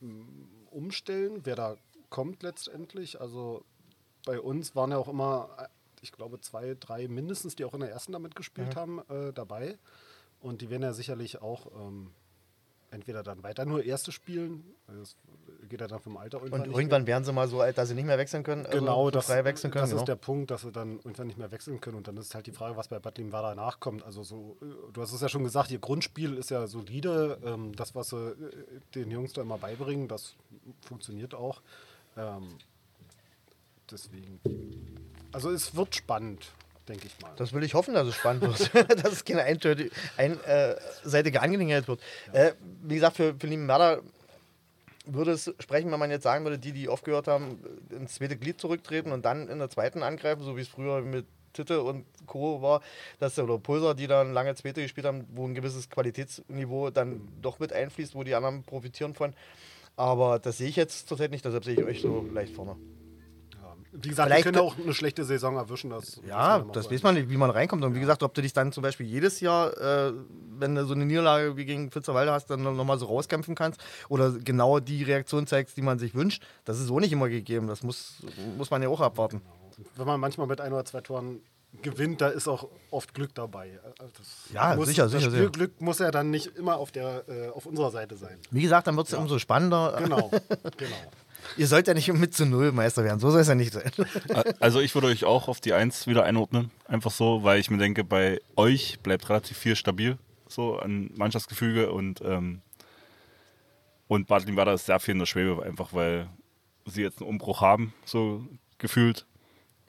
ähm, umstellen, wer da kommt letztendlich. Also bei uns waren ja auch immer, äh, ich glaube, zwei, drei mindestens, die auch in der ersten damit gespielt haben, äh, dabei. Und die werden ja sicherlich auch ähm, entweder dann weiter nur erste spielen, also das geht ja dann vom Alter irgendwann Und irgendwann werden sie mal so alt, dass sie nicht mehr wechseln können. also Genau, das, frei wechseln können. das genau. ist der Punkt, dass sie dann irgendwann nicht mehr wechseln können. Und dann ist halt die Frage, was bei Bad Limwada nachkommt. Also so, äh, du hast es ja schon gesagt, ihr Grundspiel ist ja solide. Ähm, das, was sie äh, den Jungs da immer beibringen, das funktioniert auch. Ähm, deswegen. Also es wird spannend, denke ich mal. Das will ich hoffen, dass es spannend wird, dass es keine einseitige ein, äh, Angelegenheit wird. Äh, wie gesagt, für, für Liebenwerder würde es sprechen, wenn man jetzt sagen würde, die, die aufgehört haben, ins zweite Glied zurücktreten und dann in der zweiten angreifen, so wie es früher mit Titte und Co. war, dass oder Pulsar, die dann lange zweite gespielt haben, wo ein gewisses Qualitätsniveau dann doch mit einfließt, wo die anderen profitieren von. Aber das sehe ich jetzt zurzeit nicht, deshalb sehe ich euch so leicht vorne. Ja. Wie gesagt, Vielleicht- können auch eine schlechte Saison erwischen. Das Ja, das weiß man nicht, wie man reinkommt. Und wie gesagt, ob du dich dann zum Beispiel jedes Jahr, äh, wenn du so eine Niederlage wie gegen Pfitzerwalde hast, dann nochmal so rauskämpfen kannst oder genau die Reaktion zeigst, die man sich wünscht, das ist so nicht immer gegeben. Das muss, muss man ja auch abwarten. Wenn man manchmal mit ein oder zwei Toren gewinnt, da ist auch oft Glück dabei. Das Ja, muss, sicher, das sicher, sicher. Spielglück muss ja dann nicht immer auf, der, äh, auf unserer Seite sein. Wie gesagt, dann wird es umso spannender. Genau, genau. Ihr sollt ja nicht mit zu Null Meister werden, so soll es ja nicht sein. Also ich würde euch auch auf die Eins wieder einordnen. Einfach so, weil ich mir denke, bei euch bleibt relativ viel stabil, so an Mannschaftsgefüge und, ähm, und Bad Limwerder ist sehr viel in der Schwebe, einfach weil sie jetzt einen Umbruch haben, so gefühlt.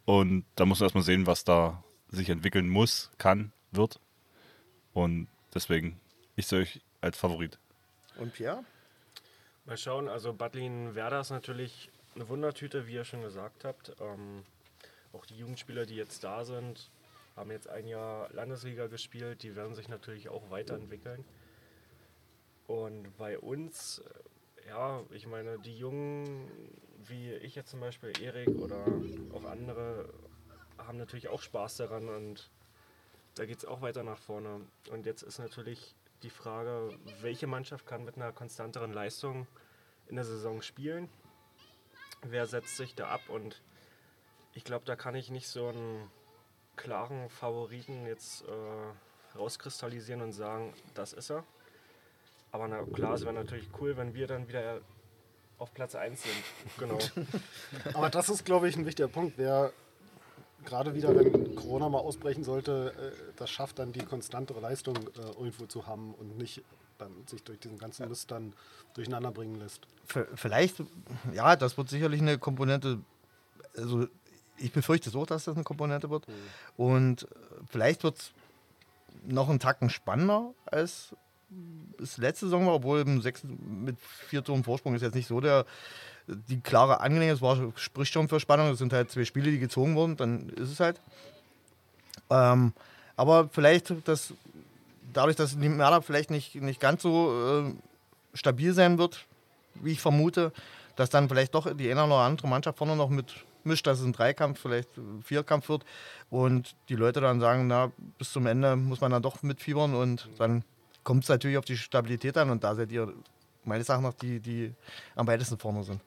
Und da muss man erstmal sehen, was da sich entwickeln muss, kann, wird. Und deswegen, ich sehe euch als Favorit. Und Pierre? Mal schauen, also Badlin Werder ist natürlich eine Wundertüte, wie ihr schon gesagt habt. Ähm, auch die Jugendspieler, die jetzt da sind, haben jetzt ein Jahr Landesliga gespielt, die werden sich natürlich auch weiterentwickeln. Und bei uns, äh, ja, ich meine, die Jungen, wie ich jetzt zum Beispiel, Erik oder auch andere, haben natürlich auch Spaß daran und da geht es auch weiter nach vorne. Und jetzt ist natürlich die Frage, welche Mannschaft kann mit einer konstanteren Leistung in der Saison spielen? Wer setzt sich da ab? Und ich glaube, da kann ich nicht so einen klaren Favoriten jetzt äh, rauskristallisieren und sagen, das ist er. Aber na klar, es wäre natürlich cool, wenn wir dann wieder auf Platz 1 sind. Genau. Aber das ist, glaube ich, ein wichtiger Punkt. Wer gerade wieder, wenn Corona mal ausbrechen sollte, äh, das schafft, dann die konstantere Leistung äh, irgendwo zu haben und nicht dann sich durch diesen ganzen Mist dann durcheinander bringen lässt. Vielleicht, ja, das wird sicherlich eine Komponente, also ich befürchte so, dass das eine Komponente wird. Und äh, vielleicht wird es noch einen Tacken spannender als es letzte Saison war, obwohl mit vier Toren Vorsprung ist jetzt nicht so der die klare Angelegenheit, es war spricht schon für Spannung, es sind halt zwei Spiele, die gezogen wurden, dann ist es halt. Ähm, aber vielleicht, dass dadurch, dass die Merda vielleicht nicht, nicht ganz so äh, stabil sein wird, wie ich vermute, dass dann vielleicht doch die eine oder andere Mannschaft vorne noch mit mischt, dass es ein Dreikampf, vielleicht ein Vierkampf wird und die Leute dann sagen, na, bis zum Ende muss man dann doch mitfiebern und dann kommt es natürlich auf die Stabilität an und da seid ihr meines Erachtens nach die, die am weitesten vorne sind.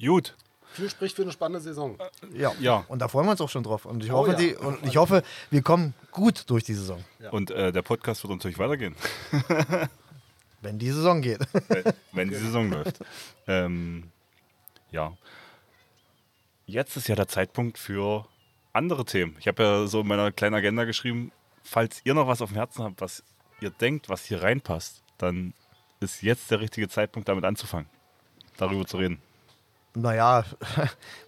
Gut, Viel spricht für eine spannende Saison. Ja. Ja. Und da freuen wir uns auch schon drauf. Und ich Oh hoffe, ja. die, und ich hoffe, wir kommen gut durch die Saison, und äh, der Podcast wird natürlich weitergehen. wenn die Saison geht. wenn, wenn die Saison läuft. Ähm, ja. Jetzt ist ja der Zeitpunkt für andere Themen. Ich habe ja so in meiner kleinen Agenda geschrieben, falls ihr noch was auf dem Herzen habt, was ihr denkt, was hier reinpasst, dann ist jetzt der richtige Zeitpunkt, damit anzufangen, darüber zu reden. Naja,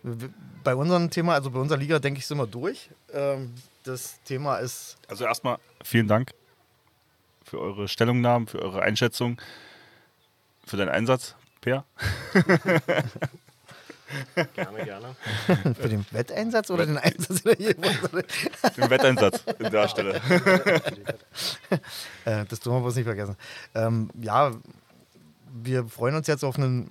bei unserem Thema, also bei unserer Liga, denke ich, sind wir durch. Ähm, das Thema ist, Also erstmal vielen Dank für eure Stellungnahmen, für eure Einschätzung, für deinen Einsatz, Per. Gerne, gerne. Für den Wetteinsatz oder den Einsatz in der Jeweils? Den Wetteinsatz in der Stelle. Äh, das tun wir bloß nicht vergessen. Ähm, ja, wir freuen uns jetzt auf eine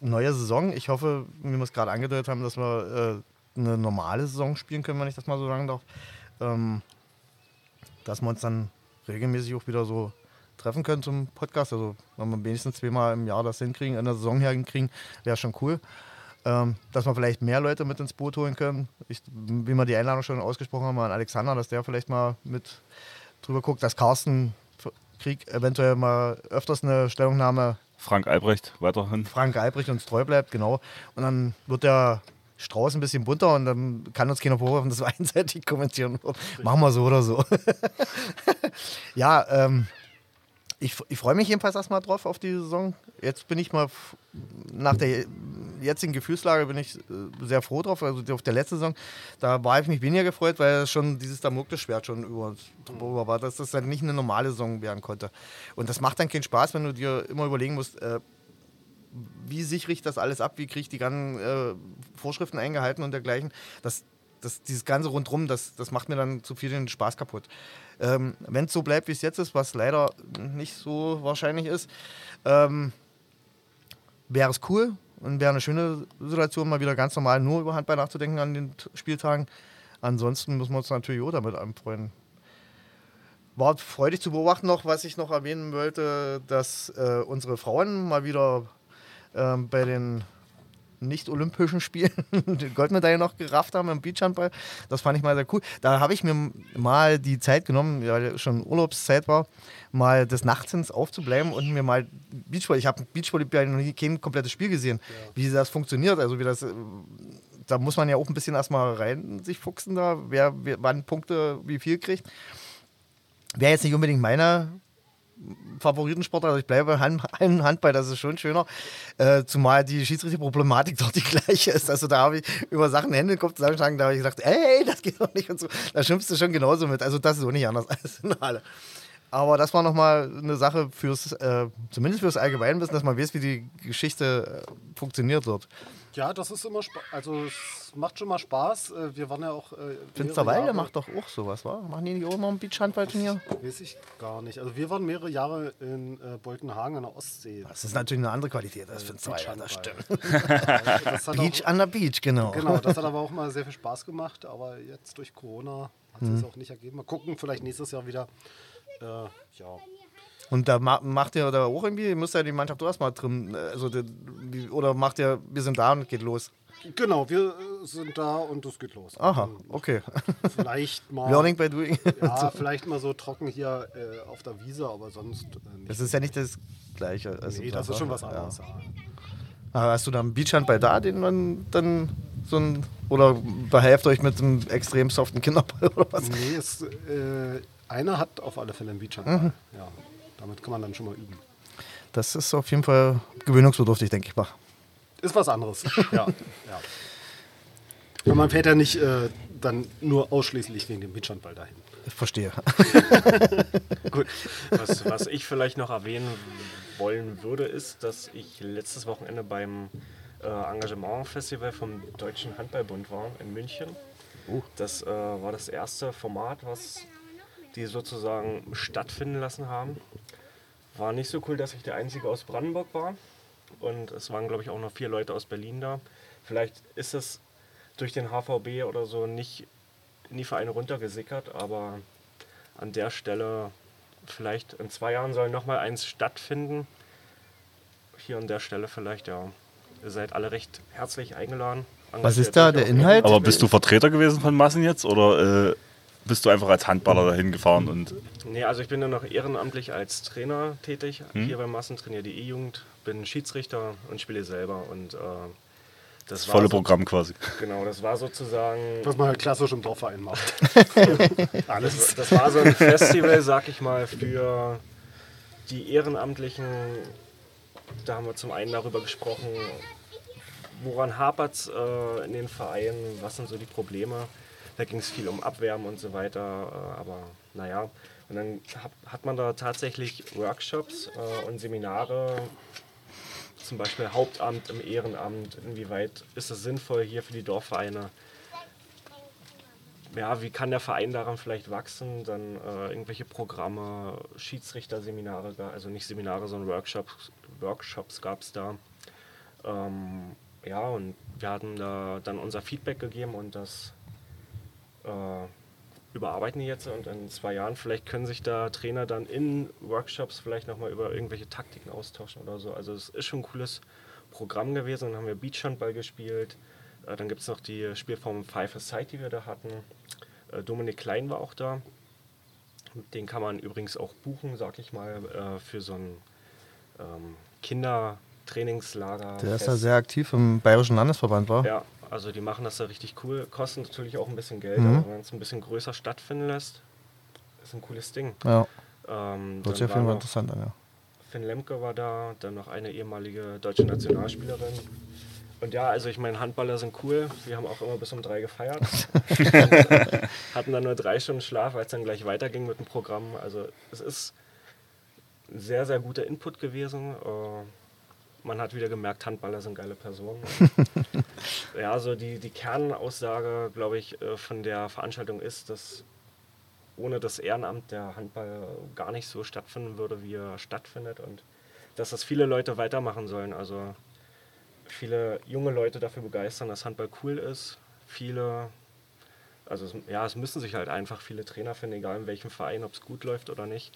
neue Saison. Ich hoffe, wie wir es gerade angedeutet haben, dass wir äh, eine normale Saison spielen können, wenn ich das mal so sagen darf. Ähm, dass wir uns dann regelmäßig auch wieder so treffen können zum Podcast. Also wenn wir wenigstens zweimal im Jahr das hinkriegen, in der Saison hinkriegen, wäre schon cool. Ähm, dass wir vielleicht mehr Leute mit ins Boot holen können. Ich, wie wir die Einladung schon ausgesprochen haben an Alexander, dass der vielleicht mal mit drüber guckt, dass Carsten Krieg eventuell mal öfters eine Stellungnahme Frank Albrecht weiterhin. Frank Albrecht uns treu bleibt, genau. Und dann wird der Strauß ein bisschen bunter und dann kann uns keiner vorwerfen, dass wir einseitig kommentieren. Machen wir so oder so. ja, ähm, ich, ich freue mich jedenfalls erstmal drauf auf die Saison. Jetzt bin ich mal nach der jetzigen Gefühlslage bin ich äh, sehr froh drauf. Also auf der letzten Saison, da war ich mich weniger gefreut, weil schon dieses Damoklesschwert schon über drüber war, dass das dann nicht eine normale Saison werden konnte. Und das macht dann keinen Spaß, wenn du dir immer überlegen musst, äh, wie sichere ich das alles ab, wie kriege ich die ganzen äh, Vorschriften eingehalten und dergleichen. Das, das, dieses ganze rundrum, das, das macht mir dann zu viel den Spaß kaputt. Ähm, Wenn es so bleibt, wie es jetzt ist, was leider nicht so wahrscheinlich ist, ähm, wäre es cool und wäre eine schöne Situation, mal wieder ganz normal nur über Handball nachzudenken an den Spieltagen. Ansonsten müssen wir uns natürlich auch damit anfreunden. War freudig zu beobachten noch, was ich noch erwähnen wollte, dass äh, unsere Frauen mal wieder ähm, bei den nicht-olympischen Spielen die Goldmedaille noch gerafft haben im Beachhandball. Das fand ich mal sehr cool. Da habe ich mir mal die Zeit genommen, ja schon Urlaubszeit war, mal des Nachtens aufzubleiben und mir mal Beachvolley, ich habe Beachvolleyball noch nie kein komplettes Spiel gesehen, wie das funktioniert, also wie das, da muss man ja auch ein bisschen erstmal rein sich fuchsen da, wer, wer wann Punkte wie viel kriegt. Wäre jetzt nicht unbedingt meine Favoritensportart, also ich bleibe Hand, Hand- Handball, das ist schon schöner. Äh, zumal die Schiedsrichterproblematik dort die gleiche ist. Also da habe ich über Sachen Hände im da habe ich gesagt, ey, das geht doch nicht und so. Da schimpfst du schon genauso mit. Also das ist auch nicht anders als in Halle. Aber das war nochmal eine Sache fürs, äh, zumindest fürs Allgemeinwissen, dass man weiß, wie die Geschichte äh, funktioniert dort. Ja, das ist immer Spaß. Also es macht schon mal Spaß. Äh, Wir waren ja auch. Äh, Finsterwalde macht doch auch sowas, wa? Machen die nicht auch mal ein Beachhandballturnier? Weiß ich gar nicht. Also wir waren mehrere Jahre in äh, Boltenhagen an der Ostsee. Das ist natürlich eine andere Qualität als Finsterwalde, das stimmt. Das Beach auch, an der Beach, genau. genau, das hat aber auch mal sehr viel Spaß gemacht. Aber jetzt durch Corona hat Mhm. es auch nicht ergeben. Mal gucken, vielleicht nächstes Jahr wieder. Äh, ja, Und da ma macht ihr da auch irgendwie, müsst ihr die Mannschaft erstmal trimmen, äh, also, oder macht ihr, wir sind da und geht los? genau, wir äh, sind da und es geht los. Aha, Ähm, okay. Vielleicht mal. Learning by doing. Ja, vielleicht mal so trocken hier äh, auf der Wiese, aber sonst äh, nicht. Das ist ja nicht das Gleiche. Also, nee, das ist schon was ja. anderes. Ja. Aber Hast du da einen Beachhandball da, den man dann so ein, oder behelft euch mit einem extrem soften Kinderball oder was? Nee, es, äh, einer hat auf alle Fälle einen Beachhandball. Mhm. Ja, damit kann man dann schon mal üben. Das ist auf jeden Fall gewöhnungsbedürftig, denke ich mal. Ist was anderes. ja, ja. Und man fährt ja nicht äh, dann nur ausschließlich wegen dem Beachhandball dahin. Ich verstehe. Gut. Was, was ich vielleicht noch erwähnen wollen würde, ist, dass ich letztes Wochenende beim äh, Engagement-Festival vom Deutschen Handballbund war in München. Das äh, war das erste Format, was die sozusagen stattfinden lassen haben. War nicht so cool, dass ich der Einzige aus Brandenburg war. Und es waren, glaube ich, auch noch vier Leute aus Berlin da. Vielleicht ist es durch den HVB oder so nicht in die Vereine runtergesickert, aber an der Stelle vielleicht in zwei Jahren soll noch mal eins stattfinden. Hier an der Stelle vielleicht, ja. Ihr seid alle recht herzlich eingeladen. Was ist da der Inhalt? Aber bist du Vertreter gewesen von Massen jetzt oder äh, bist du einfach als Handballer dahin gefahren und Nee, also ich bin nur noch ehrenamtlich als Trainer tätig. Hier beim Massen trainiere die E-Jugend, bin Schiedsrichter und spiele selber. Und äh, das, das war volle so, Programm quasi? Genau, das war sozusagen Was man halt klassisch im Dorfverein macht. Alles. Das war so ein Festival, sag ich mal, für die Ehrenamtlichen. Da haben wir zum einen darüber gesprochen, woran hapert es äh, in den Vereinen, was sind so die Probleme. Da ging es viel um Abwärmen und so weiter, äh, aber naja. Und dann hat man da tatsächlich Workshops äh, und Seminare zum Beispiel Hauptamt im Ehrenamt, inwieweit ist es sinnvoll hier für die Dorfvereine? Ja, wie kann der Verein daran vielleicht wachsen? Dann äh, irgendwelche Programme, Schiedsrichterseminare, also nicht Seminare, sondern Workshops, Workshops gab es da. Ähm, ja, und wir hatten da dann unser Feedback gegeben und das äh, überarbeiten die jetzt und in zwei Jahren vielleicht können sich da Trainer dann in Workshops vielleicht nochmal über irgendwelche Taktiken austauschen oder so. Also es ist schon ein cooles Programm gewesen. Dann haben wir Beachhandball gespielt. Äh, dann gibt es noch die Spielform Five Aside, die wir da hatten. Äh, Dominik Klein war auch da. Den kann man übrigens auch buchen, sag ich mal, äh, für so ein ähm, Kindertrainingslager. Der ist ja Fest. sehr aktiv im Bayerischen Landesverband, war? Ja, also die machen das da richtig cool. Kosten natürlich auch ein bisschen Geld, Mhm. aber wenn es ein bisschen größer stattfinden lässt, ist ein cooles Ding. Ja, Ähm, hört sich auf jeden war Fall interessant an, ja. Finn Lemke war da, dann noch eine ehemalige deutsche Nationalspielerin. Und ja, also ich meine, Handballer sind cool. Wir haben auch immer bis um drei gefeiert. Hatten dann nur drei Stunden Schlaf, weil es dann gleich weiterging mit dem Programm. Also es ist ein sehr, sehr guter Input gewesen. Man hat wieder gemerkt, Handballer sind geile Personen. ja, so die, die Kernaussage, glaube ich, äh, von der Veranstaltung ist, dass ohne das Ehrenamt der Handball gar nicht so stattfinden würde, wie er stattfindet und dass das viele Leute weitermachen sollen. Also viele junge Leute dafür begeistern, dass Handball cool ist. Viele, also es, ja, es müssen sich halt einfach viele Trainer finden, egal in welchem Verein, ob es gut läuft oder nicht,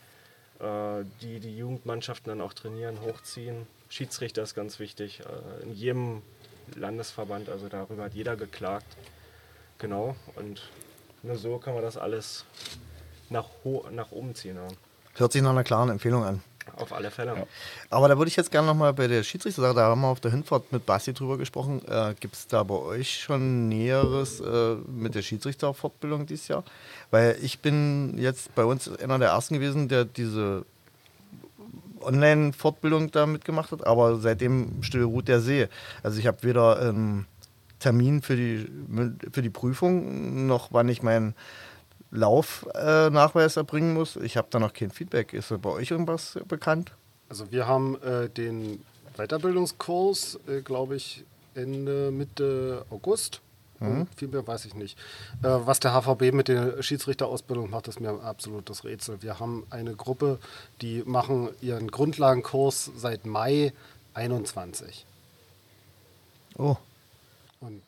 äh, die die Jugendmannschaften dann auch trainieren, hochziehen. Schiedsrichter ist ganz wichtig, äh, in jedem Landesverband, also darüber hat jeder geklagt. Genau, und nur so kann man das alles nach, nach oben ziehen. Ja. Hört sich nach einer klaren Empfehlung an. Auf alle Fälle. Aber da würde ich jetzt gerne nochmal bei der Schiedsrichter, da haben wir auf der Hinfahrt mit Basti drüber gesprochen. Äh, Gibt es da bei euch schon Näheres äh, mit der Schiedsrichterfortbildung dieses Jahr? Weil ich bin jetzt bei uns einer der ersten gewesen, der diese Online-Fortbildung da mitgemacht hat, aber seitdem still ruht der See. Also ich habe weder einen Termin für die, für die Prüfung noch wann ich meinen Laufnachweis erbringen muss. Ich habe da noch kein Feedback. Ist bei euch irgendwas bekannt? Also wir haben äh, den Weiterbildungskurs, äh, glaube ich, Ende, Mitte August. Und Viel mehr weiß ich nicht. Äh, was der HVB mit der Schiedsrichterausbildung macht, ist mir ein absolutes Rätsel. Wir haben eine Gruppe, die machen ihren Grundlagenkurs seit Mai 21. Oh, Und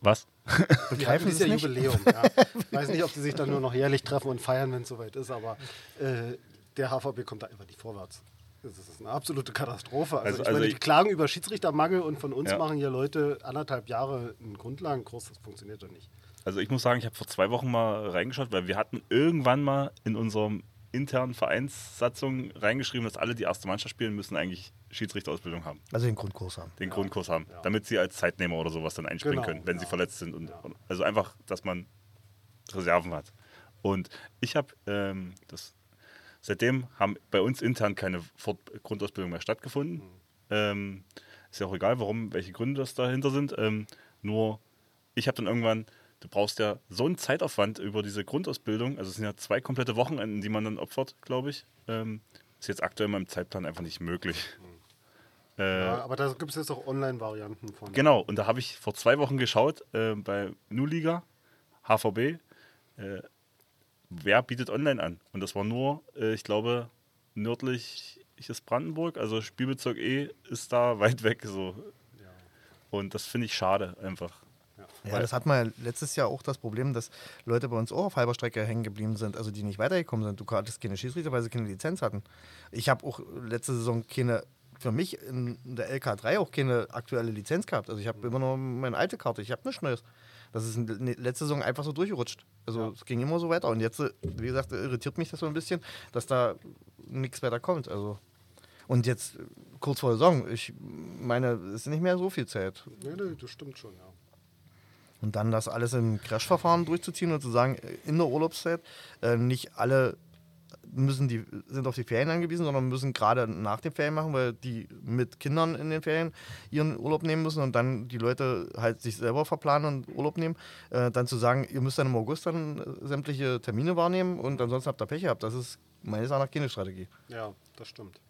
Was? die Begreifen hatten dieses es Jahr nicht? Jubiläum. Ja. Ich weiß nicht, ob sie sich dann nur noch jährlich treffen und feiern, wenn es soweit ist, aber äh, der HVB kommt da einfach nicht vorwärts. Das ist eine absolute Katastrophe. Also, Also- ich also meine, ich- die klagen über Schiedsrichtermangel und von uns Ja. machen hier Leute anderthalb Jahre einen Grundlagenkurs. Das funktioniert doch nicht. Also ich muss sagen, ich habe vor zwei Wochen mal reingeschaut, weil wir hatten irgendwann mal in unserem internen Vereinssatzung reingeschrieben, dass alle, die erste Mannschaft spielen, müssen eigentlich Schiedsrichterausbildung haben, also den Grundkurs haben. den Grundkurs haben, damit sie als Zeitnehmer oder sowas dann einspringen Genau, können, wenn sie ja. verletzt sind. Und, und also einfach, dass man Reserven hat. Und ich habe ähm, das seitdem haben bei uns intern keine Fort Grundausbildung mehr stattgefunden. Mhm. Ähm, ist ja auch egal, warum, welche Gründe das dahinter sind. Ähm, nur ich habe dann irgendwann, du brauchst ja so einen Zeitaufwand über diese Grundausbildung. Also es sind ja zwei komplette Wochenenden, die man dann opfert, glaube ich. Ähm, ist jetzt aktuell in meinem Zeitplan einfach nicht möglich. Äh, Mhm. Ja, aber da gibt es jetzt auch Online-Varianten von. Genau, und da habe ich vor zwei Wochen geschaut äh, bei Nu-Liga, HVB, äh, wer bietet online an? Und das war nur, äh, ich glaube, nördlich ist Brandenburg, also Spielbezirk E ist da weit weg so. Und das finde ich schade einfach. Ja, Weil- das hat man ja letztes Jahr auch das Problem, dass Leute bei uns auch auf halber Strecke hängen geblieben sind, also die nicht weitergekommen sind. Du hattest keine Schiedsrichter, weil sie keine Lizenz hatten. Ich habe auch letzte Saison keine, für mich in der LK3 auch keine aktuelle Lizenz gehabt. Also ich habe immer nur meine alte Karte, ich habe nichts Neues. Das ist in der letzte Saison einfach so durchgerutscht. Also es ging immer so weiter. Und jetzt, wie gesagt, irritiert mich das so ein bisschen, dass da nichts weiter kommt. Also und jetzt kurz vor der Saison, ich meine, es ist nicht mehr so viel Zeit. Nee, nee, das stimmt schon, ja. Und dann das alles im Crash-Verfahren durchzuziehen und zu sagen, äh, in der Urlaubszeit, äh, nicht alle müssen die, sind auf die Ferien angewiesen, sondern müssen gerade nach den Ferien machen, weil die mit Kindern in den Ferien ihren Urlaub nehmen müssen und dann die Leute halt sich selber verplanen und Urlaub nehmen. Äh, dann zu sagen, ihr müsst dann im August dann äh, sämtliche Termine wahrnehmen und ansonsten habt ihr Pech gehabt. Das ist meines Erachtens keine Strategie. Ja, das stimmt.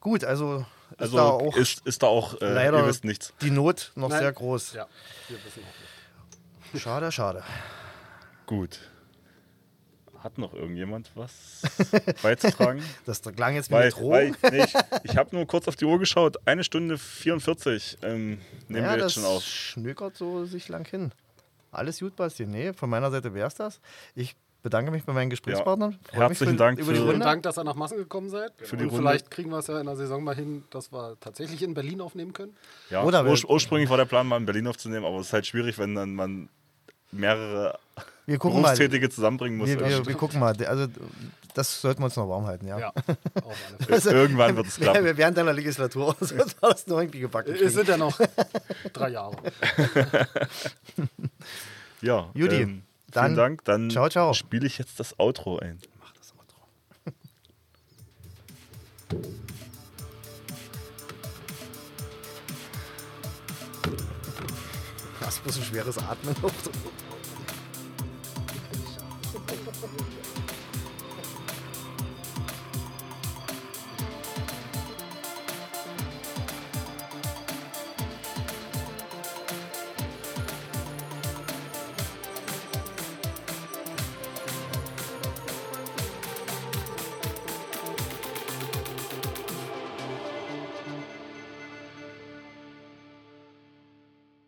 Gut, also ist Also da auch ist, ist da auch, äh, leider ihr wisst nichts. die Not noch Nein. sehr groß. Ja, wir wissen auch nicht. Schade, schade. Gut. Hat noch irgendjemand was beizutragen? Das klang jetzt wie weil, eine Drohung. weil nee, ich, ich habe nur kurz auf die Uhr geschaut. Eine Stunde 44 ähm, nehmen ja, wir das jetzt schon auf. schnökert so sich lang hin. Alles gut, Basti. Nee, von meiner Seite wäre es das. Ich bedanke mich bei meinen Gesprächspartnern. Mich Herzlichen für- Dank über die Runde. Dank, dass ihr nach Massen gekommen seid. Für die Und Runde. vielleicht kriegen wir es ja in der Saison mal hin, dass wir tatsächlich in Berlin aufnehmen können. Ja, Oder ur wenn- ursprünglich war der Plan, mal in Berlin aufzunehmen, aber es ist halt schwierig, wenn dann man mehrere Wir gucken mal. Berufstätige zusammenbringen muss. Wir, wir, wir gucken mal. Also, das sollten wir uns noch warm halten, ja. Ja, Fälle. Irgendwann wird es klappen. Ja, während deiner Legislatur sollten wir das noch irgendwie gebacken. Es sind ja noch drei Jahre. Ja, Judy, ähm, dann vielen Dank. Dann ciao, ciao. spiele ich jetzt das Outro ein. Mach das Outro. Bloß ein schweres Atmen.